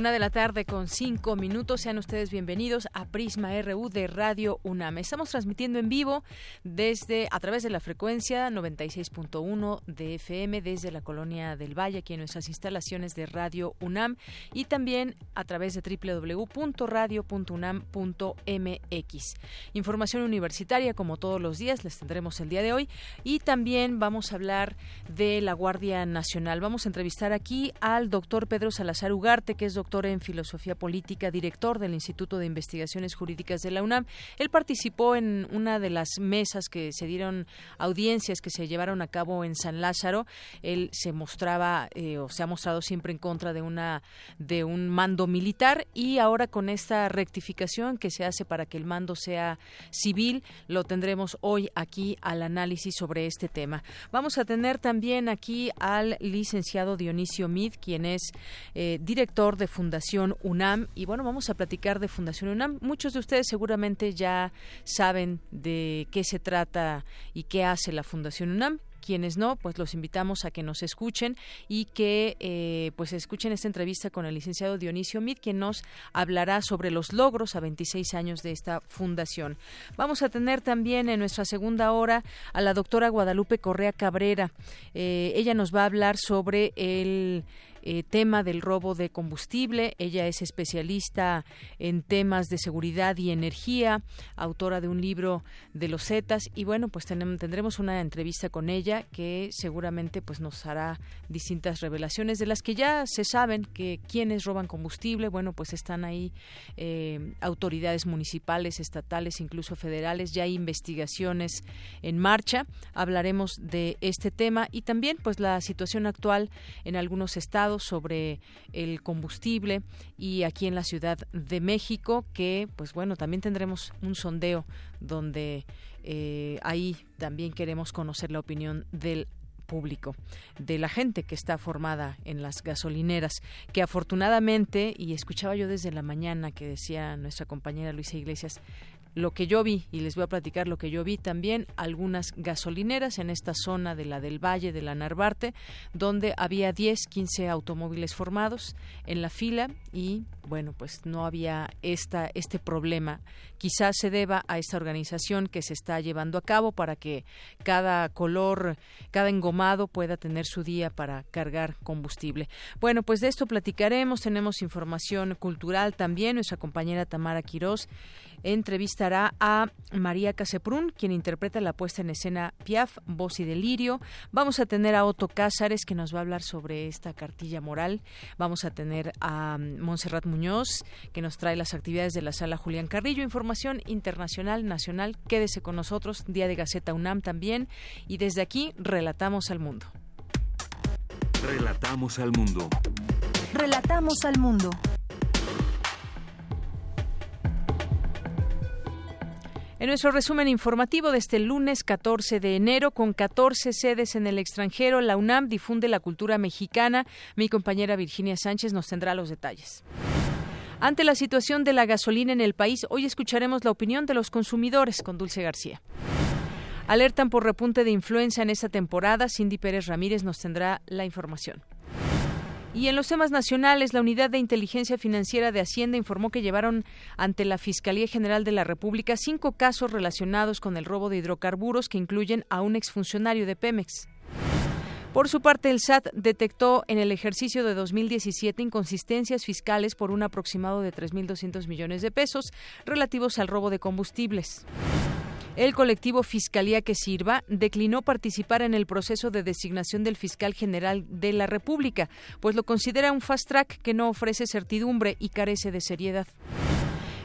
Una de la tarde con cinco minutos. Sean ustedes bienvenidos a Prisma RU de Radio UNAM. Estamos transmitiendo en vivo desde a través de la frecuencia 96.1 de FM desde la colonia del Valle, aquí en nuestras instalaciones de Radio UNAM y también a través de www.radio.unam.mx. Información universitaria como todos los días les tendremos el día de hoy y también vamos a hablar de la Guardia Nacional. Vamos a entrevistar aquí al doctor Pedro Salazar Ugarte, que es doctor en filosofía política, director del Instituto de Investigaciones Jurídicas de la UNAM. Él participó en una de las mesas que se dieron audiencias que se llevaron a cabo en San Lázaro. Él se mostraba eh, o se ha mostrado siempre en contra de una de un mando militar y ahora con esta rectificación que se hace para que el mando sea civil, lo tendremos hoy aquí al análisis sobre este tema. Vamos a tener también aquí al licenciado Dionisio Mid, quien es eh, director de Fundación UNAM. Y bueno, vamos a platicar de Fundación UNAM. Muchos de ustedes seguramente ya saben de qué se trata y qué hace la Fundación UNAM quienes no, pues los invitamos a que nos escuchen y que eh, pues escuchen esta entrevista con el licenciado Dionisio Mid, quien nos hablará sobre los logros a 26 años de esta fundación. Vamos a tener también en nuestra segunda hora a la doctora Guadalupe Correa Cabrera. Eh, ella nos va a hablar sobre el eh, tema del robo de combustible. Ella es especialista en temas de seguridad y energía, autora de un libro de los Zetas y bueno, pues tendremos una entrevista con ella que seguramente pues nos hará distintas revelaciones de las que ya se saben que quienes roban combustible, bueno, pues están ahí eh, autoridades municipales, estatales, incluso federales, ya hay investigaciones en marcha. Hablaremos de este tema y también pues la situación actual en algunos estados sobre el combustible y aquí en la Ciudad de México que pues bueno también tendremos un sondeo donde eh, ahí también queremos conocer la opinión del público, de la gente que está formada en las gasolineras, que afortunadamente, y escuchaba yo desde la mañana que decía nuestra compañera Luisa Iglesias, lo que yo vi, y les voy a platicar lo que yo vi también, algunas gasolineras en esta zona de la del Valle, de la Narvarte, donde había 10, 15 automóviles formados en la fila y, bueno, pues no había esta, este problema. Quizás se deba a esta organización que se está llevando a cabo para que cada color, cada engomado pueda tener su día para cargar combustible. Bueno, pues de esto platicaremos, tenemos información cultural también, nuestra compañera Tamara Quirós entrevistará a María Caseprún, quien interpreta la puesta en escena Piaf, Voz y Delirio. Vamos a tener a Otto Cázares, que nos va a hablar sobre esta cartilla moral. Vamos a tener a Montserrat Muñoz, que nos trae las actividades de la sala Julián Carrillo. Información internacional, nacional. Quédese con nosotros. Día de Gaceta UNAM también. Y desde aquí, relatamos al mundo. Relatamos al mundo. Relatamos al mundo. En nuestro resumen informativo de este lunes 14 de enero, con 14 sedes en el extranjero, la UNAM difunde la cultura mexicana. Mi compañera Virginia Sánchez nos tendrá los detalles. Ante la situación de la gasolina en el país, hoy escucharemos la opinión de los consumidores con Dulce García. Alertan por repunte de influenza en esta temporada. Cindy Pérez Ramírez nos tendrá la información. Y en los temas nacionales, la Unidad de Inteligencia Financiera de Hacienda informó que llevaron ante la Fiscalía General de la República cinco casos relacionados con el robo de hidrocarburos que incluyen a un exfuncionario de Pemex. Por su parte, el SAT detectó en el ejercicio de 2017 inconsistencias fiscales por un aproximado de 3.200 millones de pesos relativos al robo de combustibles. El colectivo Fiscalía que Sirva declinó participar en el proceso de designación del fiscal general de la República, pues lo considera un fast track que no ofrece certidumbre y carece de seriedad.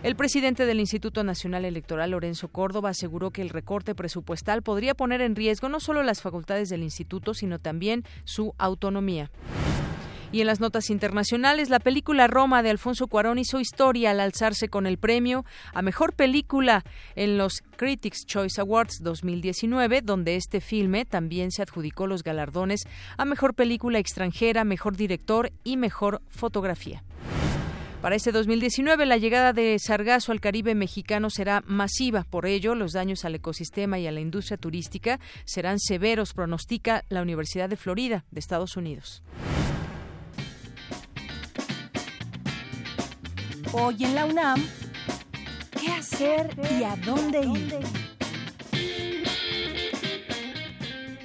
El presidente del Instituto Nacional Electoral, Lorenzo Córdoba, aseguró que el recorte presupuestal podría poner en riesgo no solo las facultades del instituto, sino también su autonomía. Y en las notas internacionales, la película Roma de Alfonso Cuarón hizo historia al alzarse con el premio a mejor película en los Critics Choice Awards 2019, donde este filme también se adjudicó los galardones a mejor película extranjera, mejor director y mejor fotografía. Para este 2019, la llegada de sargazo al Caribe mexicano será masiva. Por ello, los daños al ecosistema y a la industria turística serán severos, pronostica la Universidad de Florida de Estados Unidos. Hoy en la UNAM, ¿qué hacer y a dónde ir?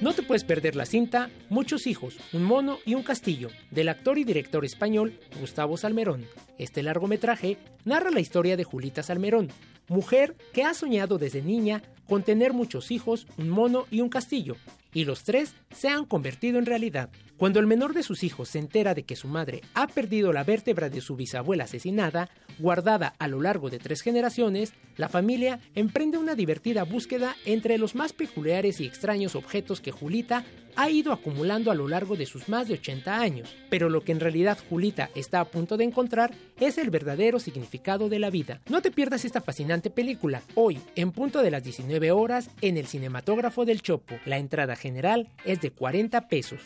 No te puedes perder la cinta Muchos hijos, un mono y un castillo, del actor y director español Gustavo Salmerón. Este largometraje narra la historia de Julita Salmerón, mujer que ha soñado desde niña con tener muchos hijos, un mono y un castillo, y los tres se han convertido en realidad. Cuando el menor de sus hijos se entera de que su madre ha perdido la vértebra de su bisabuela asesinada, guardada a lo largo de tres generaciones, la familia emprende una divertida búsqueda entre los más peculiares y extraños objetos que Julita ha ido acumulando a lo largo de sus más de 80 años. Pero lo que en realidad Julita está a punto de encontrar es el verdadero significado de la vida. No te pierdas esta fascinante película, hoy, en punto de las 19 horas, en el cinematógrafo del Chopo. La entrada general es de 40 pesos.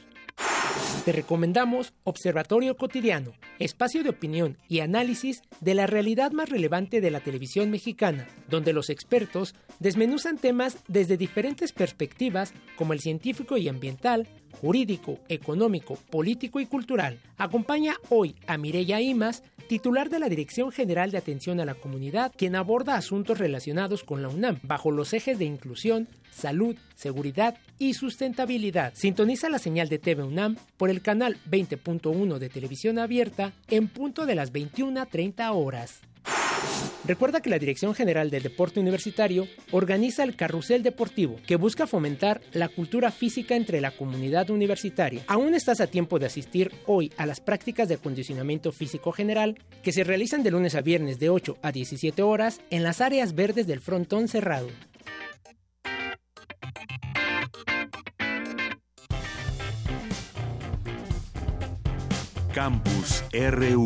Te recomendamos Observatorio Cotidiano, espacio de opinión y análisis de la realidad más relevante de la televisión mexicana, donde los expertos desmenuzan temas desde diferentes perspectivas como el científico y ambiental, jurídico, económico, político y cultural. Acompaña hoy a Mireya Imas, titular de la Dirección General de Atención a la Comunidad, quien aborda asuntos relacionados con la UNAM bajo los ejes de inclusión, salud, seguridad y sustentabilidad. Sintoniza la señal de TV UNAM por el canal 20.1 de televisión abierta en punto de las 21.30 horas. Recuerda que la Dirección General del Deporte Universitario organiza el Carrusel Deportivo, que busca fomentar la cultura física entre la comunidad universitaria. Aún estás a tiempo de asistir hoy a las prácticas de acondicionamiento físico general que se realizan de lunes a viernes de 8 a 17 horas en las áreas verdes del frontón cerrado. Campus RU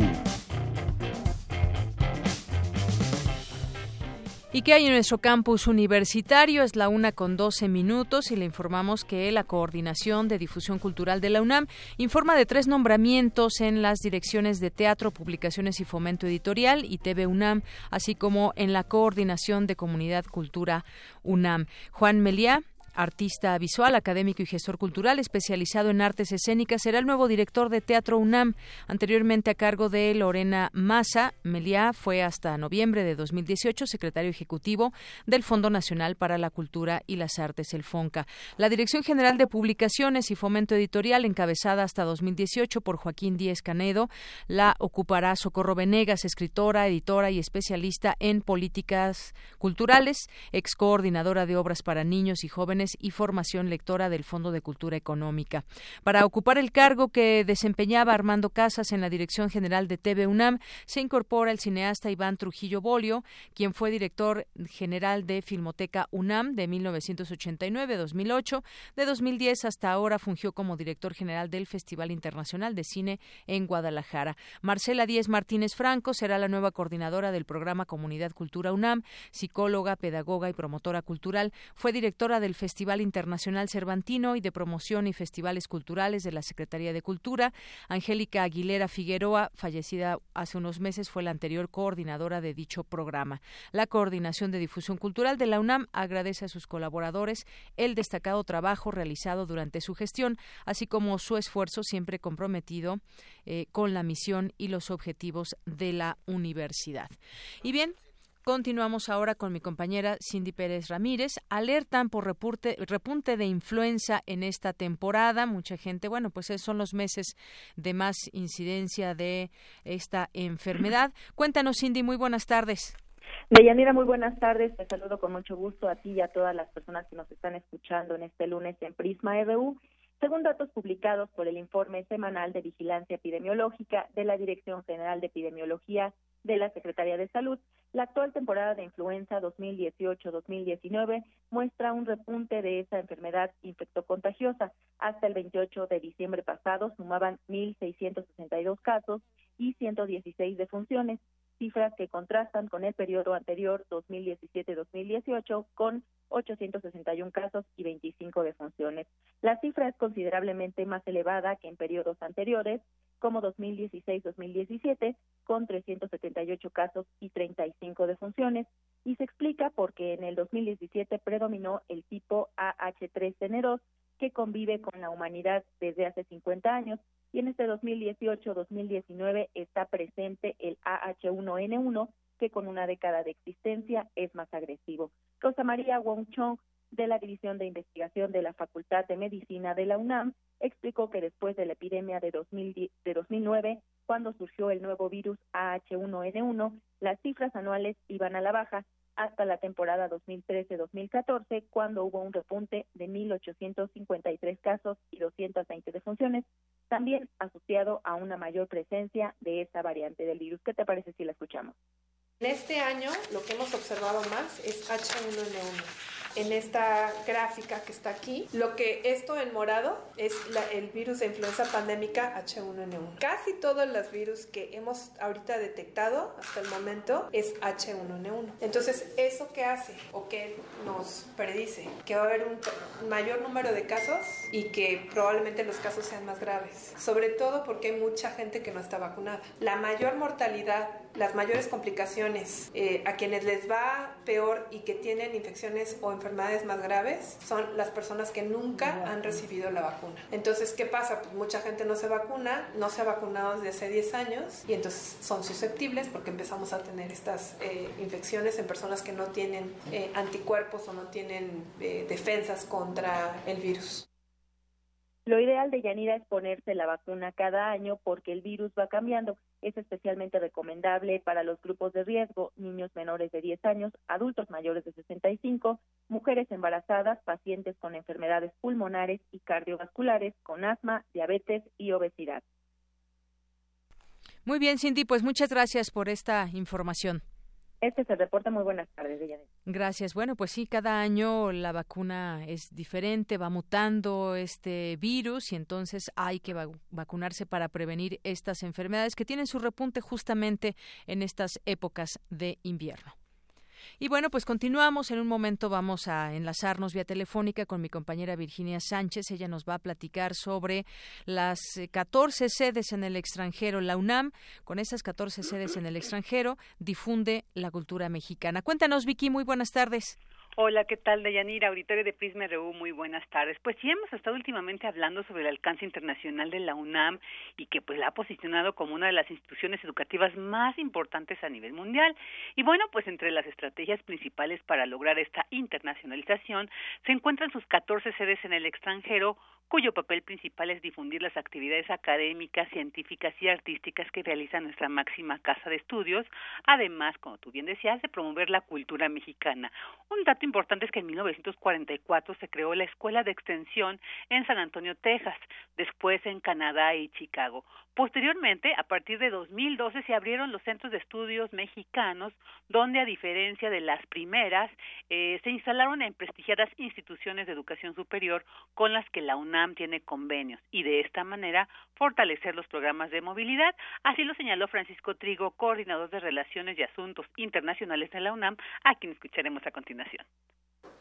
¿Y qué hay en nuestro campus universitario? Es la una con 12 minutos y le informamos que la Coordinación de Difusión Cultural de la UNAM informa de tres nombramientos en las direcciones de Teatro, Publicaciones y Fomento Editorial y TV UNAM, así como en la Coordinación de Comunidad Cultura UNAM. Juan Meliá artista visual, académico y gestor cultural especializado en artes escénicas, será el nuevo director de Teatro UNAM, anteriormente a cargo de Lorena Massa. Meliá fue hasta noviembre de 2018 secretario ejecutivo del Fondo Nacional para la Cultura y las Artes, el FONCA. La Dirección General de Publicaciones y Fomento Editorial, encabezada hasta 2018 por Joaquín Díez Canedo, la ocupará Socorro Venegas, escritora, editora y especialista en políticas culturales, ex coordinadora de obras para niños y jóvenes y Formación Lectora del Fondo de Cultura Económica. Para ocupar el cargo que desempeñaba Armando Casas en la Dirección General de TV UNAM, se incorpora el cineasta Iván Trujillo Bolio, quien fue director general de Filmoteca UNAM de 1989-2008. De 2010 hasta ahora fungió como director general del Festival Internacional de Cine en Guadalajara. Marcela Díez Martínez Franco será la nueva coordinadora del programa Comunidad Cultura UNAM, psicóloga, pedagoga y promotora cultural. Fue directora del Festival Festival Internacional Cervantino y de Promoción y Festivales Culturales de la Secretaría de Cultura. Angélica Aguilera Figueroa, fallecida hace unos meses, fue la anterior coordinadora de dicho programa. La Coordinación de Difusión Cultural de la UNAM agradece a sus colaboradores el destacado trabajo realizado durante su gestión, así como su esfuerzo siempre comprometido eh, con la misión y los objetivos de la universidad. Y bien, Continuamos ahora con mi compañera Cindy Pérez Ramírez. Alertan por repunte, repunte de influenza en esta temporada. Mucha gente, bueno, pues son los meses de más incidencia de esta enfermedad. Cuéntanos, Cindy, muy buenas tardes. Deyanira, muy buenas tardes. Te saludo con mucho gusto a ti y a todas las personas que nos están escuchando en este lunes en Prisma RU. Según datos publicados por el informe semanal de vigilancia epidemiológica de la Dirección General de Epidemiología de la Secretaría de Salud, la actual temporada de influenza 2018-2019 muestra un repunte de esa enfermedad infectocontagiosa. Hasta el 28 de diciembre pasado sumaban 1.662 casos y 116 defunciones cifras que contrastan con el periodo anterior 2017-2018 con 861 casos y 25 defunciones. La cifra es considerablemente más elevada que en periodos anteriores como 2016-2017 con 378 casos y 35 defunciones y se explica porque en el 2017 predominó el tipo AH3N2 que convive con la humanidad desde hace 50 años y en este 2018-2019 está presente el AH1N1 que con una década de existencia es más agresivo. Rosa María Wong Chong de la División de Investigación de la Facultad de Medicina de la UNAM explicó que después de la epidemia de, 2000, de 2009, cuando surgió el nuevo virus AH1N1, las cifras anuales iban a la baja hasta la temporada 2013-2014, cuando hubo un repunte de 1.853 casos y 220 defunciones, también asociado a una mayor presencia de esta variante del virus. ¿Qué te parece si la escuchamos? En este año lo que hemos observado más es H1N1 en esta gráfica que está aquí. Lo que esto en morado es el virus de influenza pandémica H1N1. Casi todos los virus que hemos ahorita detectado hasta el momento es H1N1. Entonces, ¿eso qué hace o qué nos predice? Que va a haber un mayor número de casos y que probablemente los casos sean más graves. Sobre todo porque hay mucha gente que no está vacunada. La mayor mortalidad las mayores complicaciones eh, a quienes les va peor y que tienen infecciones o enfermedades más graves son las personas que nunca han recibido la vacuna. Entonces, ¿qué pasa? Pues mucha gente no se vacuna, no se ha vacunado desde hace 10 años y entonces son susceptibles porque empezamos a tener estas eh, infecciones en personas que no tienen eh, anticuerpos o no tienen defensas contra el virus. Lo ideal de Yanira es ponerse la vacuna cada año porque el virus va cambiando. Es especialmente recomendable para los grupos de riesgo, niños menores de 10 años, adultos mayores de 65, mujeres embarazadas, pacientes con enfermedades pulmonares y cardiovasculares, con asma, diabetes y obesidad. Muy bien, Cindy, pues muchas gracias por esta información. Este es el reporte. Muy buenas tardes, Gracias. Bueno, pues sí, cada año la vacuna es diferente, va mutando este virus y entonces hay que vacunarse para prevenir estas enfermedades que tienen su repunte justamente en estas épocas de invierno. Y bueno, pues continuamos. En un momento vamos a enlazarnos vía telefónica con mi compañera Virginia Sánchez. Ella nos va a platicar sobre las 14 eh, sedes en el extranjero. La UNAM, con esas 14 sedes en el extranjero, difunde la cultura mexicana. Cuéntanos, Vicky, muy buenas tardes. Hola, ¿qué tal, Deyanira? Auditorio de Prisma RU, muy buenas tardes. Pues sí, hemos estado últimamente hablando sobre el alcance internacional de la UNAM y que pues la ha posicionado como una de las instituciones educativas más importantes a nivel mundial. Y bueno, pues entre las estrategias principales para lograr esta internacionalización se encuentran sus 14 sedes en el extranjero, cuyo papel principal es difundir las actividades académicas, científicas y artísticas que realiza nuestra máxima casa de estudios, además, como tú bien decías, de promover la cultura mexicana. Un dato importante es que en 1944 se creó la Escuela de Extensión en San Antonio, Texas, después en Canadá y Chicago. Posteriormente, a partir de 2012, se abrieron los centros de estudios mexicanos, donde, a diferencia de las primeras, eh, se instalaron en prestigiadas instituciones de educación superior con las que la UNAM tiene convenios y de esta manera fortalecer los programas de movilidad. Así lo señaló Francisco Trigo, coordinador de Relaciones y Asuntos Internacionales de la UNAM, a quien escucharemos a continuación.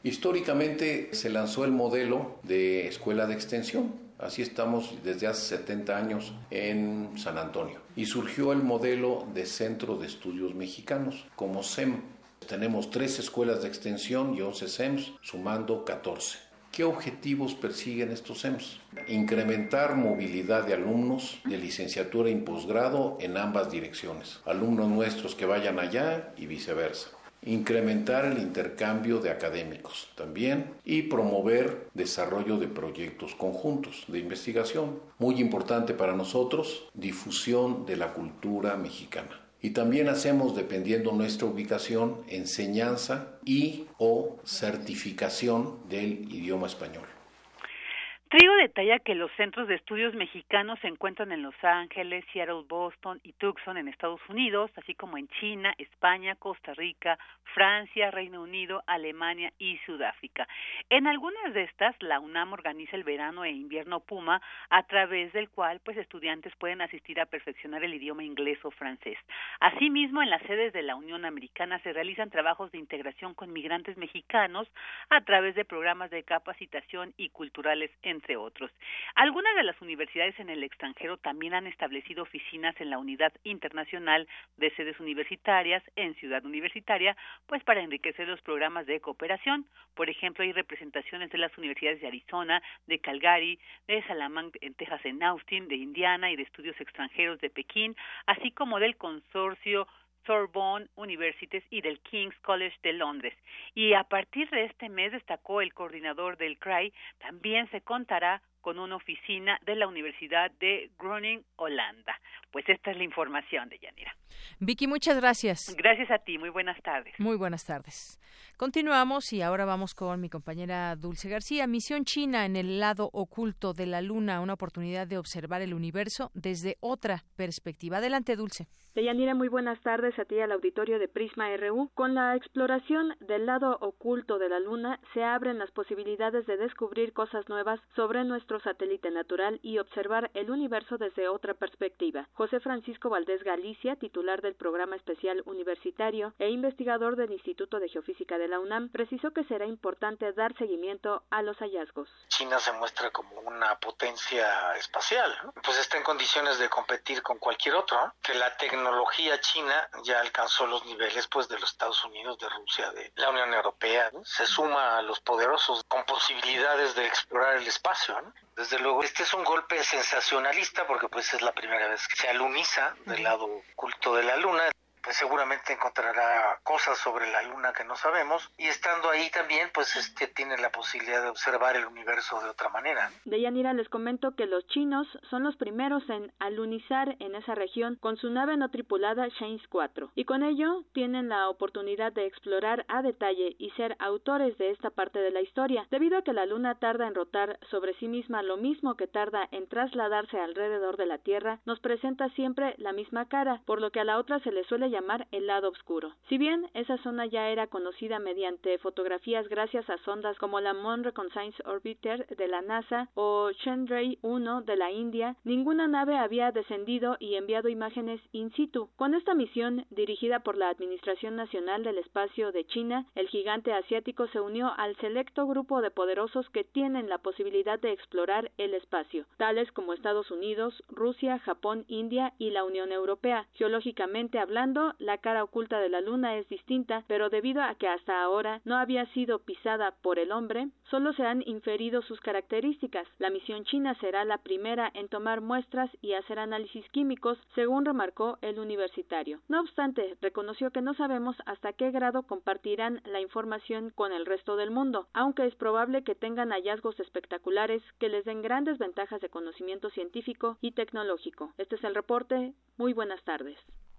Históricamente se lanzó el modelo de escuela de extensión. Así estamos desde hace 70 años en San Antonio. Y surgió el modelo de Centro de Estudios Mexicanos, como SEM. Tenemos tres escuelas de extensión y 11 SEMs, sumando 14. ¿Qué objetivos persiguen estos SEMs? Incrementar movilidad de alumnos de licenciatura y posgrado en ambas direcciones. Alumnos nuestros que vayan allá y viceversa incrementar el intercambio de académicos también y promover desarrollo de proyectos conjuntos de investigación. Muy importante para nosotros, difusión de la cultura mexicana. Y también hacemos, dependiendo nuestra ubicación, enseñanza y o certificación del idioma español. Trigo detalla que los centros de estudios mexicanos se encuentran en Los Ángeles, Seattle, Boston y Tucson en Estados Unidos, así como en China, España, Costa Rica, Francia, Reino Unido, Alemania y Sudáfrica. En algunas de estas, la UNAM organiza el verano e invierno Puma, a través del cual pues estudiantes pueden asistir a perfeccionar el idioma inglés o francés. Asimismo, en las sedes de la Unión Americana se realizan trabajos de integración con migrantes mexicanos a través de programas de capacitación y culturales en entre otros. Algunas de las universidades en el extranjero también han establecido oficinas en la Unidad Internacional de Sedes Universitarias en Ciudad Universitaria, pues para enriquecer los programas de cooperación. Por ejemplo, hay representaciones de las universidades de Arizona, de Calgary, de Salamanca en Texas, en Austin, de Indiana y de estudios extranjeros de Pekín, así como del consorcio Sorbonne Universities y del King's College de Londres. Y a partir de este mes, destacó el coordinador del CRAI, también se contará con una oficina de la Universidad de Groningen, Holanda. Pues esta es la información de Yanira. Vicky, muchas gracias. Gracias a ti, muy buenas tardes. Muy buenas tardes. Continuamos y ahora vamos con mi compañera Dulce García. Misión China en el lado oculto de la Luna, una oportunidad de observar el universo desde otra perspectiva. Adelante, Dulce. Deyanira, muy buenas tardes a ti al auditorio de Prisma RU. Con la exploración del lado oculto de la Luna se abren las posibilidades de descubrir cosas nuevas sobre nuestro satélite natural y observar el universo desde otra perspectiva. José Francisco Valdés Galicia, titular del programa especial universitario e investigador del Instituto de Geofísica de la UNAM precisó que será importante dar seguimiento a los hallazgos. China se muestra como una potencia espacial, pues está en condiciones de competir con cualquier otro, que la tecnología china ya alcanzó los niveles pues de los Estados Unidos, de Rusia, de la Unión Europea, se suma a los poderosos con posibilidades de explorar el espacio. Desde luego, este es un golpe sensacionalista porque pues es la primera vez que se aluniza del lado oculto de la luna pues seguramente encontrará cosas sobre la luna que no sabemos y estando ahí también pues este tiene la posibilidad de observar el universo de otra manera. De Yanira les comento que los chinos son los primeros en alunizar en esa región con su nave no tripulada Shane 4 y con ello tienen la oportunidad de explorar a detalle y ser autores de esta parte de la historia debido a que la luna tarda en rotar sobre sí misma lo mismo que tarda en trasladarse alrededor de la Tierra nos presenta siempre la misma cara por lo que a la otra se le suele llamar el lado oscuro. Si bien esa zona ya era conocida mediante fotografías gracias a sondas como la Moon Reconnaissance Orbiter de la NASA o Chandrayaan-1 de la India, ninguna nave había descendido y enviado imágenes in situ. Con esta misión, dirigida por la Administración Nacional del Espacio de China, el gigante asiático se unió al selecto grupo de poderosos que tienen la posibilidad de explorar el espacio, tales como Estados Unidos, Rusia, Japón, India y la Unión Europea. Geológicamente hablando, la cara oculta de la Luna es distinta, pero debido a que hasta ahora no había sido pisada por el hombre, solo se han inferido sus características. La misión china será la primera en tomar muestras y hacer análisis químicos, según remarcó el universitario. No obstante, reconoció que no sabemos hasta qué grado compartirán la información con el resto del mundo, aunque es probable que tengan hallazgos espectaculares que les den grandes ventajas de conocimiento científico y tecnológico. Este es el reporte. Muy buenas tardes.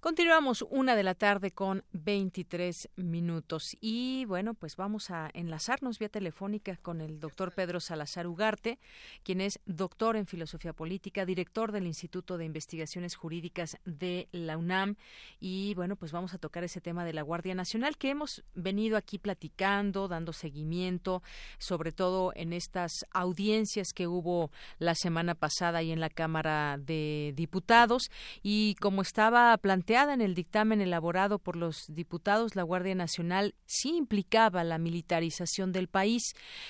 Continuamos una de la tarde con 23 minutos. Y bueno, pues vamos a enlazarnos vía telefónica con el doctor Pedro Salazar Ugarte, quien es doctor en filosofía política, director del Instituto de Investigaciones Jurídicas de la UNAM. Y bueno, pues vamos a tocar ese tema de la Guardia Nacional que hemos venido aquí platicando, dando seguimiento, sobre todo en estas audiencias que hubo la semana pasada y en la Cámara de Diputados. Y como estaba planteando planteada en el dictamen elaborado por los diputados, la Guardia Nacional sí implicaba la militarización del país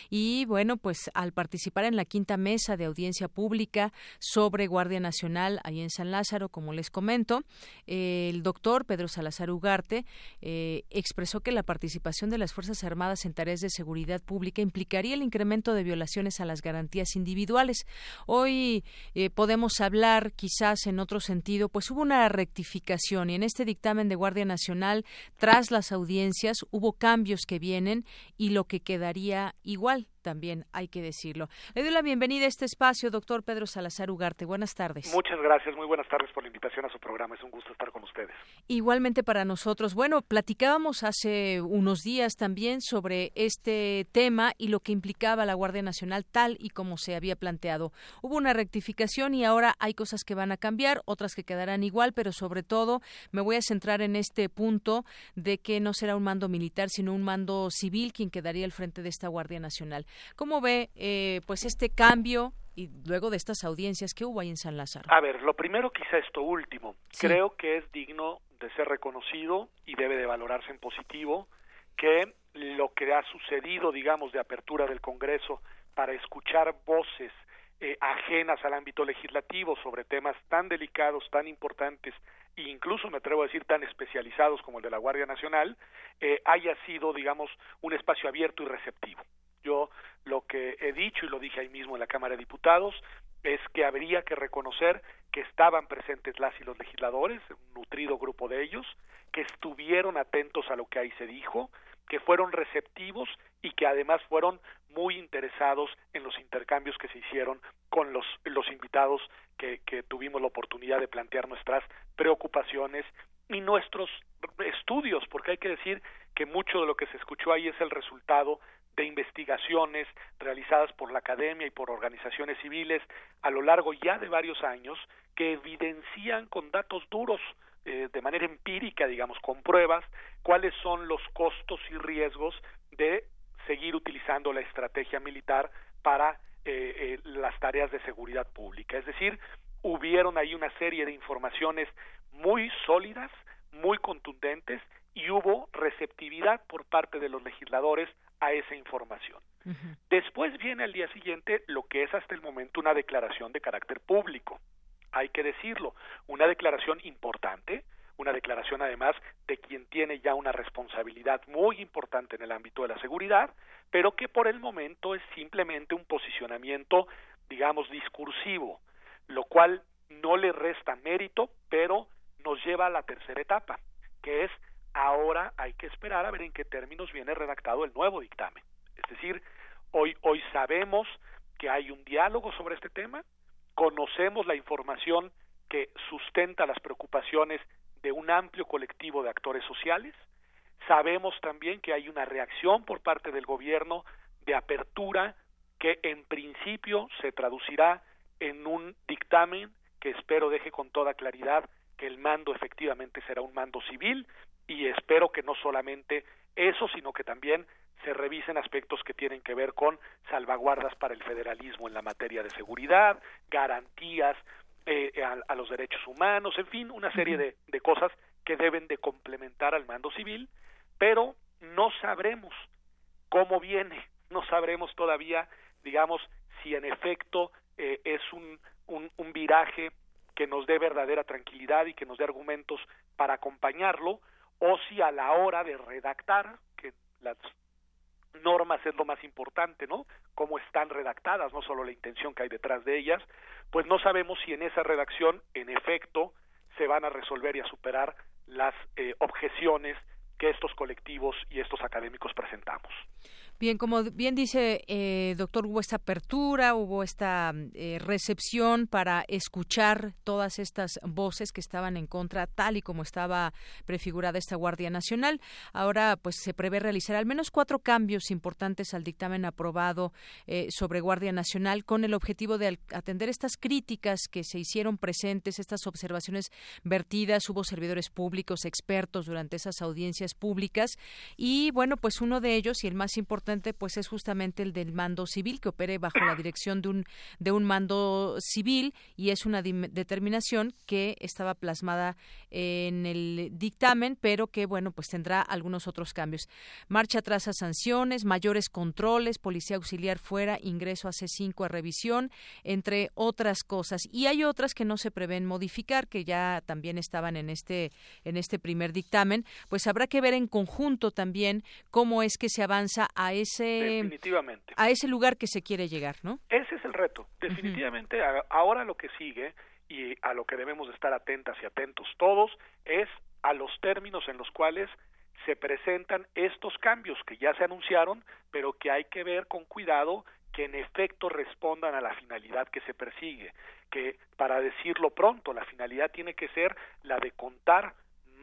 y bueno, pues al participar en la quinta mesa de audiencia pública sobre Guardia Nacional ahí en San Lázaro, como les comento, el doctor Pedro Salazar Ugarte eh, expresó que la participación de las Fuerzas Armadas en tareas de seguridad pública implicaría el incremento de violaciones a las garantías individuales. Hoy eh, podemos hablar quizás en otro sentido, pues hubo una rectificación y en este dictamen de Guardia Nacional, tras las audiencias, hubo cambios que vienen y lo que quedaría igual también hay que decirlo. Le doy la bienvenida a este espacio, doctor Pedro Salazar Ugarte. Buenas tardes. Muchas gracias, muy buenas tardes por la invitación a su programa. Es un gusto estar con ustedes. Igualmente para nosotros. Bueno, platicábamos hace unos días también sobre este tema y lo que implicaba la Guardia Nacional tal y como se había planteado. Hubo una rectificación y ahora hay cosas que van a cambiar, otras que quedarán igual, pero sobre todo me voy a centrar en este punto de que no será un mando militar, sino un mando civil quien quedaría al frente de esta Guardia Nacional. ¿Cómo ve eh, pues este cambio y luego de estas audiencias que hubo ahí en San Lázaro? A ver, lo primero quizá esto último. Creo que es digno de ser reconocido y debe de valorarse en positivo que lo que ha sucedido, digamos, de apertura del Congreso para escuchar voces eh, ajenas al ámbito legislativo sobre temas tan delicados, tan importantes e incluso me atrevo a decir tan especializados como el de la Guardia Nacional, eh, haya sido, digamos, un espacio abierto y receptivo. Yo lo que he dicho y lo dije ahí mismo en la Cámara de Diputados es que habría que reconocer que estaban presentes las y los legisladores, un nutrido grupo de ellos, que estuvieron atentos a lo que ahí se dijo, que fueron receptivos y que además fueron muy interesados en los intercambios que se hicieron con los, los invitados que, que tuvimos la oportunidad de plantear nuestras preocupaciones y nuestros estudios, porque hay que decir que mucho de lo que se escuchó ahí es el resultado de investigaciones realizadas por la academia y por organizaciones civiles a lo largo ya de varios años que evidencian con datos duros eh, de manera empírica, digamos, con pruebas, cuáles son los costos y riesgos de seguir utilizando la estrategia militar para eh, eh, las tareas de seguridad pública. Es decir, hubieron ahí una serie de informaciones muy sólidas, muy contundentes y hubo receptividad por parte de los legisladores a esa información. Después viene al día siguiente lo que es hasta el momento una declaración de carácter público. Hay que decirlo, una declaración importante, una declaración además de quien tiene ya una responsabilidad muy importante en el ámbito de la seguridad, pero que por el momento es simplemente un posicionamiento, digamos, discursivo, lo cual no le resta mérito, pero nos lleva a la tercera etapa, que es Ahora hay que esperar a ver en qué términos viene redactado el nuevo dictamen. Es decir, hoy, hoy sabemos que hay un diálogo sobre este tema, conocemos la información que sustenta las preocupaciones de un amplio colectivo de actores sociales, sabemos también que hay una reacción por parte del gobierno de apertura que en principio se traducirá en un dictamen que espero deje con toda claridad que el mando efectivamente será un mando civil y espero que no solamente eso, sino que también se revisen aspectos que tienen que ver con salvaguardas para el federalismo en la materia de seguridad, garantías eh, a, los derechos humanos, en fin, una serie de, de cosas que deben de complementar al mando civil, pero no sabremos cómo viene, no sabremos todavía, digamos, si en efecto eh, es un, un, un viraje que nos dé verdadera tranquilidad y que nos dé argumentos para acompañarlo, o si a la hora de redactar, que las normas es lo más importante, ¿no? Cómo están redactadas, no solo la intención que hay detrás de ellas, pues no sabemos si en esa redacción, en efecto, se van a resolver y a superar las eh, objeciones que estos colectivos y estos académicos presentamos. Bien, como bien dice eh, doctor, hubo esta apertura, hubo esta eh, recepción para escuchar todas estas voces que estaban en contra, tal y como estaba prefigurada esta Guardia Nacional. Ahora, pues se prevé realizar al menos cuatro cambios importantes al dictamen aprobado eh, sobre Guardia Nacional con el objetivo de atender estas críticas que se hicieron presentes, estas observaciones vertidas. Hubo servidores públicos, expertos durante esas audiencias públicas y, bueno, pues uno de ellos y el más importante pues es justamente el del mando civil que opere bajo la dirección de un de un mando civil y es una determinación que estaba plasmada en el dictamen, pero que bueno, pues tendrá algunos otros cambios. Marcha atrás a sanciones, mayores controles, policía auxiliar fuera, ingreso a C5 a revisión, entre otras cosas. Y hay otras que no se prevén modificar, que ya también estaban en este en este primer dictamen, pues habrá que ver en conjunto también cómo es que se avanza a ese a ese lugar que se quiere llegar, ¿no? Ese es el reto. Definitivamente ahora lo que sigue y a lo que debemos estar atentas y atentos todos es a los términos en los cuales se presentan estos cambios que ya se anunciaron, pero que hay que ver con cuidado que en efecto respondan a la finalidad que se persigue, que para decirlo pronto, la finalidad tiene que ser la de contar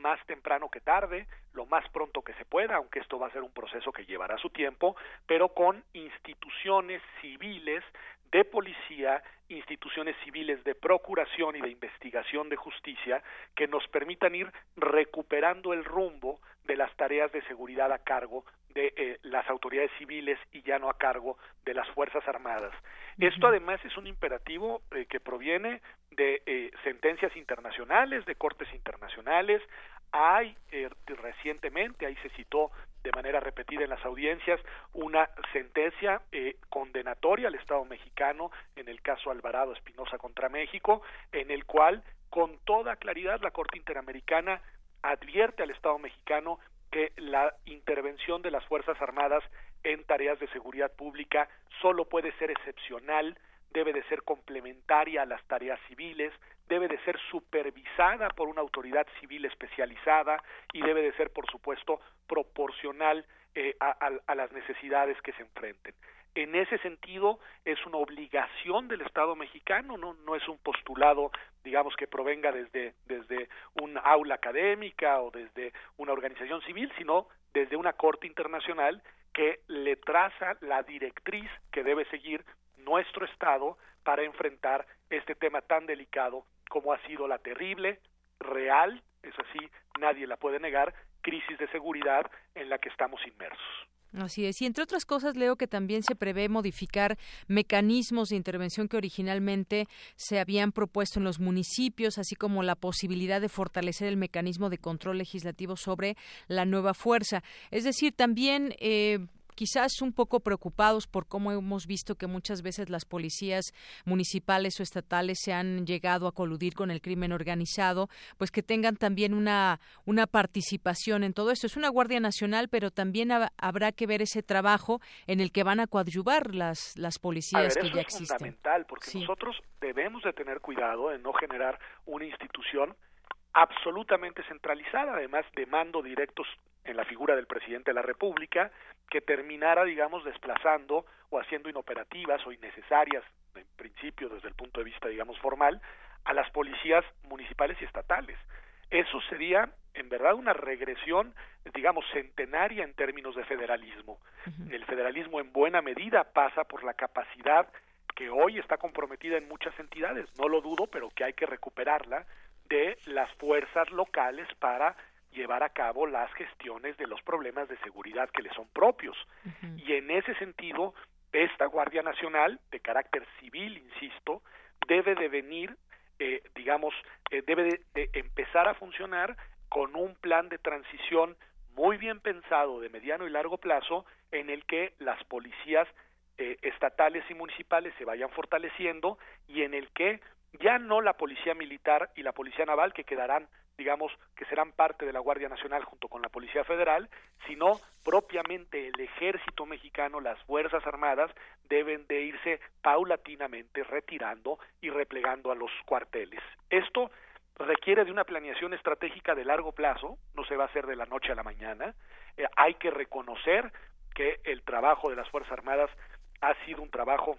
más temprano que tarde, lo más pronto que se pueda, aunque esto va a ser un proceso que llevará su tiempo, pero con instituciones civiles de policía, instituciones civiles de procuración y de investigación de justicia que nos permitan ir recuperando el rumbo de las tareas de seguridad a cargo de eh, las autoridades civiles y ya no a cargo de las Fuerzas Armadas. Esto además es un imperativo eh, que proviene de eh, sentencias internacionales, de cortes internacionales. Hay recientemente, ahí se citó de manera repetida en las audiencias, una sentencia condenatoria al Estado mexicano en el caso Alvarado Espinosa contra México, en el cual con toda claridad la Corte Interamericana advierte al Estado mexicano que la intervención de las Fuerzas Armadas en tareas de seguridad pública solo puede ser excepcional, debe de ser complementaria a las tareas civiles, debe de ser supervisada por una autoridad civil especializada y debe de ser, por supuesto, proporcional eh, a, las necesidades que se enfrenten. En ese sentido, es una obligación del Estado mexicano, no, no es un postulado, digamos, que provenga desde, desde un aula académica o desde una organización civil, sino desde una corte internacional que le traza la directriz que debe seguir nuestro Estado para enfrentar este tema tan delicado como ha sido la terrible, real, eso sí, nadie la puede negar, crisis de seguridad en la que estamos inmersos. Así es. Y entre otras cosas, leo que también se prevé modificar mecanismos de intervención que originalmente se habían propuesto en los municipios, así como la posibilidad de fortalecer el mecanismo de control legislativo sobre la nueva fuerza. Es decir, también eh, quizás un poco preocupados por cómo hemos visto que muchas veces las policías municipales o estatales se han llegado a coludir con el crimen organizado, pues que tengan también una, una participación en todo esto. Es una Guardia Nacional, pero también habrá que ver ese trabajo en el que van a coadyuvar las, las policías que ya existen. Es fundamental, porque nosotros debemos de tener cuidado en no generar una institución absolutamente centralizada, además de mando directos en la figura del presidente de la República, que terminara, digamos, desplazando o haciendo inoperativas o innecesarias, en principio, desde el punto de vista, digamos, formal, a las policías municipales y estatales. Eso sería, en verdad, una regresión, digamos, centenaria en términos de federalismo. El federalismo, en buena medida, pasa por la capacidad que hoy está comprometida en muchas entidades, no lo dudo, pero que hay que recuperarla, de las fuerzas locales para llevar a cabo las gestiones de los problemas de seguridad que le son propios. Y en ese sentido, esta Guardia Nacional, de carácter civil, insisto, debe de venir, eh, digamos, eh, debe de, empezar a funcionar con un plan de transición muy bien pensado de mediano y largo plazo en el que las policías eh, estatales y municipales se vayan fortaleciendo y en el que ya no la policía militar y la policía naval que quedarán digamos que serán parte de la Guardia Nacional junto con la Policía Federal, sino propiamente el ejército mexicano, las Fuerzas Armadas deben de irse paulatinamente retirando y replegando a los cuarteles. Esto requiere de una planeación estratégica de largo plazo, no se va a hacer de la noche a la mañana, eh, hay que reconocer que el trabajo de las Fuerzas Armadas ha sido un trabajo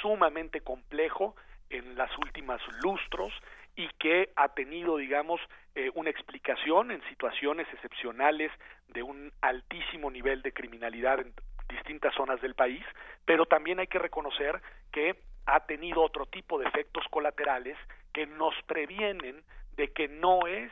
sumamente complejo, en las últimas lustros y que ha tenido, digamos, eh, una explicación en situaciones excepcionales de un altísimo nivel de criminalidad en distintas zonas del país, pero también hay que reconocer que ha tenido otro tipo de efectos colaterales que nos previenen de que no es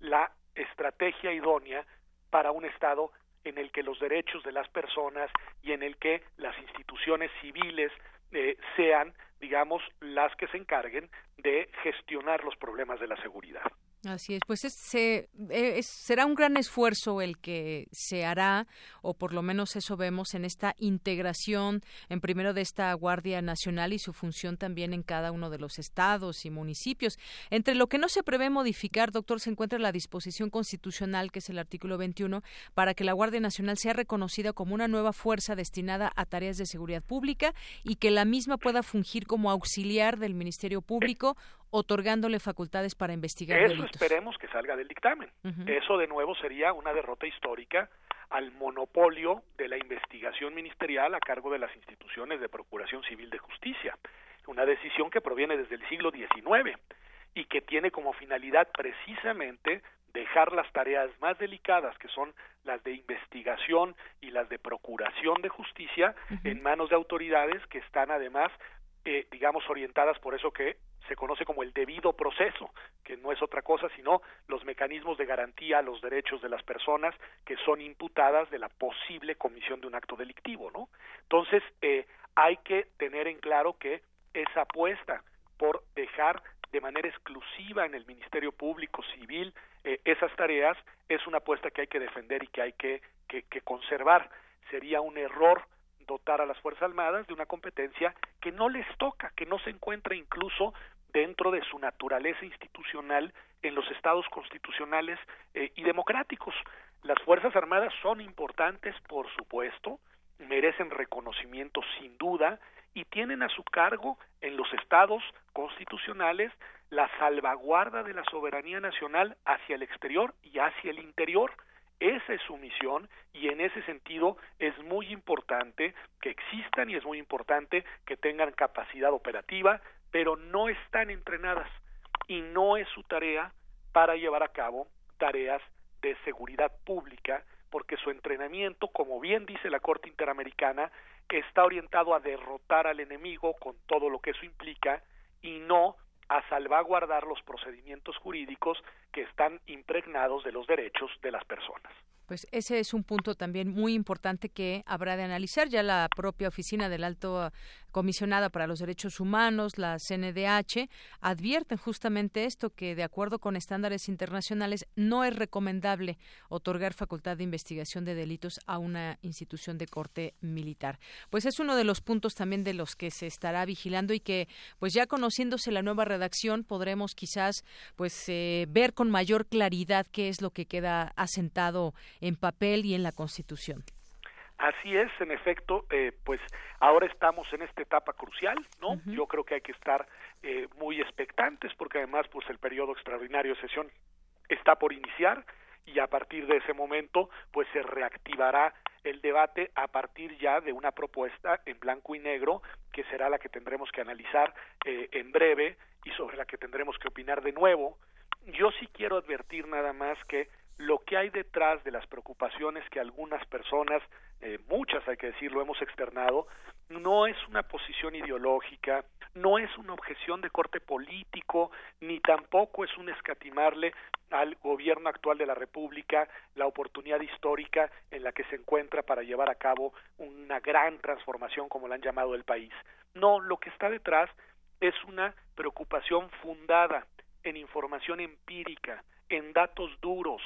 la estrategia idónea para un Estado en el que los derechos de las personas y en el que las instituciones civiles eh, sean, digamos, las que se encarguen de gestionar los problemas de la seguridad. Así es, pues eh, es, será un gran esfuerzo el que se hará, o por lo menos eso vemos en esta integración, en primero de esta Guardia Nacional y su función también en cada uno de los estados y municipios. Entre lo que no se prevé modificar, doctor, se encuentra la disposición constitucional, que es el artículo 21, para que la Guardia Nacional sea reconocida como una nueva fuerza destinada a tareas de seguridad pública y que la misma pueda fungir como auxiliar del Ministerio Público otorgándole facultades para investigar Eso esperemos que salga del dictamen. Eso de nuevo sería una derrota histórica al monopolio de la investigación ministerial a cargo de las instituciones de Procuración Civil de Justicia. Una decisión que proviene desde el siglo XIX y que tiene como finalidad precisamente dejar las tareas más delicadas, que son las de investigación y las de procuración de justicia, en manos de autoridades que están además, eh, digamos, orientadas por eso que se conoce como el debido proceso, que no es otra cosa sino los mecanismos de garantía a los derechos de las personas que son imputadas de la posible comisión de un acto delictivo, ¿no? Entonces, eh, hay que tener en claro que esa apuesta por dejar de manera exclusiva en el Ministerio Público Civil eh, esas tareas es una apuesta que hay que defender y que hay que, que, que conservar. Sería un error dotar a las Fuerzas Armadas de una competencia que no les toca, que no se encuentra incluso dentro de su naturaleza institucional en los estados constitucionales eh, y democráticos. Las Fuerzas Armadas son importantes, por supuesto, merecen reconocimiento sin duda y tienen a su cargo en los estados constitucionales la salvaguarda de la soberanía nacional hacia el exterior y hacia el interior. Esa es su misión y en ese sentido es muy importante que existan y es muy importante que tengan capacidad operativa, pero no están entrenadas y no es su tarea para llevar a cabo tareas de seguridad pública porque su entrenamiento, como bien dice la Corte Interamericana, está orientado a derrotar al enemigo con todo lo que eso implica y no a salvaguardar los procedimientos jurídicos que están impregnados de los derechos de las personas. Pues ese es un punto también muy importante que habrá de analizar. Ya la propia oficina del Alto Comisionada para los Derechos Humanos, la CNDH, advierten justamente esto, que de acuerdo con estándares internacionales no es recomendable otorgar facultad de investigación de delitos a una institución de corte militar. Pues es uno de los puntos también de los que se estará vigilando y que, pues ya conociéndose la nueva redacción, podremos quizás pues eh, ver con mayor claridad qué es lo que queda asentado en papel y en la Constitución. Así es, en efecto, eh, pues ahora estamos en esta etapa crucial, ¿no? Yo creo que hay que estar eh, muy expectantes porque además, pues el periodo extraordinario de sesión está por iniciar y a partir de ese momento, pues se reactivará el debate a partir ya de una propuesta en blanco y negro que será la que tendremos que analizar eh, en breve y sobre la que tendremos que opinar de nuevo. Yo sí quiero advertir nada más que lo que hay detrás de las preocupaciones que algunas personas, eh, muchas hay que decirlo, hemos externado, no es una posición ideológica, no es una objeción de corte político, ni tampoco es un escatimarle al gobierno actual de la República la oportunidad histórica en la que se encuentra para llevar a cabo una gran transformación como la han llamado el país. No, lo que está detrás es una preocupación fundada en información empírica, en datos duros,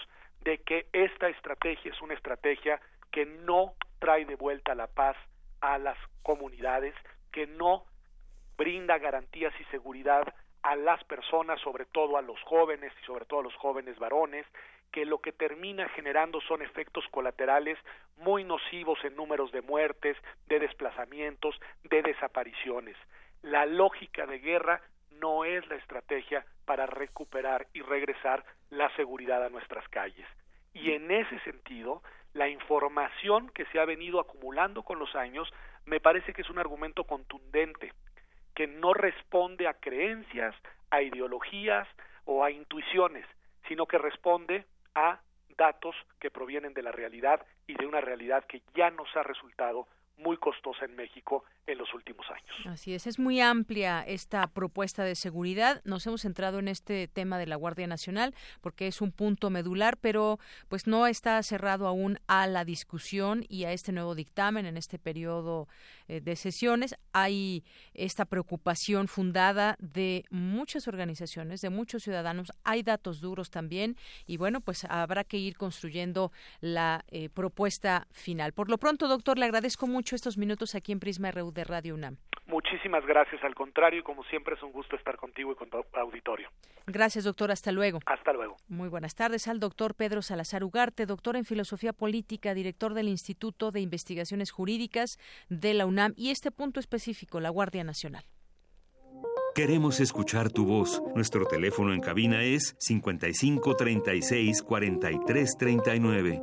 de que esta estrategia es una estrategia que no trae de vuelta la paz a las comunidades, que no brinda garantías y seguridad a las personas, sobre todo a los jóvenes y sobre todo a los jóvenes varones, que lo que termina generando son efectos colaterales muy nocivos en números de muertes, de desplazamientos, de desapariciones. La lógica de guerra no es la estrategia para recuperar y regresar la seguridad a nuestras calles. Y en ese sentido, la información que se ha venido acumulando con los años me parece que es un argumento contundente, que no responde a creencias, a ideologías o a intuiciones, sino que responde a datos que provienen de la realidad y de una realidad que ya nos ha resultado muy costosa en México en los últimos años. Así es, es muy amplia esta propuesta de seguridad. Nos hemos centrado en este tema de la Guardia Nacional porque es un punto medular, pero pues no está cerrado aún a la discusión y a este nuevo dictamen en este periodo eh, de sesiones. Hay esta preocupación fundada de muchas organizaciones, de muchos ciudadanos. Hay datos duros también y bueno, pues habrá que ir construyendo la eh, propuesta final. Por lo pronto, doctor, le agradezco mucho estos minutos aquí en Prisma RU de Radio UNAM. Muchísimas gracias, al contrario, y como siempre es un gusto estar contigo y con tu auditorio. Gracias, doctor, hasta luego. Hasta luego. Muy buenas tardes al doctor Pedro Salazar Ugarte, doctor en Filosofía Política, director del Instituto de Investigaciones Jurídicas de la UNAM y este punto específico, la Guardia Nacional. Queremos escuchar tu voz. Nuestro teléfono en cabina es 55 36 43 39.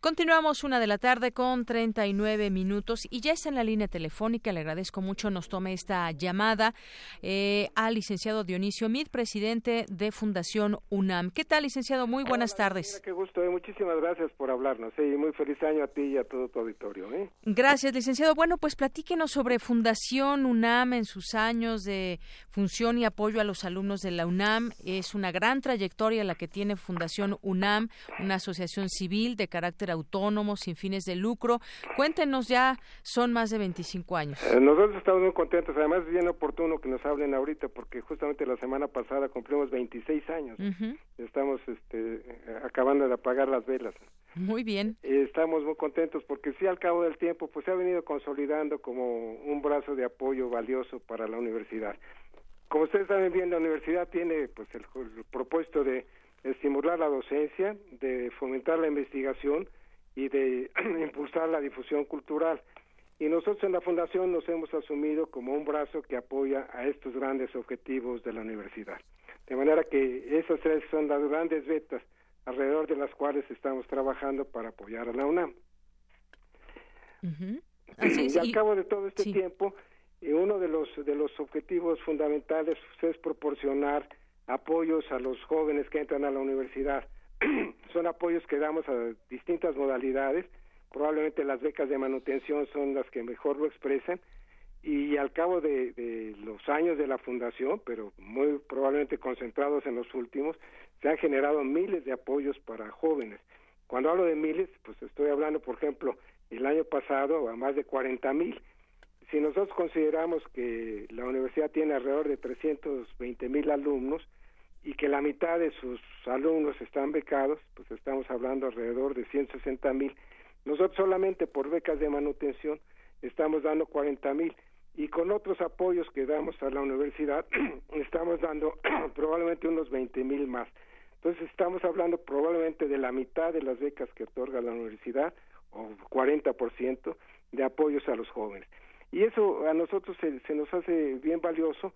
Continuamos una de la tarde con 39 minutos y ya está en la línea telefónica. Le agradezco mucho nos tome esta llamada eh, al licenciado Dionisio Mid, presidente de Fundación UNAM. ¿Qué tal, licenciado? Muy buenas tardes. Qué gusto, eh. muchísimas gracias por hablarnos y muy feliz año a ti y a todo tu auditorio. ¿eh? Gracias, licenciado. Bueno, pues platíquenos sobre Fundación UNAM en sus años de función y apoyo a los alumnos de la UNAM. Es una gran trayectoria la que tiene Fundación UNAM, una asociación civil de carácter autónomos, sin fines de lucro. Cuéntenos ya, son más de 25 años. Eh, nosotros estamos muy contentos, además es bien oportuno que nos hablen ahorita porque justamente la semana pasada cumplimos 26 años. Estamos este, acabando de apagar las velas. Muy bien. Estamos muy contentos porque sí al cabo del tiempo pues se ha venido consolidando como un brazo de apoyo valioso para la universidad. Como ustedes saben bien, la universidad tiene pues el, el propósito de estimular la docencia, de fomentar la investigación, y de impulsar la difusión cultural. Y nosotros en la Fundación nos hemos asumido como un brazo que apoya a estos grandes objetivos de la universidad. De manera que esas tres son las grandes vetas alrededor de las cuales estamos trabajando para apoyar a la UNAM. y al cabo de todo este tiempo, eh, uno de los, de los objetivos fundamentales es proporcionar apoyos a los jóvenes que entran a la universidad son apoyos que damos a distintas modalidades, probablemente las becas de manutención son las que mejor lo expresan, y al cabo de, los años de la fundación, pero muy probablemente concentrados en los últimos, se han generado miles de apoyos para jóvenes. Cuando hablo de miles, pues estoy hablando, por ejemplo, el año pasado a más de 40 mil. Si nosotros consideramos que la universidad tiene alrededor de 320 mil alumnos, y que la mitad de sus alumnos están becados, pues estamos hablando alrededor de 160 mil. Nosotros solamente por becas de manutención estamos dando 40 mil y con otros apoyos que damos a la universidad estamos dando probablemente unos 20 mil más. Entonces estamos hablando probablemente de la mitad de las becas que otorga la universidad o 40% de apoyos a los jóvenes. Y eso a nosotros se, se nos hace bien valioso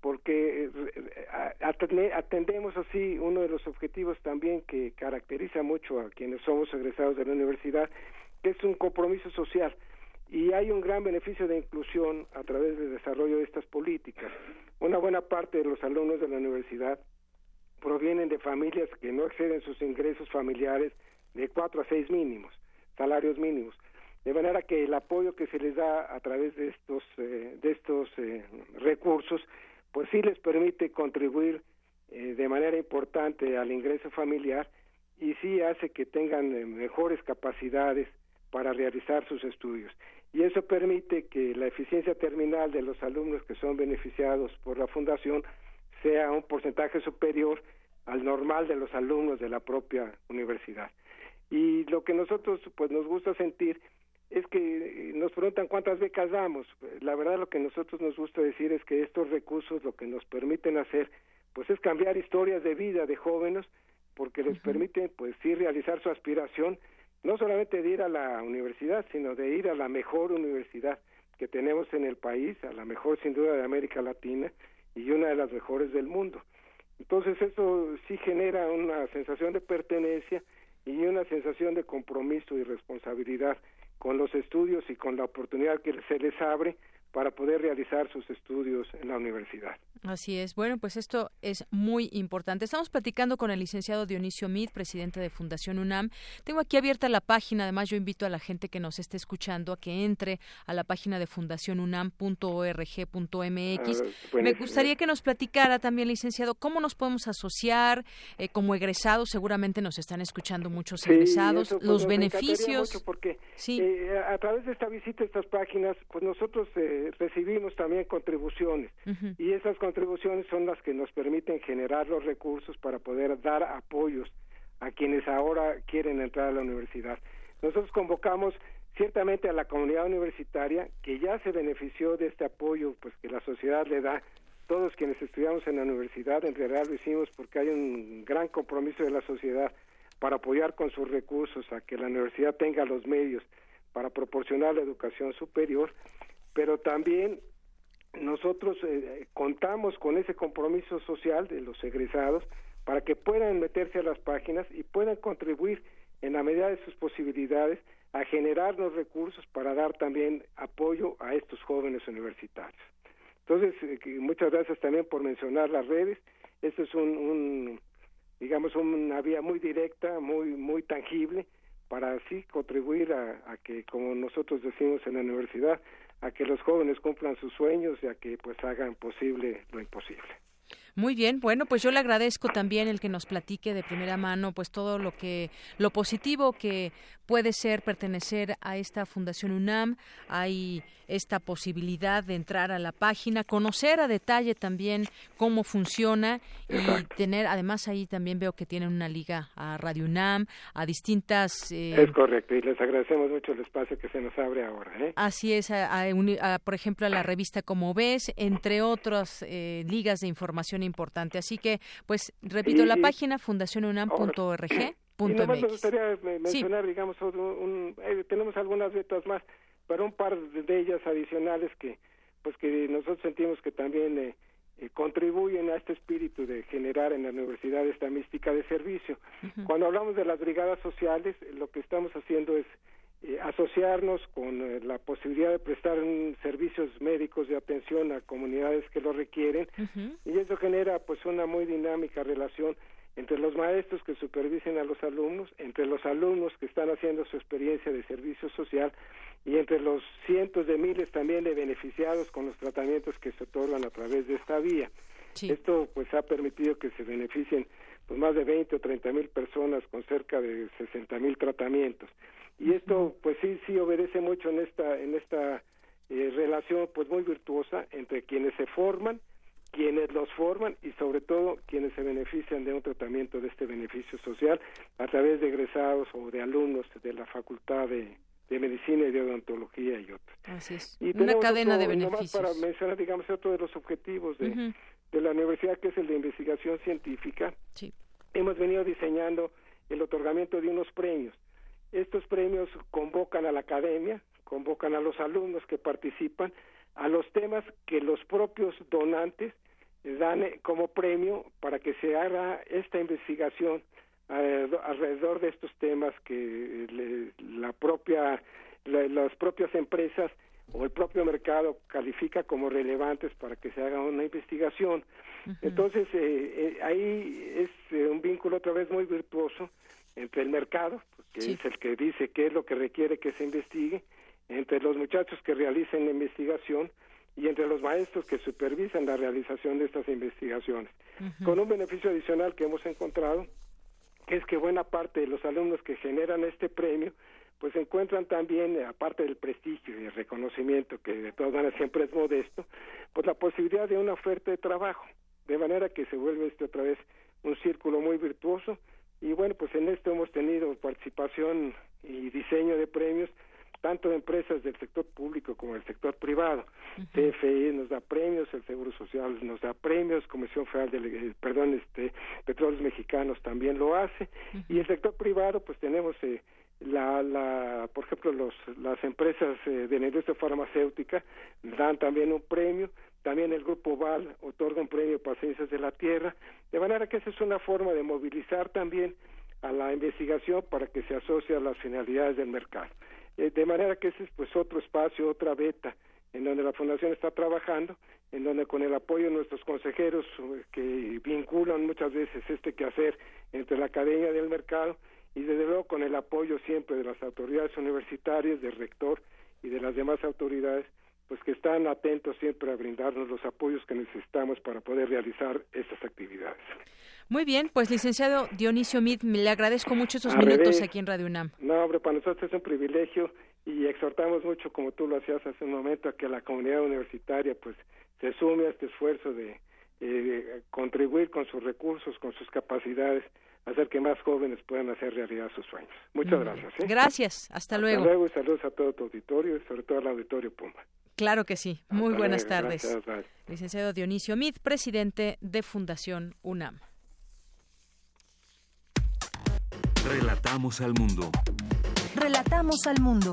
porque eh, atendemos así uno de los objetivos también que caracteriza mucho a quienes somos egresados de la universidad, que es un compromiso social. Y hay un gran beneficio de inclusión a través del desarrollo de estas políticas. Una buena parte de los alumnos de la universidad provienen de familias que no exceden sus ingresos familiares de cuatro a seis mínimos, salarios mínimos. De manera que el apoyo que se les da a través de estos, eh, de estos eh, recursos pues sí les permite contribuir eh, de manera importante al ingreso familiar y sí hace que tengan eh, mejores capacidades para realizar sus estudios. Y eso permite que la eficiencia terminal de los alumnos que son beneficiados por la fundación sea un porcentaje superior al normal de los alumnos de la propia universidad. Y lo que nosotros pues nos gusta sentir es que nos preguntan cuántas becas damos. La verdad lo que nosotros nos gusta decir es que estos recursos lo que nos permiten hacer pues es cambiar historias de vida de jóvenes porque les permiten pues sí realizar su aspiración no solamente de ir a la universidad, sino de ir a la mejor universidad que tenemos en el país, a la mejor sin duda de América Latina y una de las mejores del mundo. Entonces eso sí genera una sensación de pertenencia y una sensación de compromiso y responsabilidad con los estudios y con la oportunidad que se les abre para poder realizar sus estudios en la universidad. Así es. Bueno, pues esto es muy importante. Estamos platicando con el licenciado Dionisio Mid, presidente de Fundación UNAM. Tengo aquí abierta la página. Además, yo invito a la gente que nos esté escuchando a que entre a la página de fundacionunam.org.mx. Ah, Me gustaría que nos platicara también, licenciado, cómo nos podemos asociar eh, como egresados. Seguramente nos están escuchando muchos egresados. Pues, los beneficios. porque sí. Eh, a través de esta visita a estas páginas, pues nosotros eh, recibimos también contribuciones. Y esas contribuciones son las que nos permiten generar los recursos para poder dar apoyos a quienes ahora quieren entrar a la universidad. Nosotros convocamos ciertamente a la comunidad universitaria que ya se benefició de este apoyo pues que la sociedad le da. Todos quienes estudiamos en la universidad en realidad lo hicimos porque hay un gran compromiso de la sociedad para apoyar con sus recursos a que la universidad tenga los medios para proporcionar la educación superior, pero también nosotros eh, contamos con ese compromiso social de los egresados para que puedan meterse a las páginas y puedan contribuir en la medida de sus posibilidades a generar los recursos para dar también apoyo a estos jóvenes universitarios. Entonces, eh, muchas gracias también por mencionar las redes. Esto es un, digamos, una vía muy directa, muy, muy tangible para así contribuir a que, como nosotros decimos en la universidad, a que los jóvenes cumplan sus sueños y a que pues hagan posible lo imposible. Muy bien, bueno, pues yo le agradezco también el que nos platique de primera mano pues todo lo que lo positivo que puede ser pertenecer a esta Fundación UNAM. Hay esta posibilidad de entrar a la página, conocer a detalle también cómo funciona y tener, además ahí también veo que tienen una liga a Radio UNAM, a distintas... Eh, es correcto, y les agradecemos mucho el espacio que se nos abre ahora. ¿eh? Así es, por ejemplo, a la revista Como Ves, entre otras eh, ligas de información importante. Así que, pues, repito, la página fundacionunam.org. Y nomás me gustaría mencionar, digamos, tenemos algunas vetas más para un par de ellas adicionales que pues que nosotros sentimos que también eh, eh, contribuyen a este espíritu de generar en la universidad esta mística de servicio. Cuando hablamos de las brigadas sociales, lo que estamos haciendo es eh, asociarnos con la posibilidad de prestar servicios médicos de atención a comunidades que lo requieren y eso genera pues una muy dinámica relación entre los maestros que supervisen a los alumnos, entre los alumnos que están haciendo su experiencia de servicio social y entre los cientos de miles también de beneficiados con los tratamientos que se otorgan a través de esta vía. Esto pues ha permitido que se beneficien pues más de 20 o 30 mil personas con cerca de 60 mil tratamientos. Y esto pues sí, sí obedece mucho en esta, en esta eh, relación pues muy virtuosa entre quienes se forman quienes los forman y sobre todo quienes se benefician de un tratamiento de este beneficio social a través de egresados o de alumnos de la Facultad de, Medicina y de Odontología y otros. Así es. Y Una cadena de beneficios. Para mencionar, digamos, otro de los objetivos de, de la universidad, que es el de investigación científica, sí. hemos venido diseñando el otorgamiento de unos premios. Estos premios convocan a la academia, convocan a los alumnos que participan a los temas que los propios donantes dan eh, como premio para que se haga esta investigación alrededor de estos temas que la propia las propias empresas o el propio mercado califica como relevantes para que se haga una investigación. Entonces, eh, eh, ahí es un vínculo otra vez muy virtuoso entre el mercado, que es el que dice qué es lo que requiere que se investigue, entre los muchachos que realicen la investigación y entre los maestros que supervisan la realización de estas investigaciones, con un beneficio adicional que hemos encontrado, que es que buena parte de los alumnos que generan este premio, pues encuentran también, aparte del prestigio y el reconocimiento, que de todas maneras siempre es modesto, pues la posibilidad de una oferta de trabajo, de manera que se vuelve este otra vez un círculo muy virtuoso, y bueno, pues en esto hemos tenido participación y diseño de premios tanto de empresas del sector público como del sector privado. CFE nos da premios, el Seguro Social nos da premios, Comisión Federal de, eh, perdón, este, Petróleos Mexicanos también lo hace, y el sector privado, pues tenemos eh, la, la, por ejemplo, los, las empresas eh, de la industria farmacéutica dan también un premio, también el Grupo VAL otorga un premio para ciencias de la tierra, de manera que esa es una forma de movilizar también a la investigación para que se asocie a las finalidades del mercado. Eh, de manera que ese es pues otro espacio, otra beta en donde la Fundación está trabajando, en donde con el apoyo de nuestros consejeros eh, que vinculan muchas veces este quehacer entre la academia del mercado y desde luego con el apoyo siempre de las autoridades universitarias, del rector y de las demás autoridades, pues que están atentos siempre a brindarnos los apoyos que necesitamos para poder realizar estas actividades. Muy bien, pues licenciado Dionisio Mid, le agradezco mucho estos minutos aquí en Radio UNAM. No, hombre, para nosotros es un privilegio y exhortamos mucho, como tú lo hacías hace un momento, a que la comunidad universitaria pues se sume a este esfuerzo de eh, contribuir con sus recursos, con sus capacidades, hacer que más jóvenes puedan hacer realidad sus sueños. Muchas gracias. ¿eh? Gracias, hasta, luego. Hasta luego y saludos a todo tu auditorio y sobre todo al auditorio Puma. Claro que sí. Muy buenas tardes. Licenciado Dionisio Mid, presidente de Fundación UNAM. Relatamos al mundo. Relatamos al mundo.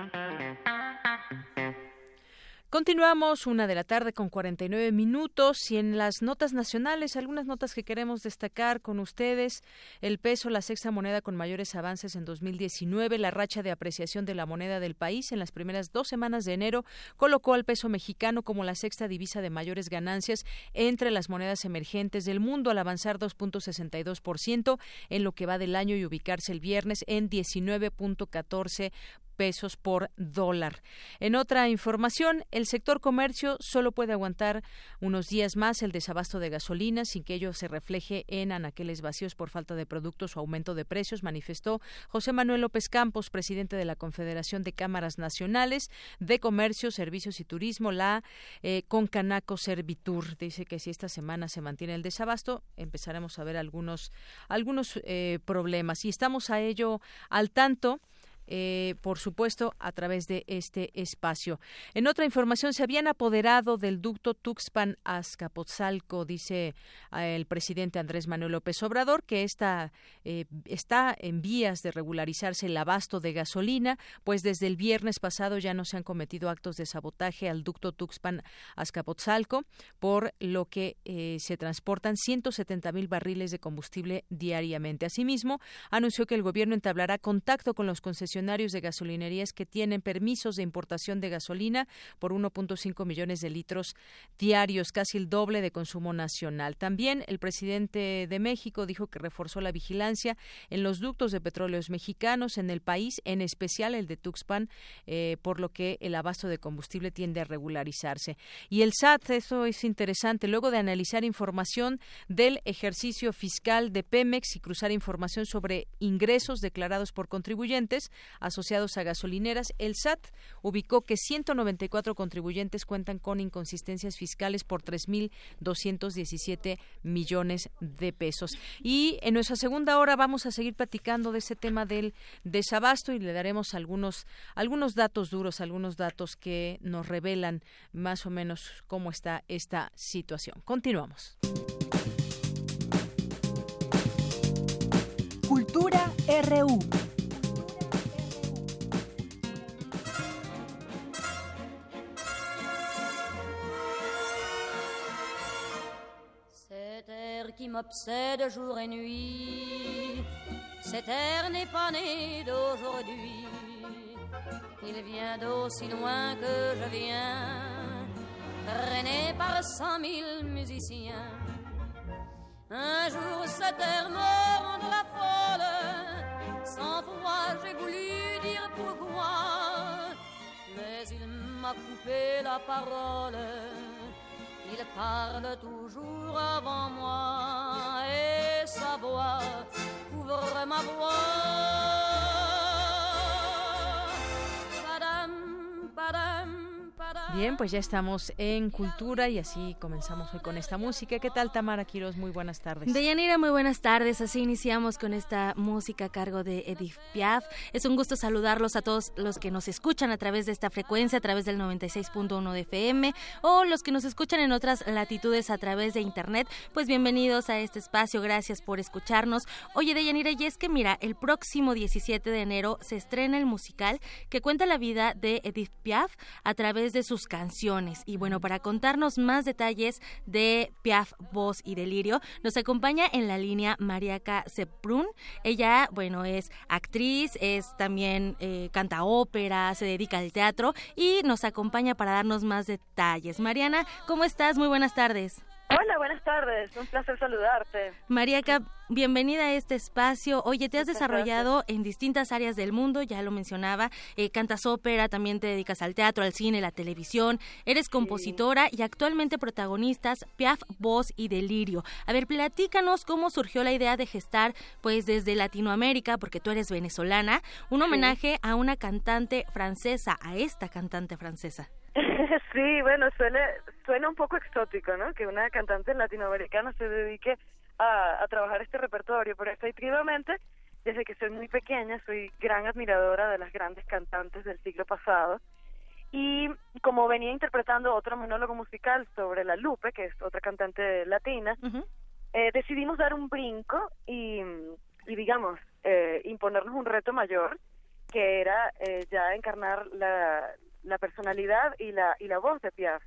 Continuamos una de la tarde con 49 minutos y en las notas nacionales, algunas notas que queremos destacar con ustedes. El peso, la sexta moneda con mayores avances en 2019, la racha de apreciación de la moneda del país en las primeras dos semanas de enero colocó al peso mexicano como la sexta divisa de mayores ganancias entre las monedas emergentes del mundo al avanzar 2.62% en lo que va del año y ubicarse el viernes en 19.14 pesos por dólar. En otra información, sector comercio solo puede aguantar unos días más el desabasto de gasolina sin que ello se refleje en anaqueles vacíos por falta de productos o aumento de precios, manifestó José Manuel López Campos, presidente de la Confederación de Cámaras Nacionales de Comercio, Servicios y Turismo, la eh, Concanaco Servitur. Dice que si esta semana se mantiene el desabasto, empezaremos a ver algunos, algunos eh, problemas. Y estamos a ello al tanto eh, por supuesto, a través de este espacio. En otra información, se habían apoderado del ducto Tuxpan Azcapotzalco, dice eh, el presidente Andrés Manuel López Obrador, que está, eh, está en vías de regularizarse el abasto de gasolina, pues desde el viernes pasado ya no se han cometido actos de sabotaje al ducto Tuxpan Azcapotzalco, por lo que se transportan 170 mil barriles de combustible diariamente. Asimismo, anunció que el gobierno entablará contacto con los concesionarios de gasolinerías que tienen permisos de importación de gasolina por 1.5 millones de litros diarios, casi el doble de consumo nacional. También el presidente de México dijo que reforzó la vigilancia en los ductos de petróleos mexicanos en el país, en especial el de Tuxpan, eh, por lo que el abasto de combustible tiende a regularizarse. Y el SAT, eso es interesante, luego de analizar información del ejercicio fiscal de Pemex y cruzar información sobre ingresos declarados por contribuyentes, asociados a gasolineras, el SAT ubicó que 194 contribuyentes cuentan con inconsistencias fiscales por 3.217 millones de pesos. Y en nuestra segunda hora vamos a seguir platicando de ese tema del desabasto y le daremos algunos, algunos datos duros, algunos datos que nos revelan más o menos cómo está esta situación. Continuamos. Cultura RU. Qui m'obsède jour et nuit. Cet air n'est pas né d'aujourd'hui. Il vient d'aussi loin que je viens, traîné par cent mille musiciens. Un jour cet air me rendra folle, sans foi j'ai voulu dire pourquoi, mais il m'a coupé la parole il parle toujours avant moi et sa voix couvre ma voix. Bien, pues ya estamos en Cultura y así comenzamos hoy con esta música. ¿Qué tal, Tamara Quiroz? Muy buenas tardes. Deyanira, muy buenas tardes. Así iniciamos con esta música a cargo de Edith Piaf. Es un gusto saludarlos a todos los que nos escuchan a través de esta frecuencia, a través del 96.1 de FM o los que nos escuchan en otras latitudes a través de Internet. Pues bienvenidos a este espacio. Gracias por escucharnos. Oye, Deyanira, y es que mira, el próximo 17 de enero se estrena el musical que cuenta la vida de Edith Piaf a través de sus canciones. Y bueno, para contarnos más detalles de Piaf, Voz y Delirio, nos acompaña en la línea Mariaca Seprun. Ella, bueno, es actriz, es también eh, canta ópera, se dedica al teatro y nos acompaña para darnos más detalles. Mariana, ¿cómo estás? Muy buenas tardes. Hola, buenas tardes. Un placer saludarte. Mariaca, bienvenida a este espacio. Oye, te has desarrollado en distintas áreas del mundo, ya lo mencionaba. Eh, cantas ópera, también te dedicas al teatro, al cine, la televisión. Eres compositora y actualmente protagonistas Piaf, Voz y Delirio. A ver, platícanos cómo surgió la idea de gestar, pues desde Latinoamérica, porque tú eres venezolana, un homenaje a una cantante francesa, a esta cantante francesa. sí, bueno, suena, suena un poco exótico, ¿no? Que una cantante latinoamericana se dedique a, a trabajar este repertorio, pero efectivamente, desde que soy muy pequeña, soy gran admiradora de las grandes cantantes del siglo pasado. Y como venía interpretando otro monólogo musical sobre la Lupe, que es otra cantante latina, eh, decidimos dar un brinco y, y digamos, eh, imponernos un reto mayor, que era eh, ya encarnar la, la personalidad y la, y la voz de Piaf.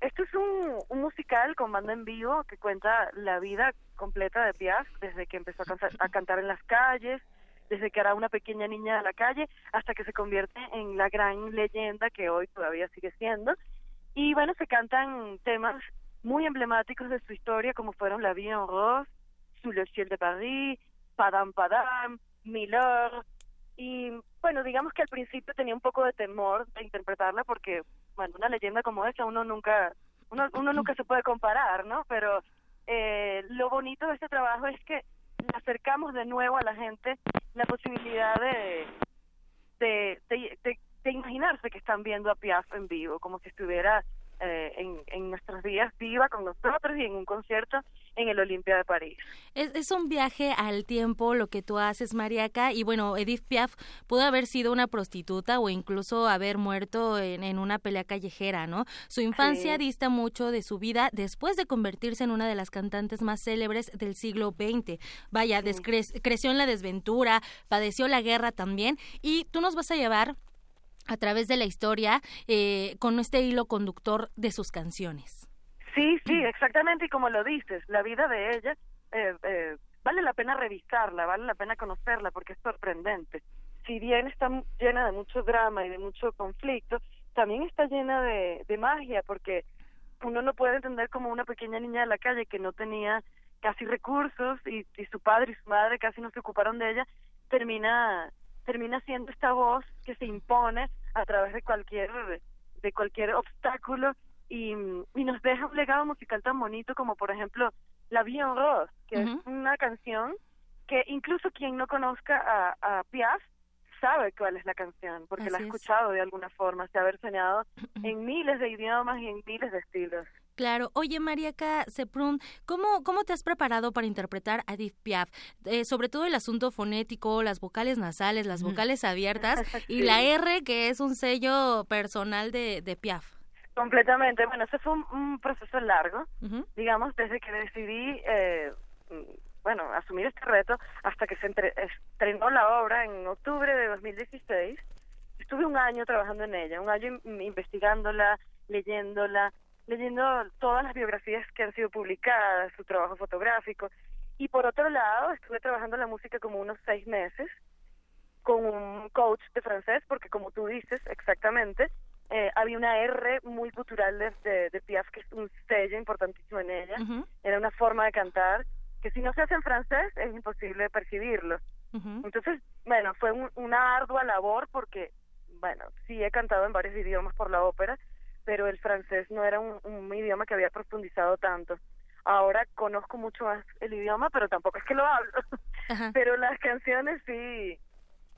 Esto es un, musical con banda en vivo que cuenta la vida completa de Piaf desde que empezó a, cantar en las calles, desde que era una pequeña niña de la calle hasta que se convierte en la gran leyenda que hoy todavía sigue siendo. Y bueno, se cantan temas muy emblemáticos de su historia como fueron La Vie en Rose, Sous le ciel de Paris, Padam Padam, Milord, y bueno, digamos que al principio tenía un poco de temor de interpretarla porque, bueno, una leyenda como esa uno nunca, uno, uno nunca se puede comparar, ¿no? Pero eh, lo bonito de este trabajo es que acercamos de nuevo a la gente la posibilidad de, de, de, de imaginarse que están viendo a Piaf en vivo, como si estuviera eh, en, en, nuestros días viva con nosotros y en un concierto en el Olimpia de París. Es, es, un viaje al tiempo lo que tú haces, Mariaca, y bueno, Edith Piaf pudo haber sido una prostituta o incluso haber muerto en, en una pelea callejera, ¿no? Su infancia dista mucho de su vida después de convertirse en una de las cantantes más célebres del siglo XX. Vaya, creció en la desventura, padeció la guerra también, y tú nos vas a llevar a través de la historia eh, con este hilo conductor de sus canciones. Sí, sí, exactamente, y como lo dices, la vida de ella eh, eh, vale la pena revisarla, vale la pena conocerla porque es sorprendente. Si bien está llena de mucho drama y de mucho conflicto, también está llena de, de magia porque uno no puede entender como una pequeña niña de la calle que no tenía casi recursos y, y su padre y su madre casi no se ocuparon de ella, termina termina siendo esta voz que se impone a través de cualquier de cualquier obstáculo y, y nos deja un legado musical tan bonito como por ejemplo La Vie en Rose, que es una canción que incluso quien no conozca a, a Piaf sabe cuál es la canción, porque la ha escuchado de alguna forma, se ha versionado en miles de idiomas y en miles de estilos. Claro. Oye, Mariaca Seprun, ¿cómo, ¿cómo te has preparado para interpretar a Edith Piaf? Eh, sobre todo el asunto fonético, las vocales nasales, las vocales abiertas y la R, que es un sello personal de, de Piaf. Completamente. Bueno, ese fue un, proceso largo, digamos, desde que decidí, eh, bueno, asumir este reto hasta que se estrenó la obra en octubre de 2016. Estuve un año trabajando en ella, un año investigándola, leyéndola, leyendo todas las biografías que han sido publicadas, su trabajo fotográfico. Y por otro lado, estuve trabajando la música como unos seis meses con un coach de francés, porque como tú dices exactamente, eh, había una R muy cultural de, de, Piaf, que es un sello importantísimo en ella. Era una forma de cantar que si no se hace en francés es imposible percibirlo. Entonces, bueno, fue una ardua labor porque, bueno, sí he cantado en varios idiomas por la ópera, pero el francés no era un, idioma que había profundizado tanto. Ahora conozco mucho más el idioma, pero tampoco es que lo hablo. Pero las canciones sí,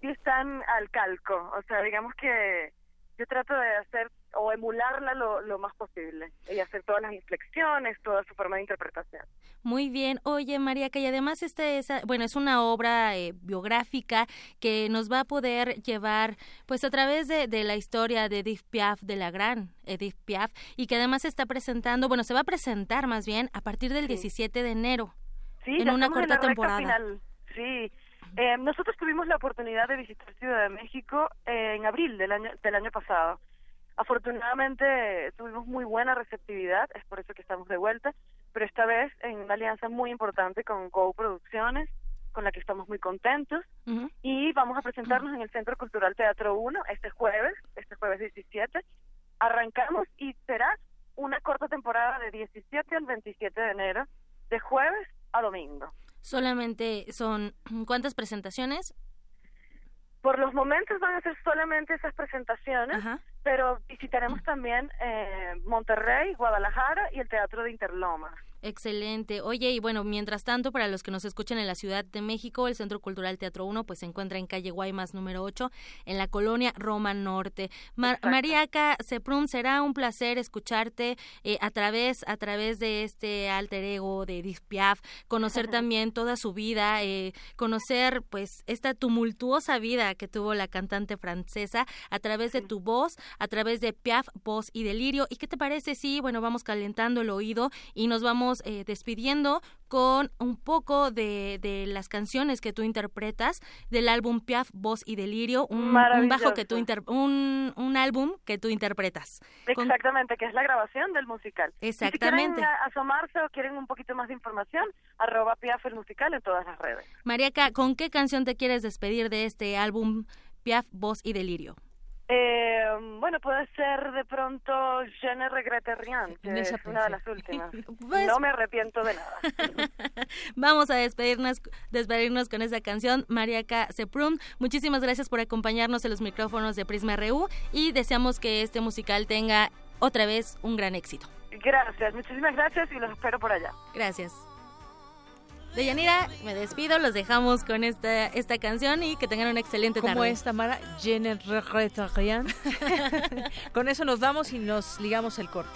sí están al calco. O sea, digamos que yo trato de hacer o emularla lo, lo más posible y hacer todas las inflexiones, toda su forma de interpretación. Muy bien. Oye, María, que además este es, bueno, es una obra eh, biográfica que nos va a poder llevar, pues, a través de, de, la historia de Edith Piaf, de la gran Edith Piaf, y que además se está presentando, bueno, se va a presentar más bien a partir del 17 de enero. Sí, en una corta temporada. Final. Sí. Eh, nosotros tuvimos la oportunidad de visitar Ciudad de México eh, en abril del año del año pasado. Afortunadamente tuvimos muy buena receptividad, es por eso que estamos de vuelta, pero esta vez en una alianza muy importante con Go Producciones, con la que estamos muy contentos, y vamos a presentarnos en el Centro Cultural Teatro 1 este jueves, este jueves 17. Arrancamos y será una corta temporada de 17 al 27 de enero, de jueves a domingo. Solamente son, ¿cuántas presentaciones? Por los momentos van a ser solamente esas presentaciones, pero visitaremos también eh, Monterrey, Guadalajara y el Teatro de Interlomas. Excelente. Oye, y bueno, mientras tanto, para los que nos escuchan en la Ciudad de México, el Centro Cultural Teatro 1 pues se encuentra en calle Guaymas número 8, en la colonia Roma Norte. Mariaca Seprum, será un placer escucharte eh, a través a través de este alter ego de Edith Piaf, conocer también toda su vida, eh, conocer pues esta tumultuosa vida que tuvo la cantante francesa a través de tu voz, a través de Piaf, voz y delirio. ¿Y qué te parece si, bueno, vamos calentando el oído y nos vamos eh, despidiendo con un poco de, de, las canciones que tú interpretas del álbum Piaf, Voz y Delirio, un, bajo que tú un, un álbum que tú interpretas. Exactamente, que es la grabación del musical. Exactamente. si quieren asomarse o quieren un poquito más de información, arroba Piaf el musical en todas las redes. Mariaca, ¿con qué canción te quieres despedir de este álbum Piaf, Voz y Delirio? Eh, bueno, puede ser de pronto Je ne regrette rien, que es una de las últimas. Pues no me arrepiento de nada. Vamos a despedirnos, despedirnos con esa canción, Mariaca Seprum. Muchísimas gracias por acompañarnos en los micrófonos de Prisma RU y deseamos que este musical tenga otra vez un gran éxito. Gracias, muchísimas gracias y los espero por allá. Gracias. De Yanira, me despido, los dejamos con esta, esta canción y que tengan una excelente tarde. Como esta, Mara, Con eso nos vamos y nos ligamos el corte.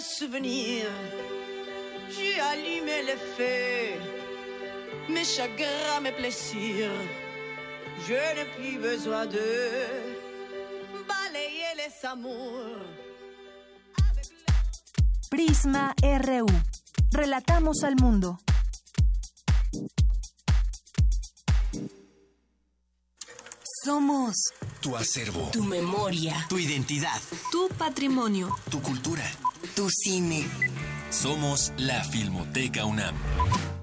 Souvenirs. J'ai allumé les feux, mes chagrins, mes plaisirs. Je n'ai plus besoin de balayer les amours. Prisma RU. Relatamos al mundo. Somos tu acervo, tu memoria, tu identidad, tu patrimonio, tu cultura, tu cine. Somos la Filmoteca UNAM.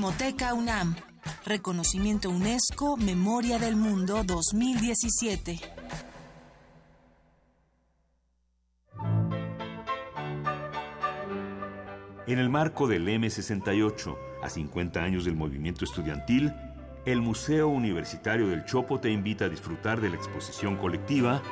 Filmoteca UNAM. Reconocimiento UNESCO Memoria del Mundo 2017. En el marco del M68, a 50 años del movimiento estudiantil, el Museo Universitario del Chopo te invita a disfrutar de la exposición colectiva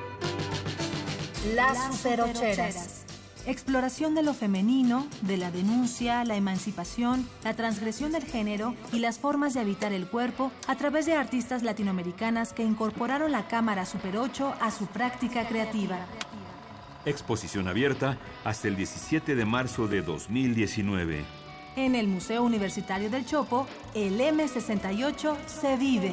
Las Superocheras exploración de lo femenino, de la denuncia, la emancipación, la transgresión del género y las formas de habitar el cuerpo a través de artistas latinoamericanas que incorporaron la cámara Super 8 a su práctica creativa. Exposición abierta hasta el 17 de marzo de 2019. En el Museo Universitario del Chopo, el M68 se vive.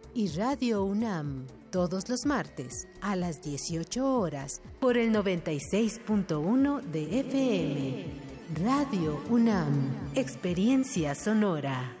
y Radio UNAM todos los martes a las 18 horas por el 96.1 de FM. Radio UNAM, Experiencia Sonora.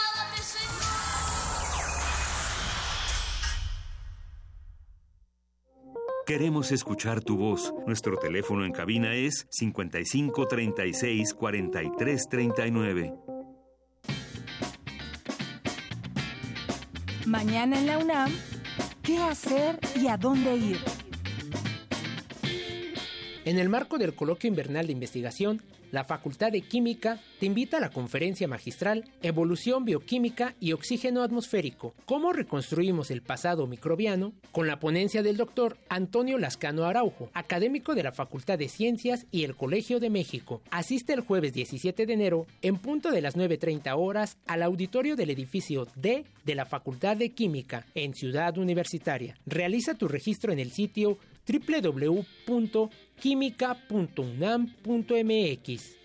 Queremos escuchar tu voz. Nuestro teléfono en cabina es 55 36 43 39. Mañana en la UNAM, ¿qué hacer y a dónde ir? En el marco del coloquio invernal de investigación, la Facultad de Química te invita a la conferencia magistral Evolución Bioquímica y Oxígeno Atmosférico, cómo reconstruimos el pasado microbiano, con la ponencia del doctor Antonio Lascano Araujo, académico de la Facultad de Ciencias y el Colegio de México. Asiste el jueves 17 de enero, en punto de las 9.30 horas, al auditorio del edificio D de la Facultad de Química, en Ciudad Universitaria. Realiza tu registro en el sitio www.quimica.unam.mx.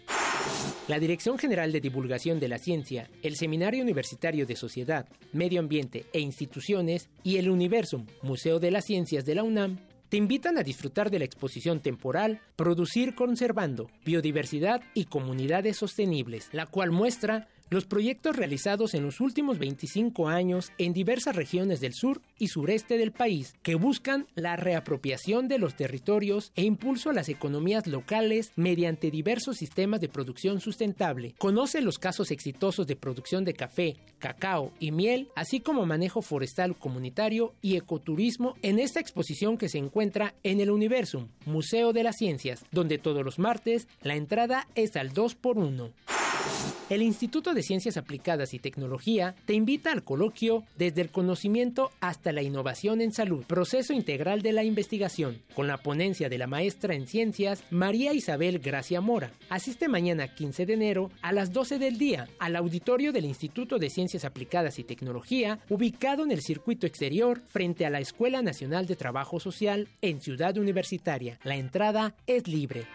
La Dirección General de Divulgación de la Ciencia, el Seminario Universitario de Sociedad, Medio Ambiente e Instituciones y el Universum, Museo de las Ciencias de la UNAM, te invitan a disfrutar de la exposición temporal Producir conservando, biodiversidad y comunidades sostenibles, la cual muestra los proyectos realizados en los últimos 25 años en diversas regiones del sur y sureste del país que buscan la reapropiación de los territorios e impulso a las economías locales mediante diversos sistemas de producción sustentable. Conoce los casos exitosos de producción de café, cacao y miel, así como manejo forestal comunitario y ecoturismo en esta exposición que se encuentra en el Universum, Museo de las Ciencias, donde todos los martes la entrada es al 2 por 1. El Instituto de Ciencias Aplicadas y Tecnología te invita al coloquio Desde el conocimiento hasta la innovación en salud, proceso integral de la investigación, con la ponencia de la maestra en ciencias María Isabel Gracia Mora. Asiste mañana 15 de enero a las 12 del día al auditorio del Instituto de Ciencias Aplicadas y Tecnología, ubicado en el circuito exterior frente a la Escuela Nacional de Trabajo Social en Ciudad Universitaria. La entrada es libre.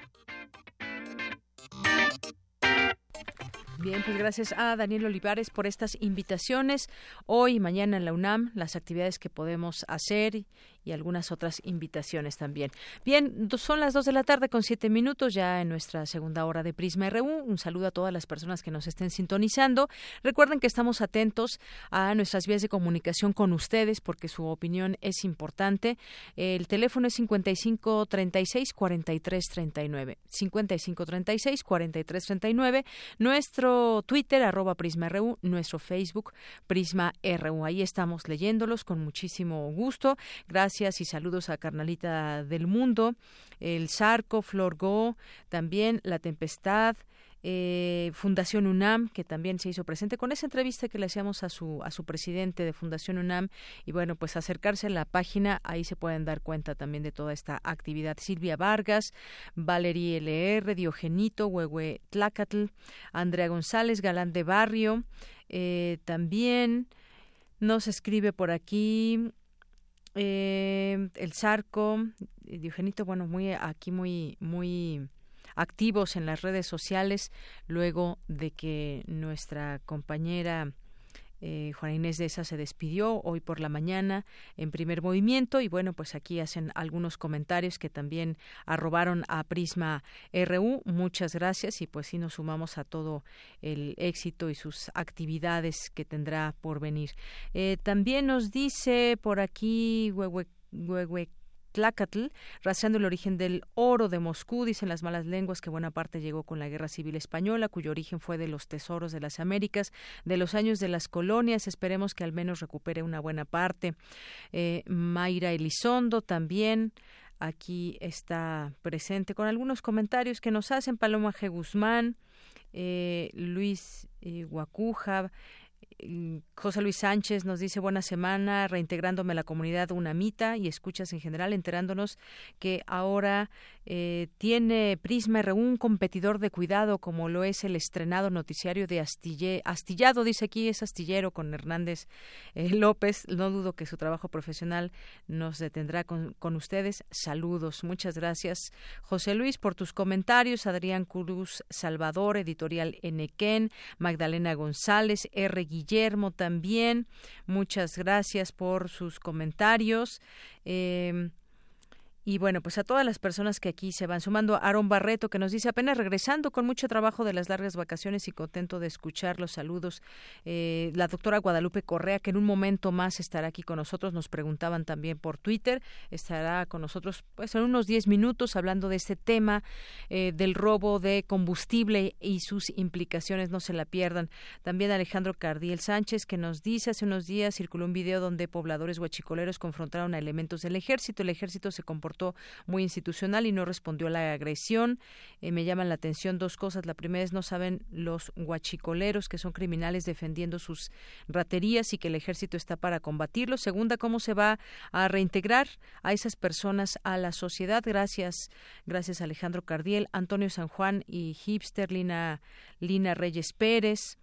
Bien, pues gracias a Daniel Olivares por estas invitaciones. Hoy y mañana en la UNAM, las actividades que podemos hacer y algunas otras invitaciones también. Bien, son las dos de la tarde con siete minutos ya en nuestra segunda hora de Prisma RU. Un saludo a todas las personas que nos estén sintonizando. Recuerden que estamos atentos a nuestras vías de comunicación con ustedes porque su opinión es importante. El teléfono es 55 36 43 39. 55 36 43 39. Nuestro Twitter, arroba Prisma RU. Nuestro Facebook, Prisma RU. Ahí estamos leyéndolos con muchísimo gusto. Gracias y saludos a Carnalita del Mundo, el Sarco, Flor Go, también La Tempestad, eh, Fundación UNAM, que también se hizo presente con esa entrevista que le hacíamos a su, a su presidente de Fundación UNAM. Y bueno, pues acercarse a la página, ahí se pueden dar cuenta también de toda esta actividad. Silvia Vargas, Valerie LR, Diogenito, Huehue Tlacatl, Andrea González, Galán de Barrio, eh, también nos escribe por aquí eh, el Zarco, Diogenito, bueno, muy aquí muy muy activos en las redes sociales luego de que nuestra compañera eh, Juana Inés de esa se despidió hoy por la mañana en primer movimiento y bueno, pues aquí hacen algunos comentarios que también arrobaron a Prisma RU. Muchas gracias y pues sí nos sumamos a todo el éxito y sus actividades que tendrá por venir. Eh, también nos dice por aquí Huehue, Tlacatl, rastreando el origen del oro de Moscú, dicen las malas lenguas que buena parte llegó con la Guerra Civil Española, cuyo origen fue de los tesoros de las Américas, de los años de las colonias. Esperemos que al menos recupere una buena parte. Eh, Mayra Elizondo también aquí está presente con algunos comentarios que nos hacen Paloma G. Guzmán, eh, Luis eh, Guacuja, José Luis Sánchez nos dice buena semana, reintegrándome a la comunidad UNAMITA y escuchas en general, enterándonos que ahora eh, tiene Prisma R un competidor de cuidado como lo es el estrenado noticiario de Astillado, dice aquí es Astillero con Hernández eh, López. No dudo que su trabajo profesional nos detendrá con, con, ustedes. Saludos, muchas gracias José Luis por tus comentarios. Adrián Cruz Salvador, editorial Enequén, Magdalena González, R. Guillermo también. Muchas gracias por sus comentarios. Eh, y bueno, pues a todas las personas que aquí se van sumando, Aaron Barreto que nos dice apenas regresando con mucho trabajo de las largas vacaciones y contento de escuchar los saludos. Eh, la doctora Guadalupe Correa que en un momento más estará aquí con nosotros, nos preguntaban también por Twitter, estará con nosotros pues en unos 10 minutos hablando de este tema eh, del robo de combustible y sus implicaciones, no se la pierdan. También Alejandro Cardiel Sánchez que nos dice hace unos días circuló un video donde pobladores huachicoleros confrontaron a elementos del ejército, el ejército se comportó muy institucional y no respondió a la agresión. Eh, me llaman la atención dos cosas. La primera es no saben los guachicoleros que son criminales defendiendo sus raterías y que el ejército está para combatirlo. Segunda, cómo se va a reintegrar a esas personas a la sociedad. Gracias, gracias Alejandro Cardiel, Antonio San Juan y Hipster, Lina, Lina Reyes Pérez,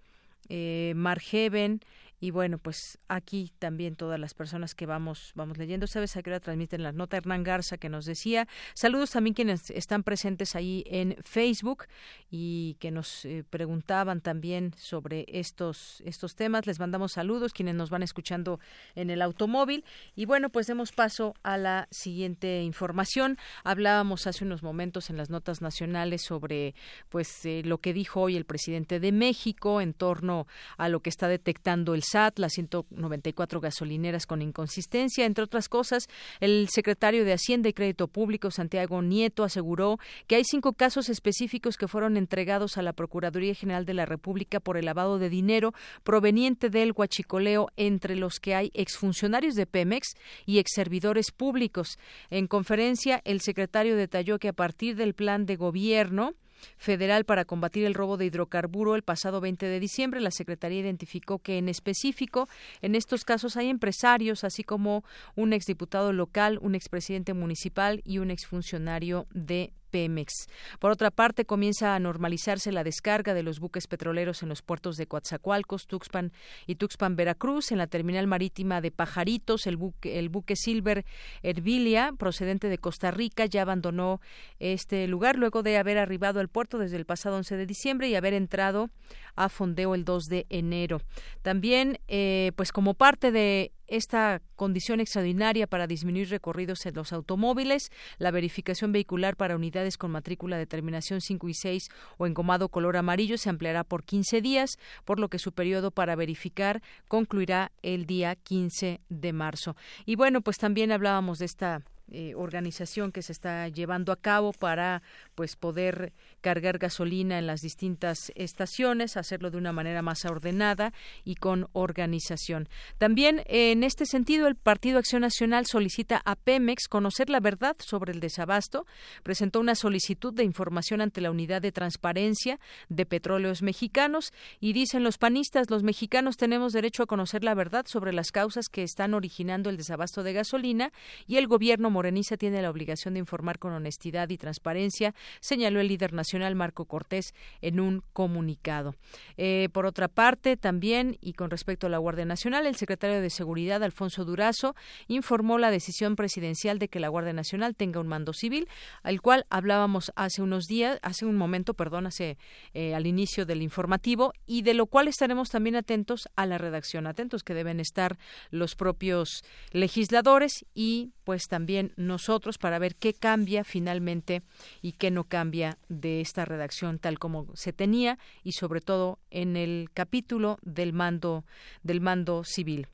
eh, Margeven y bueno, pues aquí también todas las personas que vamos vamos leyendo, sabes a qué hora transmiten la nota Hernán Garza que nos decía, saludos también quienes están presentes ahí en Facebook y que nos eh, preguntaban también sobre estos estos temas, les mandamos saludos quienes nos van escuchando en el automóvil. Y bueno, pues demos paso a la siguiente información. Hablábamos hace unos momentos en las notas nacionales sobre pues eh, lo que dijo hoy el presidente de México en torno a lo que está detectando el SAT, las 194 gasolineras con inconsistencia. Entre otras cosas, el secretario de Hacienda y Crédito Público, Santiago Nieto, aseguró que hay cinco casos específicos que fueron entregados a la Procuraduría General de la República por el lavado de dinero proveniente del huachicoleo, entre los que hay exfuncionarios de Pemex y exservidores públicos. En conferencia, el secretario detalló que a partir del plan de gobierno, federal para combatir el robo de hidrocarburo el pasado 20 de diciembre. La Secretaría identificó que en específico en estos casos hay empresarios, así como un exdiputado local, un expresidente municipal y un exfuncionario de Pemex. Por otra parte, comienza a normalizarse la descarga de los buques petroleros en los puertos de Coatzacoalcos, Tuxpan y Tuxpan, Veracruz. En la terminal marítima de Pajaritos, el buque, Silver Herbilia, procedente de Costa Rica, ya abandonó este lugar luego de haber arribado al puerto desde el pasado 11 de diciembre y haber entrado a fondeo el 2 de enero. También, eh, pues como parte de esta condición extraordinaria para disminuir recorridos en los automóviles, la verificación vehicular para unidades con matrícula de terminación 5 y 6 o engomado color amarillo se ampliará por 15 días, por lo que su periodo para verificar concluirá el día 15 de marzo. Y bueno, pues también hablábamos de esta eh, organización que se está llevando a cabo para pues poder cargar gasolina en las distintas estaciones, hacerlo de una manera más ordenada y con organización. También en este sentido el Partido Acción Nacional solicita a Pemex conocer la verdad sobre el desabasto, presentó una solicitud de información ante la Unidad de Transparencia de Petróleos Mexicanos y dicen los panistas, los mexicanos tenemos derecho a conocer la verdad sobre las causas que están originando el desabasto de gasolina y el gobierno Morenisa tiene la obligación de informar con honestidad y transparencia, señaló el líder nacional Marco Cortés en un comunicado. Eh, por otra parte, también, y con respecto a la Guardia Nacional, el secretario de Seguridad, Alfonso Durazo, informó la decisión presidencial de que la Guardia Nacional tenga un mando civil, al cual hablábamos hace unos días, hace un momento, perdón, hace eh, al inicio del informativo, y de lo cual estaremos también atentos a la redacción, atentos que deben estar los propios legisladores y pues también nosotros para ver qué cambia finalmente y qué no cambia de esta redacción tal como se tenía y sobre todo en el capítulo del mando del mando civil.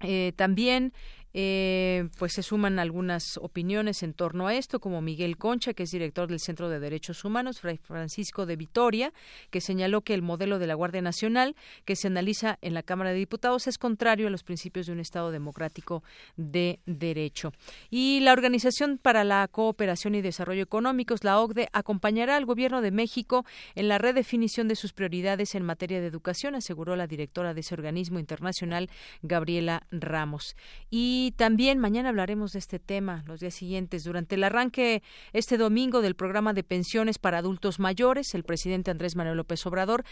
Eh, también eh, pues se suman algunas opiniones en torno a esto, como Miguel Concha, que es director del Centro de Derechos Humanos, Fray Francisco de Vitoria, que señaló que el modelo de la Guardia Nacional que se analiza en la Cámara de Diputados es contrario a los principios de un Estado democrático de derecho. Y la Organización para la Cooperación y Desarrollo Económicos, la OCDE, acompañará al Gobierno de México en la redefinición de sus prioridades en materia de educación, aseguró la directora de ese organismo internacional, Gabriela Ramos. Y y también mañana hablaremos de este tema los días siguientes. Durante el arranque este domingo del programa de pensiones para adultos mayores, el presidente Andrés Manuel López Obrador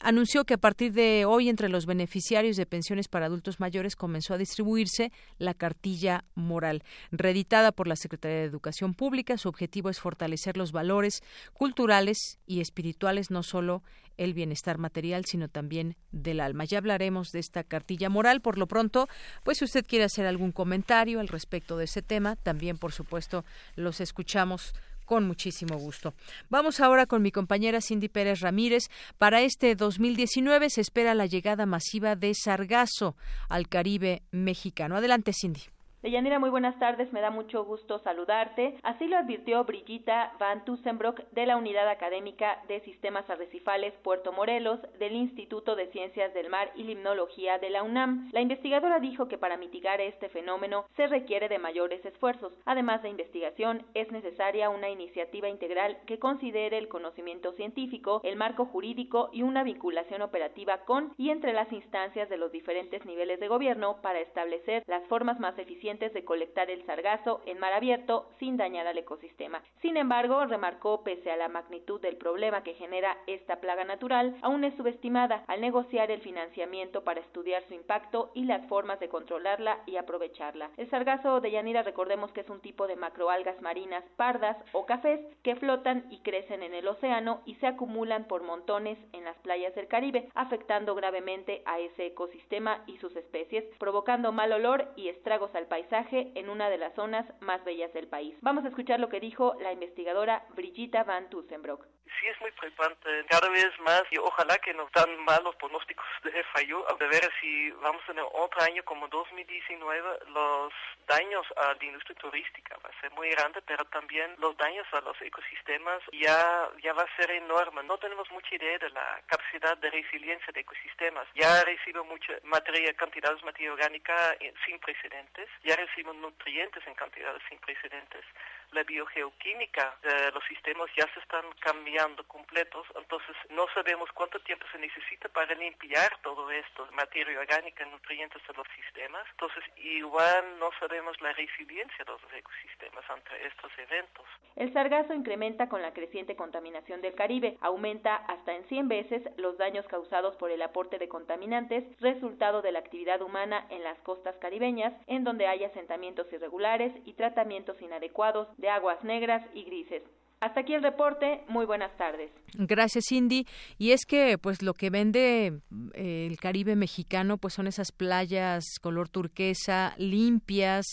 anunció que a partir de hoy entre los beneficiarios de pensiones para adultos mayores comenzó a distribuirse la cartilla moral. Reeditada por la Secretaría de Educación Pública, su objetivo es fortalecer los valores culturales y espirituales no solo el bienestar material, sino también del alma. Ya hablaremos de esta cartilla moral. Por lo pronto, pues si usted quiere hacer algún comentario al respecto de ese tema, también, por supuesto, los escuchamos con muchísimo gusto. Vamos ahora con mi compañera Cindy Pérez Ramírez. Para este 2019 se espera la llegada masiva de sargazo al Caribe mexicano. Adelante, Cindy. Deyanira, muy buenas tardes, me da mucho gusto saludarte. Así lo advirtió Brigitta Van Tussenbrock de la Unidad Académica de Sistemas Arrecifales Puerto Morelos del Instituto de Ciencias del Mar y Limnología de la UNAM. La investigadora dijo que para mitigar este fenómeno se requiere de mayores esfuerzos. Además de investigación, es necesaria una iniciativa integral que considere el conocimiento científico, el marco jurídico y una vinculación operativa con y entre las instancias de los diferentes niveles de gobierno para establecer las formas más eficientes de colectar el sargazo en mar abierto sin dañar al ecosistema. Sin embargo, remarcó, pese a la magnitud del problema que genera esta plaga natural, aún es subestimada al negociar el financiamiento para estudiar su impacto y las formas de controlarla y aprovecharla. El sargazo de Yanira, recordemos que es un tipo de macroalgas marinas pardas o cafés que flotan y crecen en el océano y se acumulan por montones en las playas del Caribe, afectando gravemente a ese ecosistema y sus especies, provocando mal olor y estragos al paisaje en una de las zonas más bellas del país. Vamos a escuchar lo que dijo la investigadora Brigitta Van Tussenbrock sí es muy preocupante. Cada vez más y ojalá que nos dan malos pronósticos de fallo, de ver si vamos a tener otro año como 2019, los daños a la industria turística va a ser muy grande, pero también los daños a los ecosistemas ya, ya va a ser enorme. No tenemos mucha idea de la capacidad de resiliencia de ecosistemas. Ya recibo mucha materia, cantidades de materia orgánica sin precedentes, ya recibo nutrientes en cantidades sin precedentes la biogeoquímica de los sistemas ya se están cambiando completos, entonces no sabemos cuánto tiempo se necesita para limpiar todo esto, materia orgánica, nutrientes de los sistemas, entonces igual no sabemos la resiliencia de los ecosistemas ante estos eventos. El sargazo incrementa con la creciente contaminación del Caribe, aumenta hasta en 100 veces los daños causados por el aporte de contaminantes resultado de la actividad humana en las costas caribeñas, en donde hay asentamientos irregulares y tratamientos inadecuados de aguas negras y grises. Hasta aquí el reporte. Muy buenas tardes. Gracias, Cindy. Y es que, pues, lo que vende eh, el Caribe mexicano, pues, son esas playas color turquesa, limpias,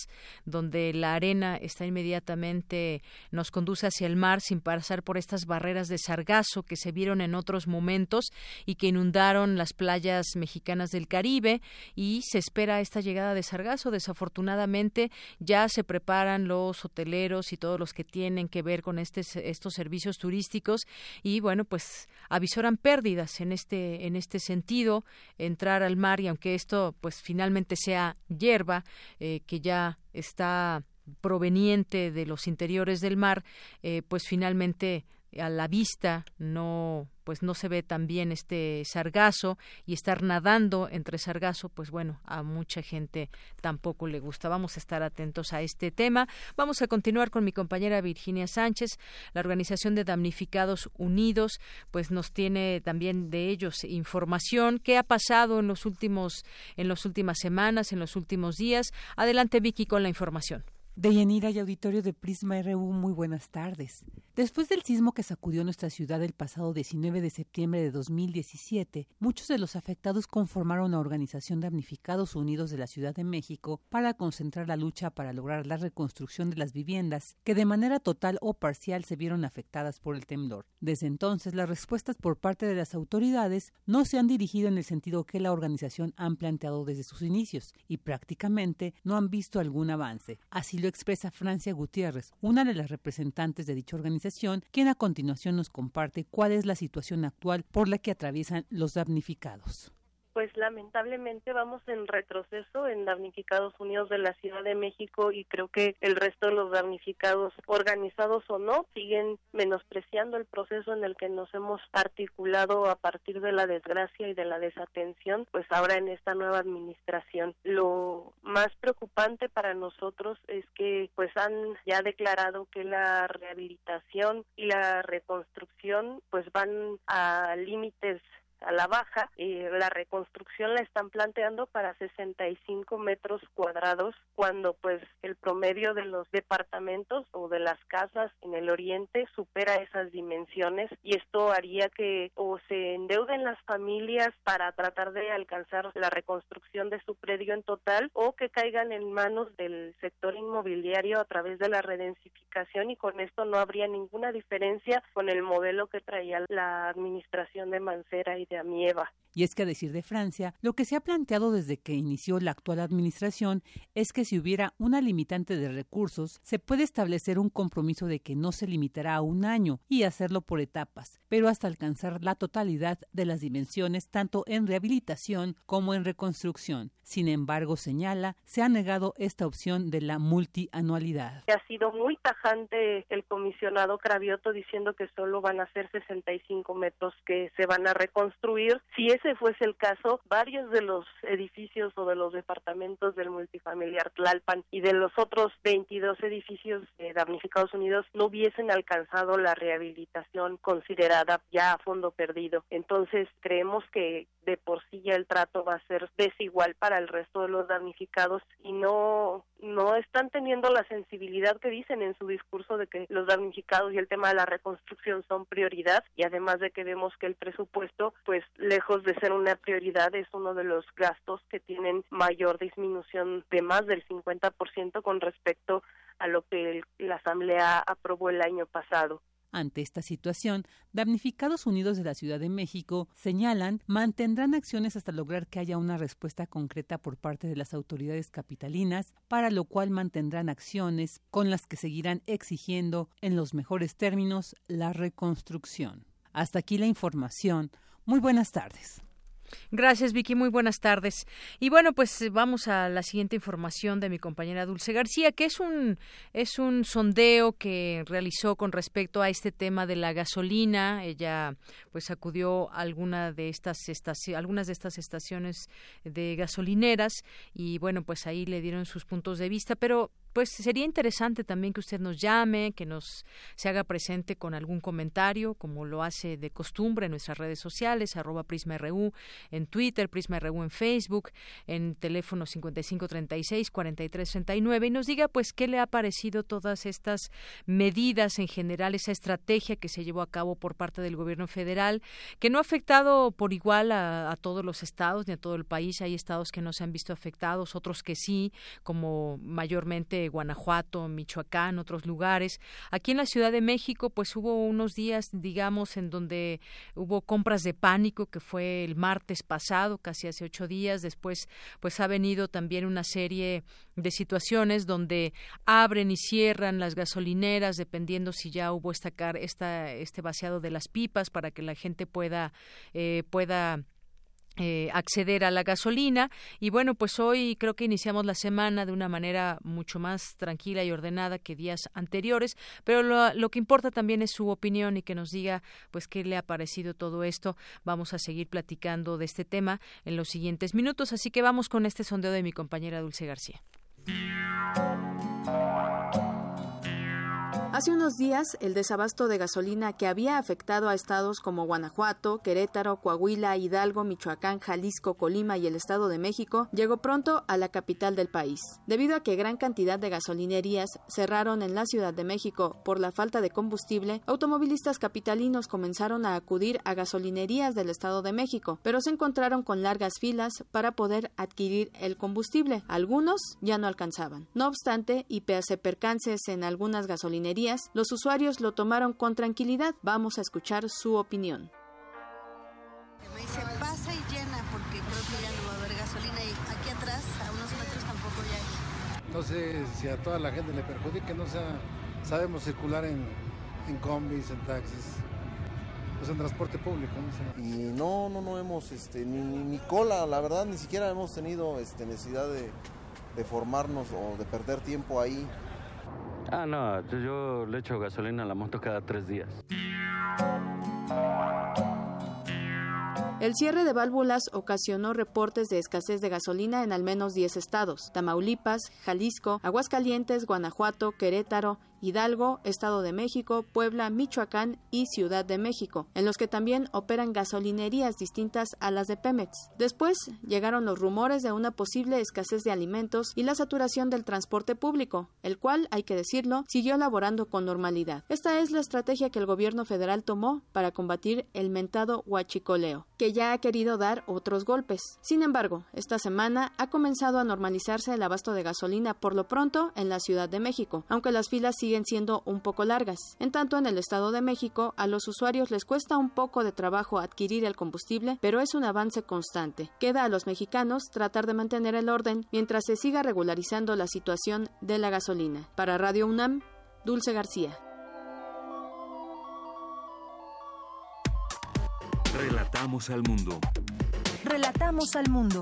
donde la arena está inmediatamente nos conduce hacia el mar sin pasar por estas barreras de sargazo que se vieron en otros momentos y que inundaron las playas mexicanas del Caribe. Y se espera esta llegada de sargazo. Desafortunadamente, ya se preparan los hoteleros y todos los que tienen que ver con este estos servicios turísticos y bueno pues avisoran pérdidas en este en este sentido entrar al mar y aunque esto pues finalmente sea hierba eh, que ya está proveniente de los interiores del mar eh, pues finalmente a la vista no pues no se ve tan bien este sargazo y estar nadando entre sargazo pues bueno a mucha gente tampoco le gusta. Vamos a estar atentos a este tema. Vamos a continuar con mi compañera Virginia Sánchez. La organización de damnificados unidos pues nos tiene también de ellos información. Qué ha pasado en los últimos en las últimas semanas en los últimos días adelante Vicky con la información Deyanira y auditorio de Prisma RU, muy buenas tardes. Después del sismo que sacudió nuestra ciudad el pasado 19 de septiembre de 2017, muchos de los afectados conformaron la Organización Damnificados Unidos de la Ciudad de México para concentrar la lucha para lograr la reconstrucción de las viviendas que de manera total o parcial se vieron afectadas por el temblor. Desde entonces, las respuestas por parte de las autoridades no se han dirigido en el sentido que la organización han planteado desde sus inicios y prácticamente no han visto algún avance. Así expresa Francia Gutiérrez, una de las representantes de dicha organización, quien a continuación nos comparte cuál es la situación actual por la que atraviesan los damnificados pues lamentablemente vamos en retroceso en damnificados unidos de la Ciudad de México y creo que el resto de los damnificados organizados o no siguen menospreciando el proceso en el que nos hemos articulado a partir de la desgracia y de la desatención, pues ahora en esta nueva administración. Lo más preocupante para nosotros es que pues han ya declarado que la rehabilitación y la reconstrucción pues van a límites a la baja. y la reconstrucción la están planteando para 65 metros cuadrados, cuando pues el promedio de los departamentos o de las casas en el oriente supera esas dimensiones y esto haría que o se endeuden las familias para tratar de alcanzar la reconstrucción de su predio en total o que caigan en manos del sector inmobiliario a través de la redensificación y con esto no habría ninguna diferencia con el modelo que traía la administración de Mancera y de Amieva. Y es que a decir de Francia, lo que se ha planteado desde que inició la actual administración es que si hubiera una limitante de recursos, se puede establecer un compromiso de que no se limitará a un año y hacerlo por etapas, pero hasta alcanzar la totalidad de las dimensiones tanto en rehabilitación como en reconstrucción. Sin embargo, señala, se ha negado esta opción de la multianualidad. Ha sido muy tajante el comisionado Cravioto diciendo que solo van a ser 65 metros que se van a reconstruir. Si ese fuese el caso, varios de los edificios o de los departamentos del multifamiliar Tlalpan y de los otros 22 edificios de damnificados unidos no hubiesen alcanzado la rehabilitación considerada ya a fondo perdido. Entonces, creemos que de por sí ya el trato va a ser desigual para el resto de los damnificados y no no están teniendo la sensibilidad que dicen en su discurso de que los damnificados y el tema de la reconstrucción son prioridad y además de que vemos que el presupuesto pues lejos de ser una prioridad es uno de los gastos que tienen mayor disminución de más del 50% con respecto a lo que la Asamblea aprobó el año pasado. Ante esta situación, Damnificados Unidos de la Ciudad de México señalan mantendrán acciones hasta lograr que haya una respuesta concreta por parte de las autoridades capitalinas, para lo cual mantendrán acciones con las que seguirán exigiendo, en los mejores términos, la reconstrucción. Hasta aquí la información. Muy buenas tardes. Gracias, Vicky. Muy buenas tardes. Y bueno, pues eh, vamos a la siguiente información de mi compañera Dulce García, que es un es un sondeo que realizó con respecto a este tema de la gasolina. Ella pues acudió a alguna de estas algunas de estas estaciones de gasolineras y bueno, pues ahí le dieron sus puntos de vista, pero pues sería interesante también que usted nos llame, que nos se haga presente con algún comentario, como lo hace de costumbre en nuestras redes sociales, arroba PrismaRU, en Twitter, PrismaRU en Facebook, en teléfono 5536-4339, y nos diga pues qué le ha parecido todas estas medidas en general, esa estrategia que se llevó a cabo por parte del gobierno federal, que no ha afectado por igual a, a todos los estados ni a todo el país. Hay estados que no se han visto afectados, otros que sí, como mayormente Guanajuato, Michoacán, otros lugares. Aquí en la Ciudad de México, pues hubo unos días, digamos, en donde hubo compras de pánico, que fue el martes pasado, casi hace ocho días. Después, pues ha venido también una serie de situaciones donde abren y cierran las gasolineras, dependiendo si ya hubo esta, esta este vaciado de las pipas para que la gente pueda eh, pueda eh, acceder a la gasolina. Y bueno pues hoy creo que iniciamos la semana de una manera mucho más tranquila y ordenada que días anteriores pero lo, lo, que importa también es su opinión y que nos diga pues qué le ha parecido todo esto. Vamos a seguir platicando de este tema en los siguientes minutos así que vamos con este sondeo de mi compañera Dulce García Hace unos días, el desabasto de gasolina que había afectado a estados como Guanajuato, Querétaro, Coahuila, Hidalgo, Michoacán, Jalisco, Colima y el Estado de México llegó pronto a la capital del país. Debido a que gran cantidad de gasolinerías cerraron en la Ciudad de México por la falta de combustible, automovilistas capitalinos comenzaron a acudir a gasolinerías del Estado de México, pero se encontraron con largas filas para poder adquirir el combustible. Algunos ya no alcanzaban. No obstante, y pese percances en algunas gasolinerías, los usuarios lo tomaron con tranquilidad. Vamos a escuchar su opinión. Me dice pasa y llena porque creo que ya no va a haber gasolina y aquí atrás a unos metros tampoco ya hay. No sé si a toda la gente le perjudique, no sea, sabemos circular en, en combis, en taxis, pues en transporte público. ¿no? Y no, no, no hemos, este, ni, ni, cola, la verdad, ni siquiera hemos tenido este, necesidad de, de formarnos o de perder tiempo ahí. Ah, no, yo le echo gasolina a la moto cada tres días. El cierre de válvulas ocasionó reportes de escasez de gasolina en al menos 10 estados, Tamaulipas, Jalisco, Aguascalientes, Guanajuato, Querétaro, Hidalgo, Estado de México, Puebla, Michoacán y Ciudad de México, en los que también operan gasolinerías distintas a las de Pemex. Después llegaron los rumores de una posible escasez de alimentos y la saturación del transporte público, el cual, hay que decirlo, siguió laborando con normalidad. Esta es la estrategia que el gobierno federal tomó para combatir el mentado huachicoleo, que ya ha querido dar otros golpes. Sin embargo, esta semana ha comenzado a normalizarse el abasto de gasolina por lo pronto en la Ciudad de México, aunque las filas siguen siendo un poco largas. En tanto, en el Estado de México, a los usuarios les cuesta un poco de trabajo adquirir el combustible, pero es un avance constante. Queda a los mexicanos tratar de mantener el orden mientras se siga regularizando la situación de la gasolina. Para Radio UNAM, Dulce García. Relatamos al mundo. Relatamos al mundo.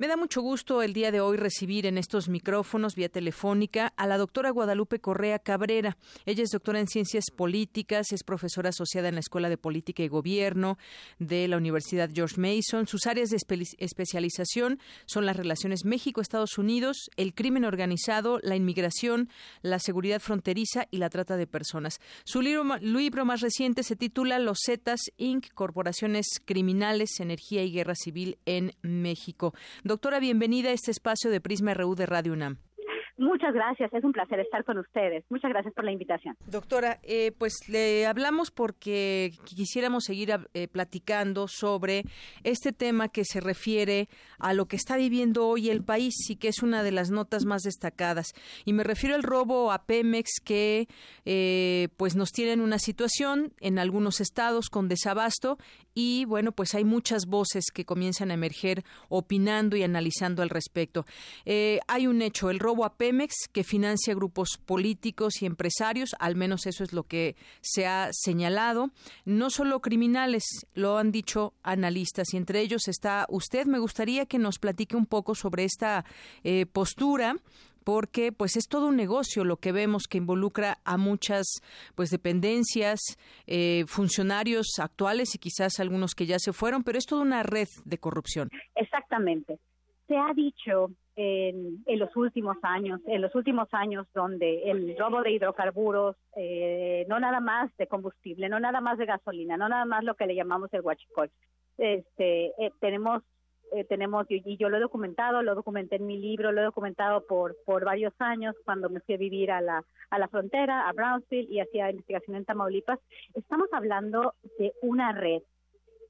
Me da mucho gusto el día de hoy recibir en estos micrófonos vía telefónica a la doctora Guadalupe Correa Cabrera. Ella es doctora en ciencias políticas, es profesora asociada en la Escuela de Política y Gobierno de la Universidad George Mason. Sus áreas de espe especialización son las relaciones México-Estados Unidos, el crimen organizado, la inmigración, la seguridad fronteriza y la trata de personas. Su libro, libro más reciente se titula Los Zetas Inc., Corporaciones Criminales, Energía y Guerra Civil en México. Doctora, bienvenida a este espacio de Prisma RU de Radio UNAM. Muchas gracias, es un placer estar con ustedes. Muchas gracias por la invitación. Doctora, eh, pues le hablamos porque quisiéramos seguir eh, platicando sobre este tema que se refiere a lo que está viviendo hoy el país y que es una de las notas más destacadas. Y me refiero al robo a Pemex que eh, pues nos tiene en una situación en algunos estados con desabasto y bueno, pues hay muchas voces que comienzan a emerger opinando y analizando al respecto. Eh, hay un hecho, el robo a Pemex que financia grupos políticos y empresarios, al menos eso es lo que se ha señalado, no solo criminales, lo han dicho analistas y entre ellos está usted. Me gustaría que nos platique un poco sobre esta eh, postura porque pues es todo un negocio lo que vemos que involucra a muchas pues dependencias, eh, funcionarios actuales y quizás algunos que ya se fueron, pero es toda una red de corrupción. Exactamente. Se ha dicho en, los últimos años, en los últimos años donde el robo de hidrocarburos, eh, no nada más de combustible, no nada más de gasolina, no nada más lo que le llamamos el huachicol, este, eh, tenemos eh, tenemos y, yo lo he documentado, lo documenté en mi libro, lo he documentado por por varios años cuando me fui a vivir a la a la frontera, a Brownsville y hacía investigación en Tamaulipas. Estamos hablando de una red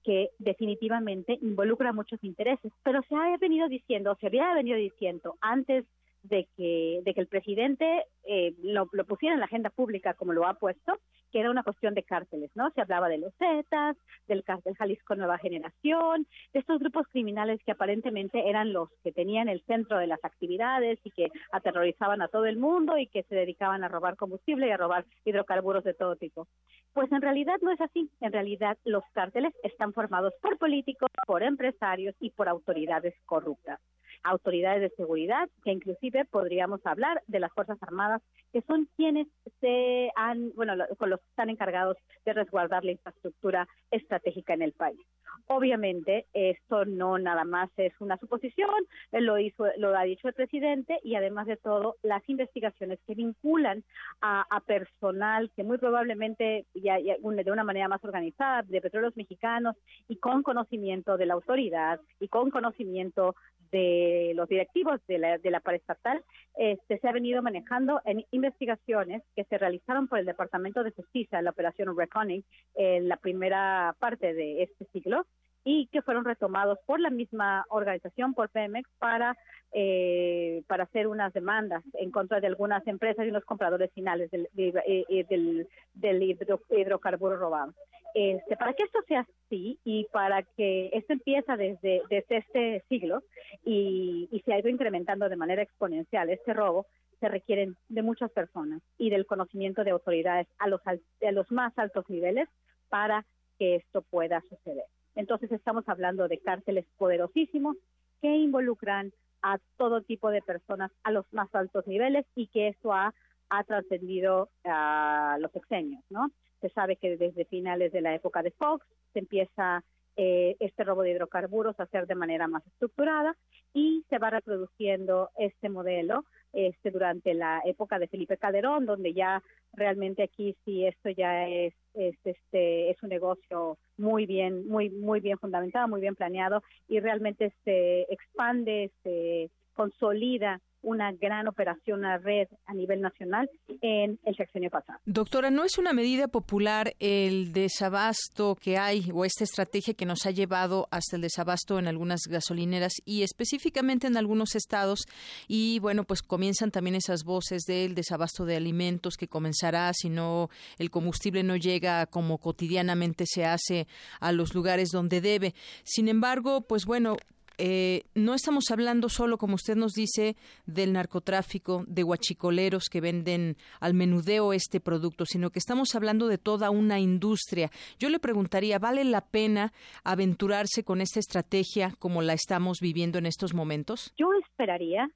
que definitivamente involucra muchos intereses, pero se ha venido diciendo, se había venido diciendo antes de que, de que el presidente eh, lo, lo, pusiera en la agenda pública como lo ha puesto, que era una cuestión de cárteles, ¿no? Se hablaba de los Zetas, del cártel Jalisco Nueva Generación, de estos grupos criminales que aparentemente eran los que tenían el centro de las actividades y que aterrorizaban a todo el mundo y que se dedicaban a robar combustible y a robar hidrocarburos de todo tipo. Pues en realidad no es así. En realidad los cárteles están formados por políticos, por empresarios y por autoridades corruptas autoridades de seguridad, que inclusive podríamos hablar de las Fuerzas Armadas, que son quienes se han, bueno, con los que están encargados de resguardar la infraestructura estratégica en el país. Obviamente, esto no nada más es una suposición, lo hizo, lo ha dicho el presidente y además de todo, las investigaciones que vinculan a, personal que muy probablemente ya, de una manera más organizada de petróleos mexicanos y con conocimiento de la autoridad y con conocimiento de los directivos de la, de la paraestatal este, se ha venido manejando en investigaciones que se realizaron por el Departamento de Justicia en la operación Reckoning en la primera parte de este siglo y que fueron retomados por la misma organización, por Pemex, para, eh, para hacer unas demandas en contra de algunas empresas y unos compradores finales del, eh, del, del hidrocarburo robado. Este, para que esto sea así y para que esto empieza desde, desde este siglo y, se ha ido incrementando de manera exponencial este robo, se requieren de muchas personas y del conocimiento de autoridades a los, a los más altos niveles para que esto pueda suceder. Entonces estamos hablando de cárceles poderosísimos que involucran a todo tipo de personas a los más altos niveles y que esto ha, ha trascendido a los exenios, ¿no? Se sabe que desde finales de la época de Fox se empieza eh, este robo de hidrocarburos hacer de manera más estructurada y se va reproduciendo este modelo este durante la época de Felipe Calderón, donde ya realmente aquí sí esto ya es, es este es un negocio muy bien muy muy bien fundamentado, muy bien planeado y realmente se expande, se consolida una gran operación, a red a nivel nacional en el sexenio pasado. Doctora, ¿no es una medida popular el desabasto que hay o esta estrategia que nos ha llevado hasta el desabasto en algunas gasolineras y específicamente en algunos estados? Y bueno, pues comienzan también esas voces del desabasto de alimentos que comenzará si no el combustible no llega como cotidianamente se hace a los lugares donde debe. Sin embargo, pues bueno, eh, no estamos hablando solo, como usted nos dice, del narcotráfico, de huachicoleros que venden al menudeo este producto, sino que estamos hablando de toda una industria. Yo le preguntaría, ¿vale la pena aventurarse con esta estrategia como la estamos viviendo en estos momentos? Yo esperaría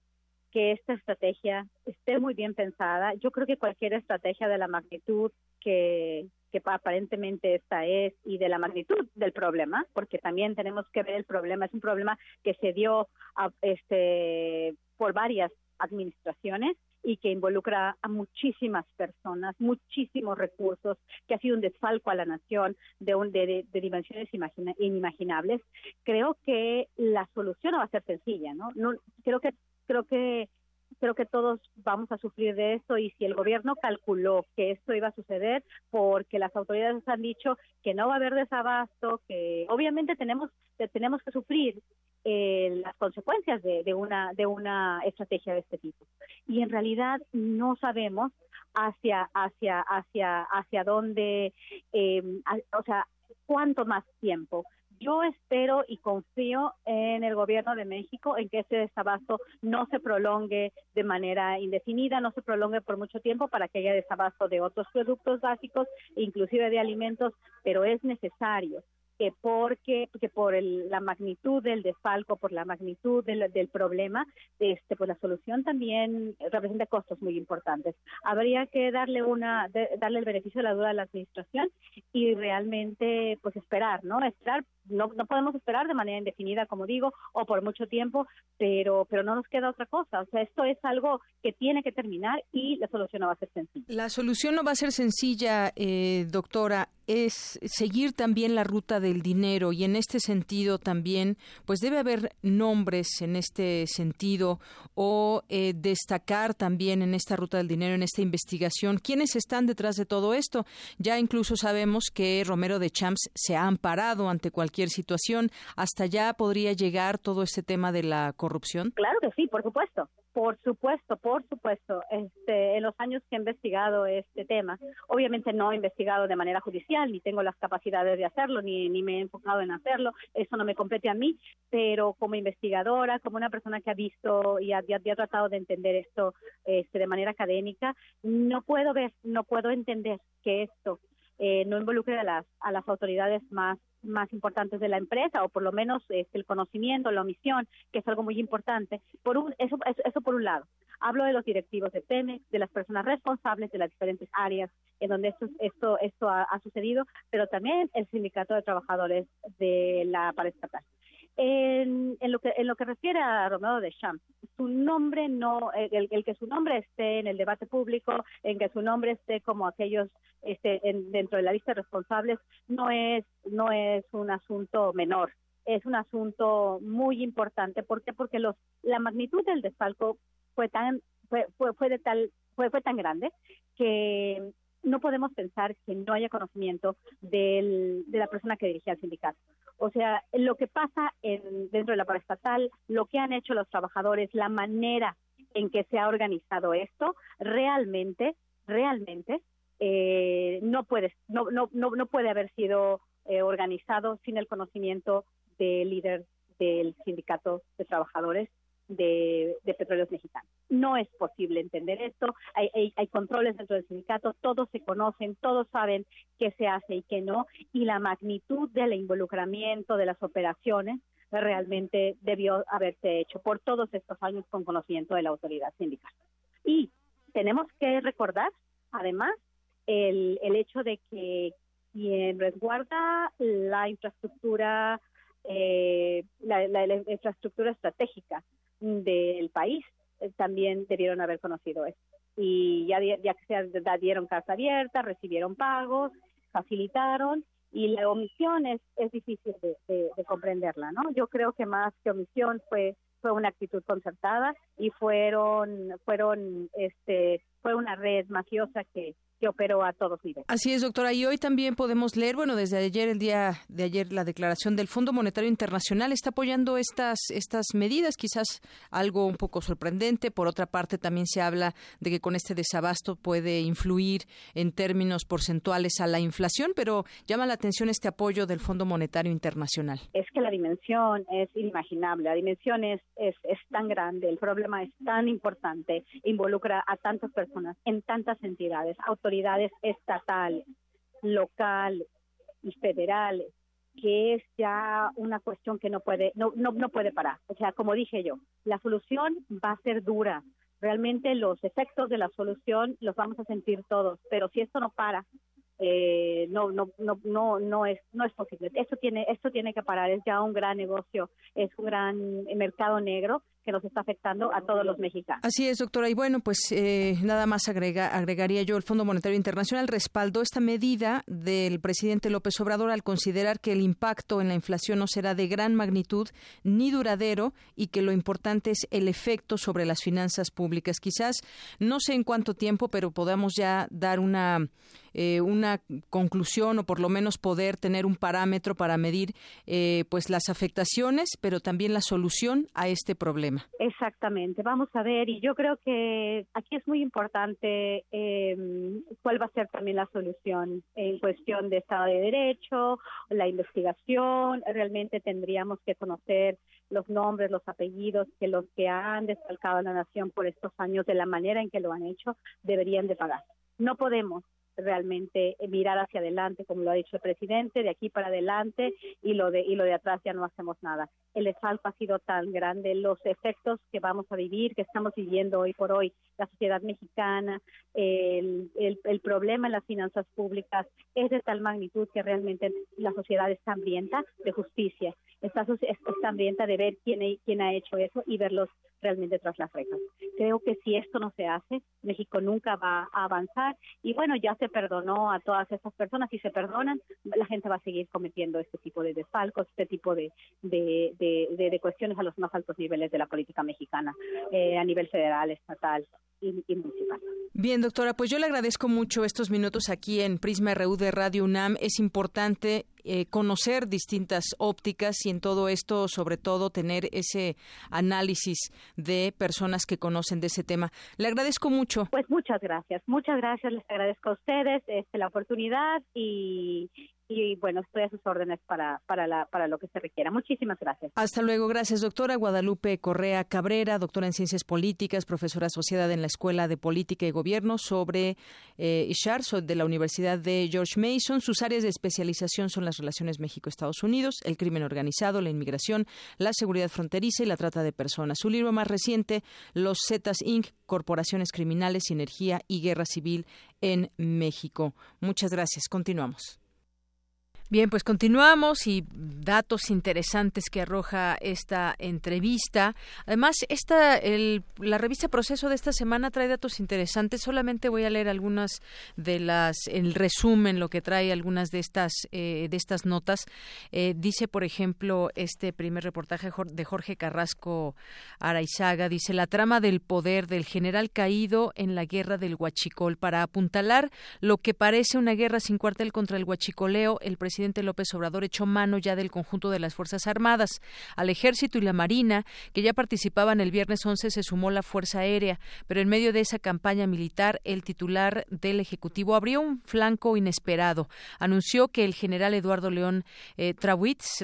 que esta estrategia esté muy bien pensada. Yo creo que cualquier estrategia de la magnitud que, que aparentemente esta es y de la magnitud del problema, porque también tenemos que ver el problema, es un problema que se dio a, este, por varias administraciones y que involucra a muchísimas personas, muchísimos recursos, que ha sido un desfalco a la nación de, un, de, dimensiones inimaginables. Creo que la solución no va a ser sencilla, ¿no? no creo que creo que creo que todos vamos a sufrir de esto y si el gobierno calculó que esto iba a suceder porque las autoridades han dicho que no va a haber desabasto, que obviamente tenemos tenemos que sufrir eh, las consecuencias de, una de una estrategia de este tipo. Y en realidad no sabemos hacia hacia hacia hacia dónde eh, o sea cuánto más tiempo yo espero y confío en el gobierno de México en que ese desabasto no se prolongue de manera indefinida, no se prolongue por mucho tiempo para que haya desabasto de otros productos básicos, inclusive de alimentos, pero es necesario que porque que por la magnitud del desfalco, por la magnitud del, problema, este, pues la solución también representa costos muy importantes. Habría que darle una darle el beneficio de la duda a la administración y realmente pues esperar, ¿no? Esperar no, no podemos esperar de manera indefinida, como digo, o por mucho tiempo, pero pero no nos queda otra cosa. O sea, esto es algo que tiene que terminar y la solución no va a ser sencilla. La solución no va a ser sencilla, eh, doctora es seguir también la ruta del dinero y en este sentido también pues debe haber nombres en este sentido o eh, destacar también en esta ruta del dinero en esta investigación quiénes están detrás de todo esto ya incluso sabemos que Romero de Champs se ha amparado ante cualquier situación hasta ya podría llegar todo este tema de la corrupción claro que sí por supuesto por supuesto, por supuesto. Este, en los años que he investigado este tema, obviamente no he investigado de manera judicial, ni tengo las capacidades de hacerlo, ni, ni me he enfocado en hacerlo. Eso no me compete a mí, pero como investigadora, como una persona que ha visto y ha, ha tratado de entender esto este, de manera académica, no puedo ver, no puedo entender que esto eh, no involucre a las, a las autoridades más más importantes de la empresa o por lo menos este, el conocimiento, la omisión, que es algo muy importante. Por un, eso, eso, por un lado. Hablo de los directivos de Pemex, de las personas responsables de las diferentes áreas en donde esto, esto, esto ha, sucedido, pero también el sindicato de trabajadores de la paraestatal. En, en, lo que en lo que refiere a Romero de Champs, su nombre no, el, el, que su nombre esté en el debate público, en que su nombre esté como aquellos este, dentro de la lista de responsables, no es no es un asunto menor, es un asunto muy importante. ¿Por qué? Porque los la magnitud del desfalco fue tan fue, fue, fue de tal fue, fue tan grande que no podemos pensar que no haya conocimiento del, de la persona que dirigía el sindicato. O sea, lo que pasa en, dentro de la paraestatal, lo que han hecho los trabajadores, la manera en que se ha organizado esto, realmente, realmente, eh, no puede, no, no, no, puede haber sido eh, organizado sin el conocimiento del líder del sindicato de trabajadores de, petróleos mexicanos. No es posible entender esto, hay, hay, controles dentro del sindicato, todos se conocen, todos saben qué se hace y qué no, y la magnitud del involucramiento de las operaciones realmente debió haberse hecho por todos estos años con conocimiento de la autoridad sindical. Y tenemos que recordar, además, el, el hecho de que quien resguarda la infraestructura eh, la, infraestructura estratégica del país eh, también debieron haber conocido esto. Y ya, ya que se dieron carta abierta, recibieron pagos, facilitaron y la omisión es, es difícil de, comprenderla, ¿no? Yo creo que más que omisión fue fue una actitud concertada y fueron fueron este fue una red mafiosa que que operó a todos niveles. Así es, doctora. Y hoy también podemos leer, bueno, desde ayer, el día de ayer, la declaración del Fondo Monetario Internacional está apoyando estas, estas medidas, quizás algo un poco sorprendente. Por otra parte, también se habla de que con este desabasto puede influir en términos porcentuales a la inflación, pero llama la atención este apoyo del Fondo Monetario Internacional. Es que la dimensión es inimaginable, la dimensión es, es, es tan grande, el problema es tan importante, involucra a tantas personas en tantas entidades, autoridades estatales, locales y federales, que es ya una cuestión que no puede, no, no, no puede parar. O sea, como dije yo, la solución va a ser dura. Realmente los efectos de la solución los vamos a sentir todos, pero si esto no para, eh, no, no, no, no, no es, no es posible. Esto tiene, esto tiene que parar. Es ya un gran negocio, es un gran mercado negro que nos está afectando a todos los mexicanos. Así es, doctora. Y bueno, pues eh, nada más agrega, agregaría yo, el Fondo Monetario Internacional respaldó esta medida del presidente López Obrador al considerar que el impacto en la inflación no será de gran magnitud ni duradero y que lo importante es el efecto sobre las finanzas públicas. Quizás, no sé en cuánto tiempo, pero podamos ya dar una, eh, una conclusión o por lo menos poder tener un parámetro para medir eh, pues las afectaciones, pero también la solución a este problema. Exactamente, vamos a ver, y yo creo que aquí es muy importante eh, cuál va a ser también la solución en cuestión de Estado de Derecho, la investigación, realmente tendríamos que conocer los nombres, los apellidos que los que han desfalcado a la nación por estos años de la manera en que lo han hecho deberían de pagar. No podemos realmente mirar hacia adelante, como lo ha dicho el presidente, de aquí para adelante y lo de y lo de atrás ya no hacemos nada. El desfalco ha sido tan grande, los efectos que vamos a vivir, que estamos viviendo hoy por hoy, la sociedad mexicana, el, el, problema en las finanzas públicas es de tal magnitud que realmente la sociedad está hambrienta de justicia, está, está hambrienta de ver quién, quién ha hecho eso y verlos realmente tras las rejas. Creo que si esto no se hace, México nunca va a avanzar y bueno, ya se perdonó a todas esas personas y se perdonan, la gente va a seguir cometiendo este tipo de desfalcos, este tipo de, de, de, cuestiones a los más altos niveles de la política mexicana, eh, a nivel federal, estatal y, municipal. Bien, doctora, pues yo le agradezco mucho estos minutos aquí en Prisma RU de Radio UNAM. Es importante eh, conocer distintas ópticas y en todo esto, sobre todo, tener ese análisis de personas que conocen de ese tema. Le agradezco mucho. Pues muchas gracias, muchas gracias, les agradezco a ustedes este, la oportunidad y, y bueno, estoy a sus órdenes para, para, la, para lo que se requiera. Muchísimas gracias. Hasta luego. Gracias, doctora Guadalupe Correa Cabrera, doctora en Ciencias Políticas, profesora asociada en la Escuela de Política y Gobierno sobre eh, de la Universidad de George Mason. Sus áreas de especialización son las relaciones México-Estados Unidos, el crimen organizado, la inmigración, la seguridad fronteriza y la trata de personas. Su libro más reciente, Los Zetas Inc., Corporaciones Criminales, Sinergia y Guerra Civil en México. Muchas gracias. Continuamos. Bien, pues continuamos y datos interesantes que arroja esta entrevista. Además, esta, el, la revista Proceso de esta semana trae datos interesantes. Solamente voy a leer algunas de las, el resumen, lo que trae algunas de estas, eh, de estas notas. Eh, dice, por ejemplo, este primer reportaje de Jorge Carrasco Araizaga, dice la trama del poder del general caído en la guerra del Huachicol para apuntalar lo que parece una guerra sin cuartel contra el Huachicoleo. El presidente López Obrador echó mano ya del conjunto de las Fuerzas Armadas. Al Ejército y la Marina, que ya participaban el viernes 11, se sumó la Fuerza Aérea, pero en medio de esa campaña militar, el titular del Ejecutivo abrió un flanco inesperado. Anunció que el general Eduardo León eh,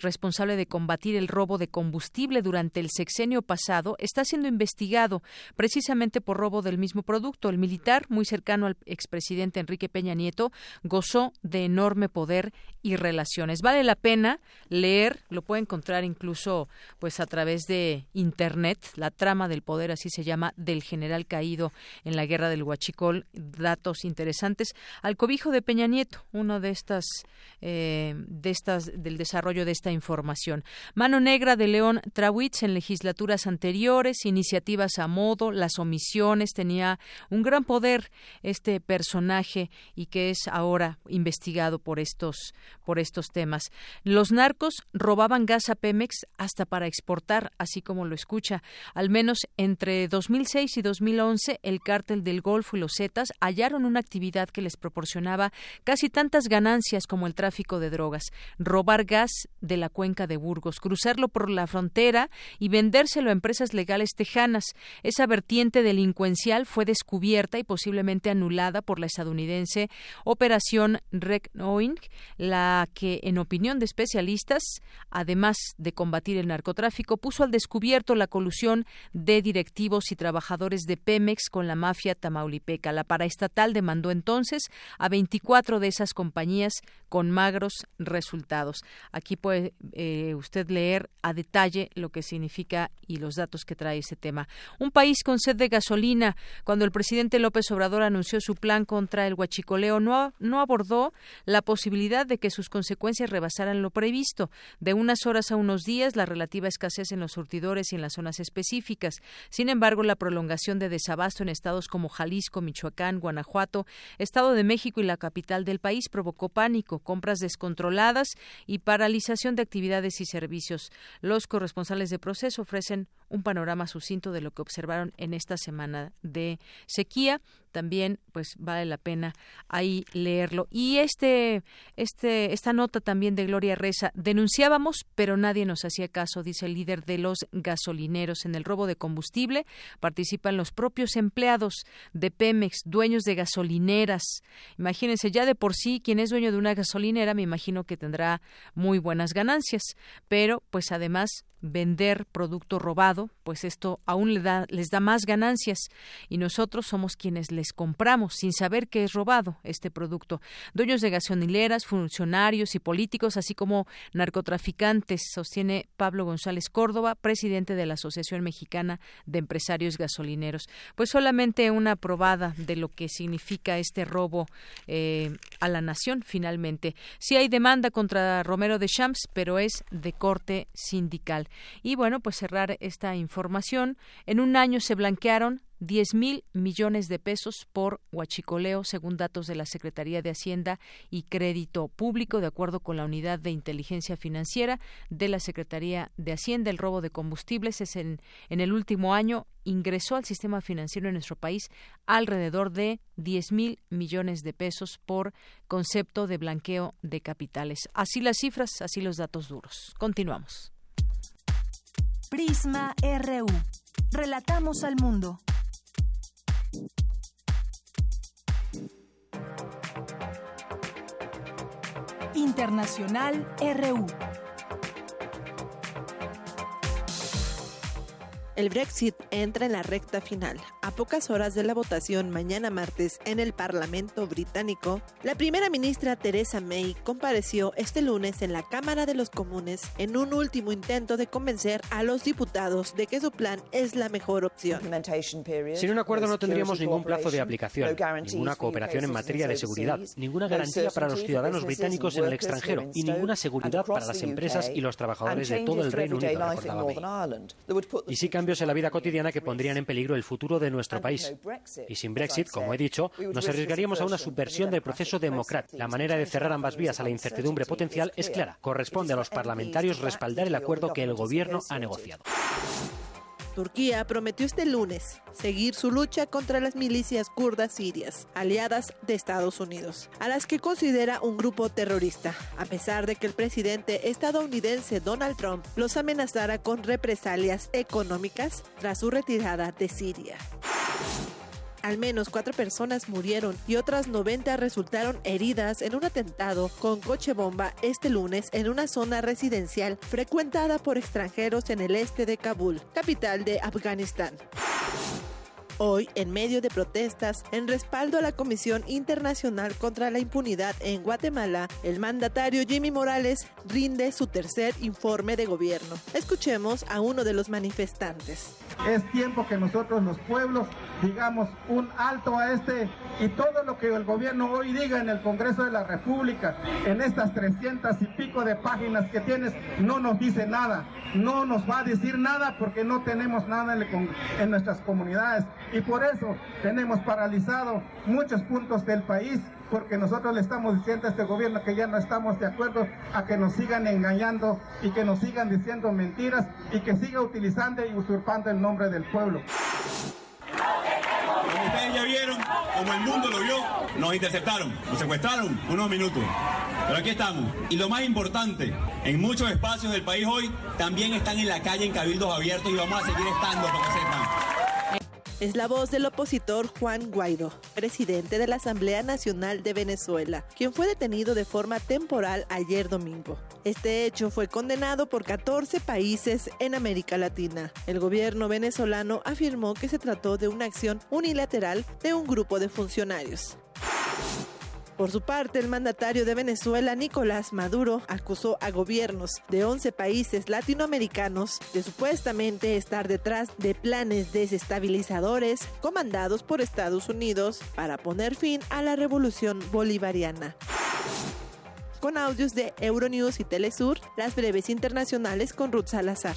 responsable de combatir el robo de combustible durante el sexenio pasado, está siendo investigado precisamente por robo del mismo producto. El militar, muy cercano al expresidente Enrique Peña Nieto, gozó de enorme poder y relaciones. Vale la pena leer, lo puede encontrar incluso pues a través de internet, la trama del poder, así se llama, del general caído en la guerra del Huachicol, datos interesantes al cobijo de Peña Nieto, uno de estas eh, de estas del desarrollo de esta información. Mano negra de León Trawitz en legislaturas anteriores, iniciativas a modo, las omisiones, tenía un gran poder este personaje y que es ahora investigado por estos por estos temas. Los narcos robaban gas a Pemex hasta para exportar, así como lo escucha. Al menos entre 2006 y 2011, el cártel del Golfo y los Zetas hallaron una actividad que les proporcionaba casi tantas ganancias como el tráfico de drogas. Robar gas de la cuenca de Burgos, cruzarlo por la frontera y vendérselo a empresas legales tejanas. Esa vertiente delincuencial fue descubierta y posiblemente anulada por la estadounidense Operación Reknoing, la que, en opinión de especialistas, además de combatir el narcotráfico, puso al descubierto la colusión de directivos y trabajadores de Pemex con la mafia tamaulipeca. La paraestatal demandó entonces a 24 de esas compañías con magros resultados. Aquí puede eh, usted leer a detalle lo que significa y los datos que trae ese tema. Un país con sed de gasolina. Cuando el presidente López Obrador anunció su plan contra el huachicoleo, no, no abordó la posibilidad de que sus consecuencias rebasaran lo previsto. De unas horas a unos días, la relativa escasez en los surtidores y en las zonas específicas. Sin embargo, la prolongación de desabasto en estados como Jalisco, Michoacán, Guanajuato, Estado de México y la capital del país provocó pánico, compras descontroladas y paralización de actividades y servicios. Los corresponsales de proceso ofrecen un panorama sucinto de lo que observaron en esta semana de sequía. También, pues, vale la pena ahí leerlo. Y este, este, esta nota también de Gloria Reza, denunciábamos, pero nadie nos hacía caso, dice el líder de los gasolineros. En el robo de combustible participan los propios empleados de Pemex, dueños de gasolineras. Imagínense, ya de por sí, quien es dueño de una gasolinera, me imagino que tendrá muy buenas ganancias, pero pues además vender producto robado, pues esto aún le da, les da más ganancias y nosotros somos quienes les compramos sin saber que es robado este producto. Dueños de gasolineras, funcionarios y políticos, así como narcotraficantes, sostiene Pablo González Córdoba, presidente de la Asociación Mexicana de Empresarios Gasolineros. Pues solamente una probada de lo que significa este robo eh, a la nación finalmente. Sí hay demanda contra Romero de Champs, pero es de corte sindical. Y bueno, pues cerrar esta información. En un año se blanquearon 10 mil millones de pesos por huachicoleo, según datos de la Secretaría de Hacienda y Crédito Público, de acuerdo con la Unidad de Inteligencia Financiera de la Secretaría de Hacienda. El robo de combustibles es en, en el último año ingresó al sistema financiero en nuestro país alrededor de 10 mil millones de pesos por concepto de blanqueo de capitales. Así las cifras, así los datos duros. Continuamos. Prisma RU. Relatamos al mundo. Internacional RU. El Brexit entra en la recta final. A pocas horas de la votación mañana martes en el Parlamento británico, la primera ministra Theresa May compareció este lunes en la Cámara de los Comunes en un último intento de convencer a los diputados de que su plan es la mejor opción. Sin un acuerdo no tendríamos ningún plazo de aplicación, ninguna cooperación en materia de seguridad, ninguna garantía para los ciudadanos británicos en el extranjero y ninguna seguridad para las empresas y los trabajadores de todo el Reino Unido, recordaba May. Y sí cambios en la vida cotidiana que pondrían en peligro el futuro de nuestro país. Y sin Brexit, como he dicho, nos arriesgaríamos a una subversión del proceso democrático. La manera de cerrar ambas vías a la incertidumbre potencial es clara. Corresponde a los parlamentarios respaldar el acuerdo que el gobierno ha negociado. Turquía prometió este lunes seguir su lucha contra las milicias kurdas sirias, aliadas de Estados Unidos, a las que considera un grupo terrorista, a pesar de que el presidente estadounidense Donald Trump los amenazara con represalias económicas tras su retirada de Siria. Al menos cuatro personas murieron y otras 90 resultaron heridas en un atentado con coche bomba este lunes en una zona residencial frecuentada por extranjeros en el este de Kabul, capital de Afganistán. Hoy, en medio de protestas en respaldo a la Comisión Internacional contra la Impunidad en Guatemala, el mandatario Jimmy Morales rinde su tercer informe de gobierno. Escuchemos a uno de los manifestantes. Es tiempo que nosotros los pueblos digamos un alto a este y todo lo que el gobierno hoy diga en el Congreso de la República, en estas 300 y pico de páginas que tienes, no nos dice nada, no nos va a decir nada porque no tenemos nada en, nuestras comunidades. Y por eso tenemos paralizado muchos puntos del país porque nosotros le estamos diciendo a este gobierno que ya no estamos de acuerdo a que nos sigan engañando y que nos sigan diciendo mentiras y que siga utilizando y usurpando el nombre del pueblo. Como ustedes ya vieron, como el mundo lo vio, nos interceptaron, nos secuestraron unos minutos. Pero aquí estamos. Y lo más importante, en muchos espacios del país hoy también están en la calle en cabildos abiertos y vamos a seguir estando, para que sepan. Es la voz del opositor Juan Guaidó, presidente de la Asamblea Nacional de Venezuela, quien fue detenido de forma temporal ayer domingo. Este hecho fue condenado por 14 países en América Latina. El gobierno venezolano afirmó que se trató de una acción unilateral de un grupo de funcionarios. Por su parte, el mandatario de Venezuela, Nicolás Maduro, acusó a gobiernos de 11 países latinoamericanos de supuestamente estar detrás de planes desestabilizadores comandados por Estados Unidos para poner fin a la revolución bolivariana con audios de Euronews y Telesur, las breves internacionales con Ruth Salazar.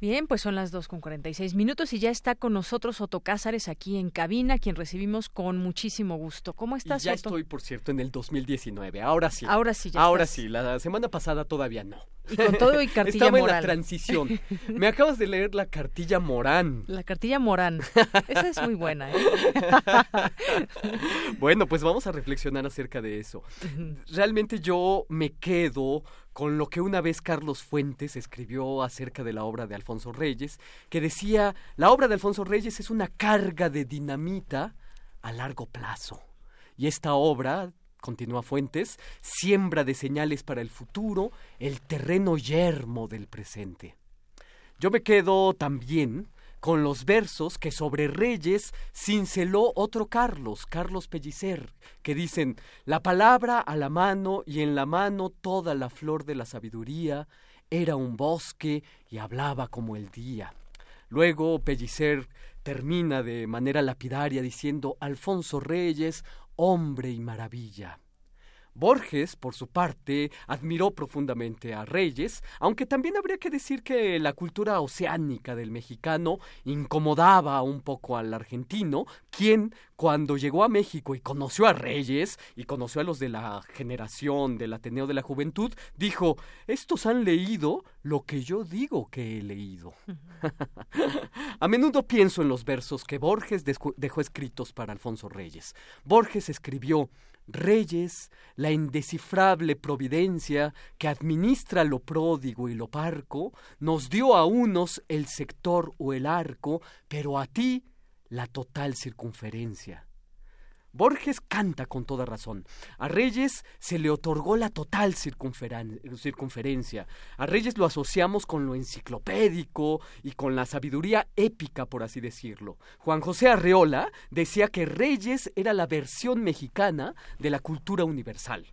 Bien, pues son las dos con 46 minutos y ya está con nosotros Otto Cázares aquí en cabina, quien recibimos con muchísimo gusto. ¿Cómo estás, ya Otto? estoy, por cierto, en el 2019. Ahora sí. Ahora sí, ya Ahora estás. sí. La semana pasada todavía no. Y con todo y cartilla Estaba en moral. la transición. Me acabas de leer la cartilla Morán. La cartilla Morán. Esa es muy buena, ¿eh? bueno, pues vamos a reflexionar acerca de eso. Realmente yo me quedo con lo que una vez Carlos Fuentes escribió acerca de la obra de Alfonso Reyes, que decía, la obra de Alfonso Reyes es una carga de dinamita a largo plazo. Y esta obra, continúa Fuentes, siembra de señales para el futuro el terreno yermo del presente. Yo me quedo también con los versos que sobre Reyes cinceló otro Carlos, Carlos Pellicer, que dicen, la palabra a la mano y en la mano toda la flor de la sabiduría, era un bosque y hablaba como el día. Luego Pellicer termina de manera lapidaria diciendo, Alfonso Reyes, hombre y maravilla. Borges, por su parte, admiró profundamente a Reyes, aunque también habría que decir que la cultura oceánica del mexicano incomodaba un poco al argentino, quien, cuando llegó a México y conoció a Reyes y conoció a los de la generación del Ateneo de la Juventud, dijo, estos han leído lo que yo digo que he leído. a menudo pienso en los versos que Borges dejó escritos para Alfonso Reyes. Borges escribió, Reyes, la indescifrable providencia que administra lo pródigo y lo parco, nos dio a unos el sector o el arco, pero a ti la total circunferencia. Borges canta con toda razón. A Reyes se le otorgó la total circunferencia. A Reyes lo asociamos con lo enciclopédico y con la sabiduría épica, por así decirlo. Juan José Arreola decía que Reyes era la versión mexicana de la cultura universal.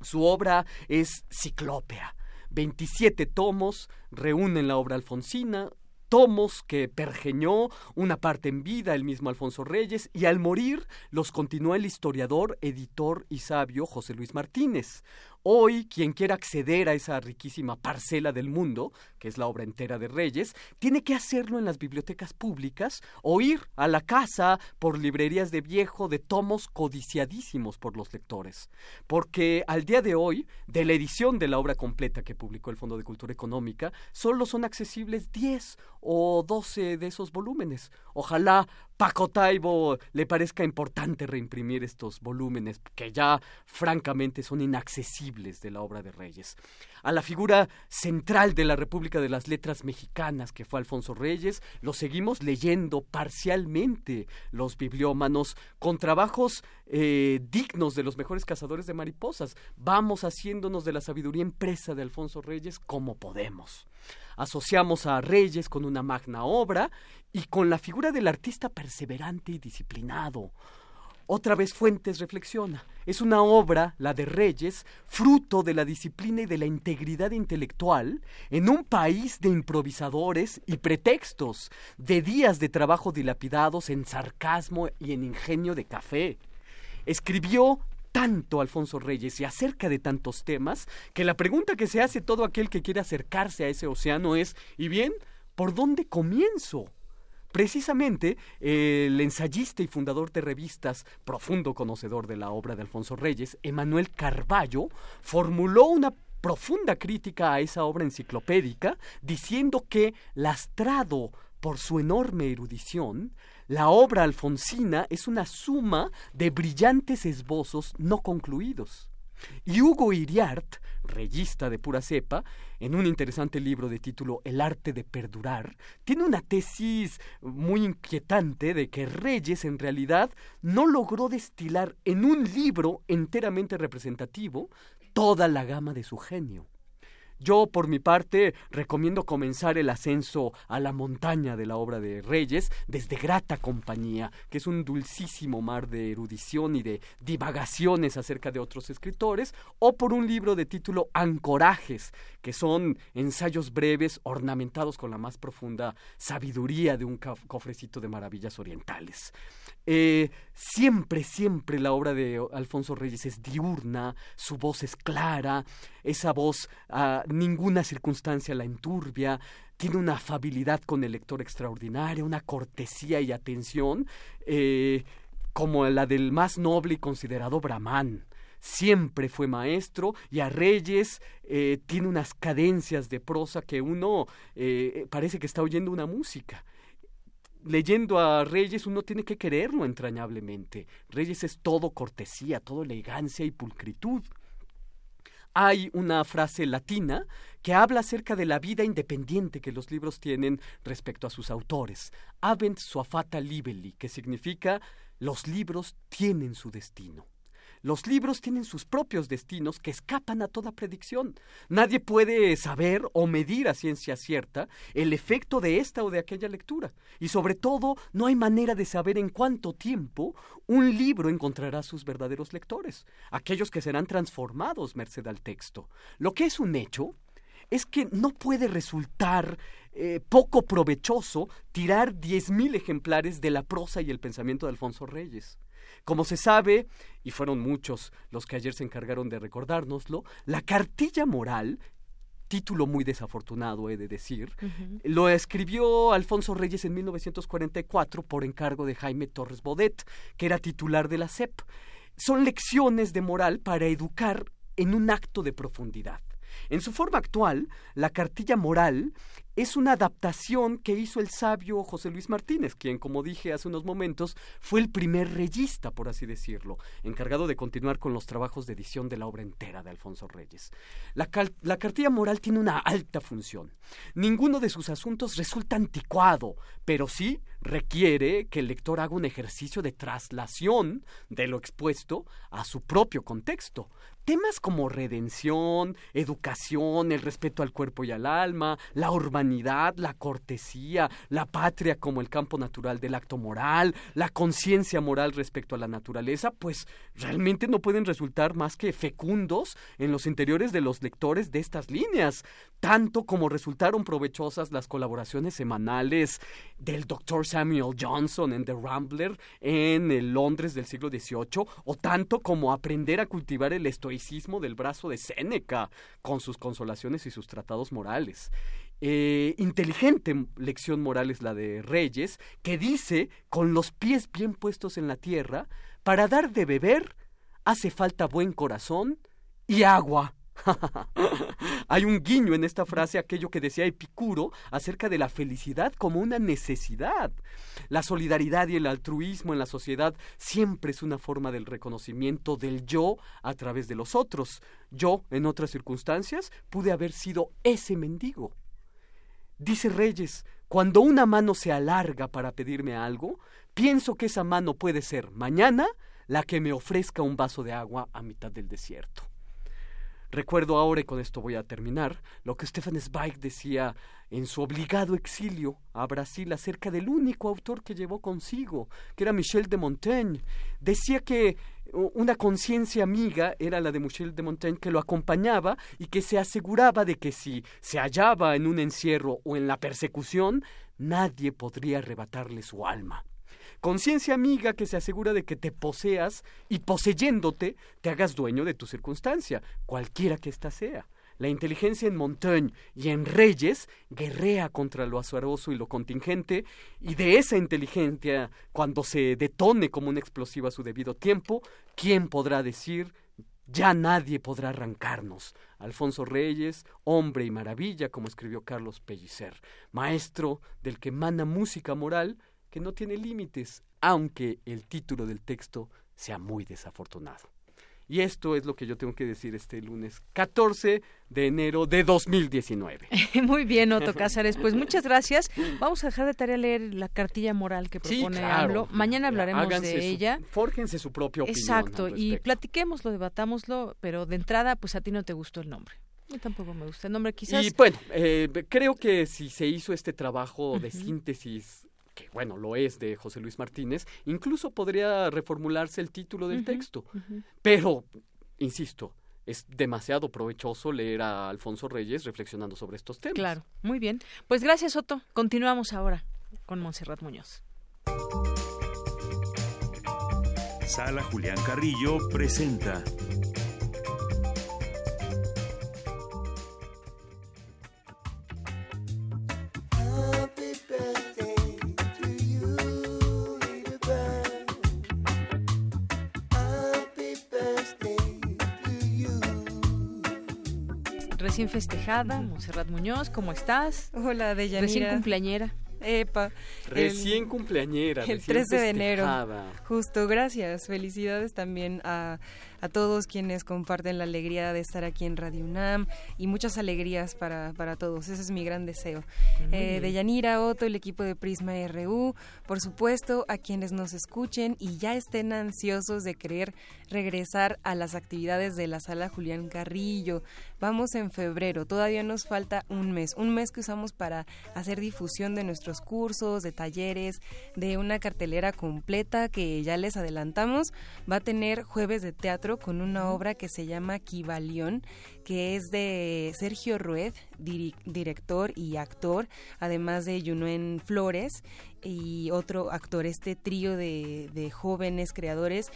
Su obra es ciclópea. 27 tomos reúnen la obra alfonsina, tomos que pergeñó una parte en vida el mismo Alfonso Reyes y al morir los continuó el historiador, editor y sabio José Luis Martínez. Hoy, quien quiera acceder a esa riquísima parcela del mundo, que es la obra entera de Reyes, tiene que hacerlo en las bibliotecas públicas o ir a la casa por librerías de viejo de tomos codiciadísimos por los lectores. Porque al día de hoy, de la edición de la obra completa que publicó el Fondo de Cultura Económica, solo son accesibles 10 o 12 de esos volúmenes. Ojalá Paco Taibo le parezca importante reimprimir estos volúmenes que ya francamente son inaccesibles de la obra de Reyes. A la figura central de la República de las Letras Mexicanas, que fue Alfonso Reyes, lo seguimos leyendo parcialmente los bibliómanos con trabajos eh, dignos de los mejores cazadores de mariposas. Vamos haciéndonos de la sabiduría impresa de Alfonso Reyes como podemos asociamos a Reyes con una magna obra y con la figura del artista perseverante y disciplinado. Otra vez Fuentes reflexiona. Es una obra, la de Reyes, fruto de la disciplina y de la integridad intelectual en un país de improvisadores y pretextos, de días de trabajo dilapidados en sarcasmo y en ingenio de café. Escribió tanto Alfonso Reyes y acerca de tantos temas que la pregunta que se hace todo aquel que quiere acercarse a ese océano es, ¿y bien? ¿Por dónde comienzo? Precisamente, el ensayista y fundador de revistas, profundo conocedor de la obra de Alfonso Reyes, Emanuel Carballo, formuló una profunda crítica a esa obra enciclopédica, diciendo que, lastrado por su enorme erudición, la obra alfonsina es una suma de brillantes esbozos no concluidos. Y Hugo Iriart, reyista de pura cepa, en un interesante libro de título El arte de perdurar, tiene una tesis muy inquietante de que Reyes en realidad no logró destilar en un libro enteramente representativo toda la gama de su genio. Yo, por mi parte, recomiendo comenzar el ascenso a la montaña de la obra de Reyes desde Grata Compañía, que es un dulcísimo mar de erudición y de divagaciones acerca de otros escritores, o por un libro de título Ancorajes, que son ensayos breves ornamentados con la más profunda sabiduría de un cofrecito de maravillas orientales. Eh, siempre, siempre la obra de Alfonso Reyes es diurna, su voz es clara, esa voz a ninguna circunstancia la enturbia, tiene una afabilidad con el lector extraordinaria, una cortesía y atención, eh, como la del más noble y considerado Brahman. Siempre fue maestro y a Reyes eh, tiene unas cadencias de prosa que uno parece que está oyendo una música leyendo a Reyes uno tiene que quererlo entrañablemente. Reyes es todo cortesía, todo elegancia y pulcritud. hay una frase latina que habla acerca de la vida independiente que los libros tienen respecto a sus autores. Avent suafata libelli, que significa los libros tienen su destino. Los libros tienen sus propios destinos que escapan a toda predicción. Nadie puede saber o medir a ciencia cierta el efecto de esta o de aquella lectura. Y sobre todo, no hay manera de saber en cuánto tiempo un libro encontrará sus verdaderos lectores, aquellos que serán transformados merced al texto. Lo que es un hecho es que no puede resultar eh, poco provechoso tirar diez mil ejemplares de la prosa y el pensamiento de Alfonso Reyes. Como se sabe, y fueron muchos los que ayer se encargaron de recordárnoslo, la cartilla moral título muy desafortunado, he de decir. Lo escribió Alfonso Reyes en 1944 por encargo de Jaime Torres Bodet, que era titular de la CEP. Son lecciones de moral para educar en un acto de profundidad. En su forma actual, la cartilla moral es una adaptación que hizo el sabio José Luis Martínez, quien, como dije hace unos momentos, fue el primer reyista, por así decirlo, encargado de continuar con los trabajos de edición de la obra entera de Alfonso Reyes. La, la cartilla moral tiene una alta función. Ninguno de sus asuntos resulta anticuado, pero sí requiere que el lector haga un ejercicio de traslación de lo expuesto a su propio contexto. Temas como redención, educación, el respeto al cuerpo y al alma, la urbanidad, la cortesía, la patria como el campo natural del acto moral, la conciencia moral respecto a la naturaleza, pues realmente no pueden resultar más que fecundos en los interiores de los lectores de estas líneas, tanto como resultaron provechosas las colaboraciones semanales del Dr. Samuel Johnson en The Rambler en el Londres del siglo XVIII, o tanto como aprender a cultivar el estoicismo del brazo de Séneca, con sus consolaciones y sus tratados morales. Eh, inteligente lección moral es la de Reyes, que dice, con los pies bien puestos en la tierra, para dar de beber hace falta buen corazón y agua. Hay un guiño en esta frase aquello que decía Epicuro acerca de la felicidad como una necesidad. La solidaridad y el altruismo en la sociedad siempre es una forma del reconocimiento del yo a través de los otros. Yo, en otras circunstancias, pude haber sido ese mendigo. Dice Reyes, cuando una mano se alarga para pedirme algo, pienso que esa mano puede ser mañana la que me ofrezca un vaso de agua a mitad del desierto. Recuerdo ahora, y con esto voy a terminar, lo que Stefan Zweig decía en su obligado exilio a Brasil acerca del único autor que llevó consigo, que era Michel de Montaigne. Decía que una conciencia amiga era la de Michel de Montaigne que lo acompañaba y que se aseguraba de que si se hallaba en un encierro o en la persecución, nadie podría arrebatarle su alma. Conciencia amiga que se asegura de que te poseas y poseyéndote te hagas dueño de tu circunstancia, cualquiera que ésta sea. La inteligencia en Montaigne y en Reyes guerrea contra lo azaroso y lo contingente, y de esa inteligencia, cuando se detone como un explosivo a su debido tiempo, ¿quién podrá decir ya nadie podrá arrancarnos. Alfonso Reyes, hombre y maravilla, como escribió Carlos Pellicer, maestro del que emana música moral que no tiene límites, aunque el título del texto sea muy desafortunado. Y esto es lo que yo tengo que decir este lunes 14 de enero de 2019. Muy bien, Otto Cázares. Pues muchas gracias. Vamos a dejar de tarea leer la cartilla moral que propone sí, Mañana hablaremos de ella. Fórjense su propia opinión. Exacto. Y platiquémoslo, debatámoslo, pero de entrada, pues a ti no te gustó el nombre. Mí tampoco me gusta el nombre, quizás. Y bueno, eh, creo que si se hizo este trabajo de síntesis que bueno, lo es de José Luis Martínez, incluso podría reformularse el título del texto. Pero, insisto, es demasiado provechoso leer a Alfonso Reyes reflexionando sobre estos temas. Claro, muy bien. Pues gracias, Otto. Continuamos ahora con Montserrat Muñoz. Sala Julián Carrillo presenta recién festejada, Monserrat Muñoz, ¿cómo estás? Hola, Deyanira. Recién cumpleañera. Epa. Recién cumpleañera. El 13 de enero. Justo, gracias. Felicidades también a, a todos quienes comparten la alegría de estar aquí en Radio UNAM y muchas alegrías para, para todos. Ese es mi gran deseo. Eh, de Yanira, Otto, el equipo de Prisma RU, por supuesto, a quienes nos escuchen y ya estén ansiosos de querer regresar a las actividades de la sala Julián Carrillo. Vamos en febrero, todavía nos falta un mes, un mes que usamos para hacer difusión de nuestros cursos, de talleres, de una cartelera completa que ya les adelantamos. Va a tener jueves de teatro con una obra que se llama Kibalión, que es de Sergio Rued, director y actor, además de Junuen Flores y otro actor, este trío de, de jóvenes creadores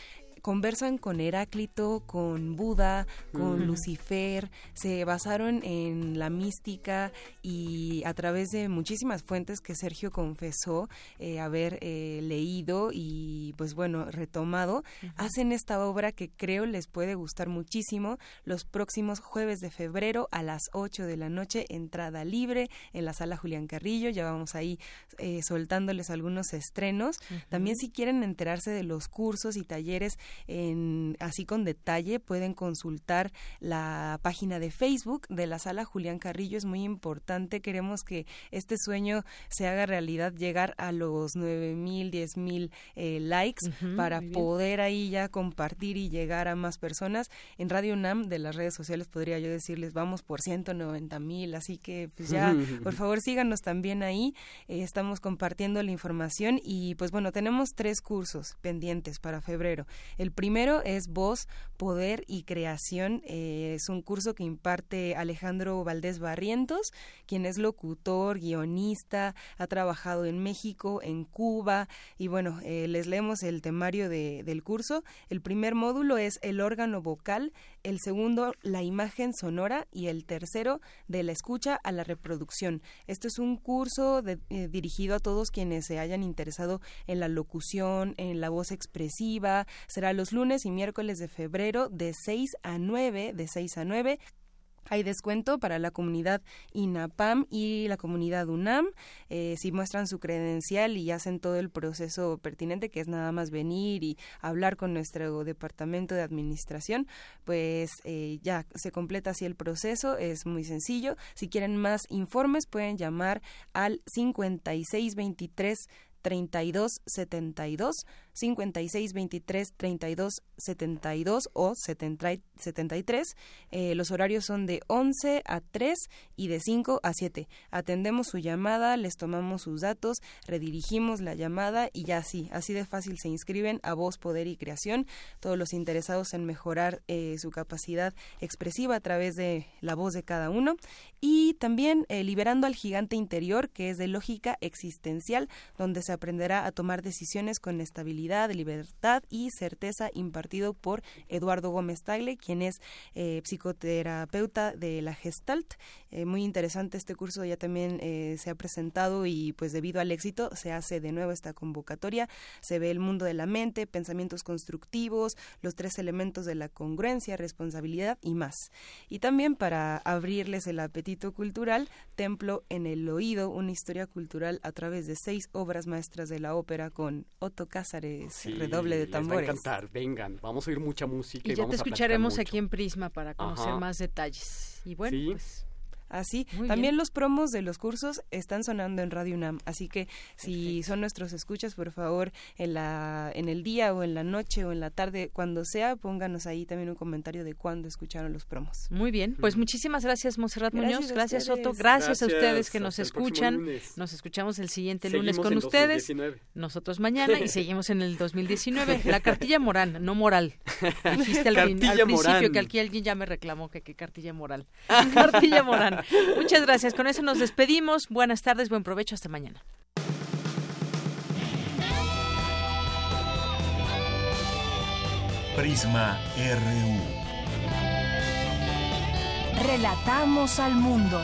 conversan con Heráclito, con Buda, con Lucifer, se basaron en la mística y a través de muchísimas fuentes que Sergio confesó eh, haber eh, leído y pues bueno, retomado, hacen esta obra que creo les puede gustar muchísimo. Los próximos jueves de febrero a las 8 de la noche, entrada libre en la sala Julián Carrillo, ya vamos ahí eh, soltándoles algunos estrenos. También si quieren enterarse de los cursos y talleres en, así con detalle pueden consultar la página de Facebook de la sala Julián Carrillo. Es muy importante. Queremos que este sueño se haga realidad, llegar a los nueve mil, diez mil eh, likes para poder ahí ya compartir y llegar a más personas. En Radio UNAM de las redes sociales podría yo decirles vamos por 190 mil, así que pues ya por favor síganos también ahí. Eh, estamos compartiendo la información y pues bueno, tenemos tres cursos pendientes para febrero. El primero es Voz, Poder y Creación. Eh, es un curso que imparte Alejandro Valdés Barrientos, quien es locutor, guionista, ha trabajado en México, en Cuba. Y bueno, eh, les leemos el temario de, del curso. El primer módulo es el órgano vocal, el segundo la imagen sonora y el tercero de la escucha a la reproducción. Esto es un curso eh, dirigido a todos quienes se hayan interesado en la locución, en la voz expresiva. Será los lunes y miércoles de febrero de 6 a 9, de 6 a 9 hay descuento para la comunidad INAPAM y la comunidad UNAM eh, si muestran su credencial y hacen todo el proceso pertinente, que es nada más venir y hablar con nuestro departamento de administración, pues eh, ya se completa así el proceso, es muy sencillo. Si quieren más informes pueden llamar al 5623 3272 56 23 32 72 o 73. Eh, los horarios son de 11 a 3 y de 5 a 7. Atendemos su llamada, les tomamos sus datos, redirigimos la llamada y ya así, así de fácil se inscriben a Voz, Poder y Creación. Todos los interesados en mejorar eh, su capacidad expresiva a través de la voz de cada uno. Y también eh, Liberando al Gigante Interior, que es de lógica existencial, donde se aprenderá a tomar decisiones con estabilidad libertad y certeza impartido por Eduardo Gómez Tagle, quien es eh, psicoterapeuta de la Gestalt. Eh, muy interesante este curso, ya también eh, se ha presentado y pues debido al éxito se hace de nuevo esta convocatoria. Se ve el mundo de la mente, pensamientos constructivos, los tres elementos de la congruencia, responsabilidad y más. Y también para abrirles el apetito cultural, Templo en el Oído, una historia cultural a través de seis obras maestras de la ópera con Otto Cázares redoble de tambores. Les va a encantar, vengan, vamos a oír mucha música. Y, ya te escucharemos aquí en Prisma para conocer más detalles. Y bueno, pues Así, también los promos de los cursos están sonando en Radio UNAM, así que si son nuestros escuchas, por favor, en la en el día o en la noche o en la tarde, cuando sea, pónganos ahí también un comentario de cuándo escucharon los promos. Muy bien, pues muchísimas gracias Monserrat Muñoz, gracias Soto, gracias, a ustedes que nos escuchan. Nos escuchamos el siguiente lunes con ustedes. Nosotros mañana y seguimos en el 2019. La cartilla moral, no moral. Dijiste al, principio que aquí alguien ya me reclamó que qué cartilla moral. cartilla moral. Muchas gracias. Con eso nos despedimos. Buenas tardes, buen provecho. Hasta mañana. Prisma RU. Relatamos al mundo.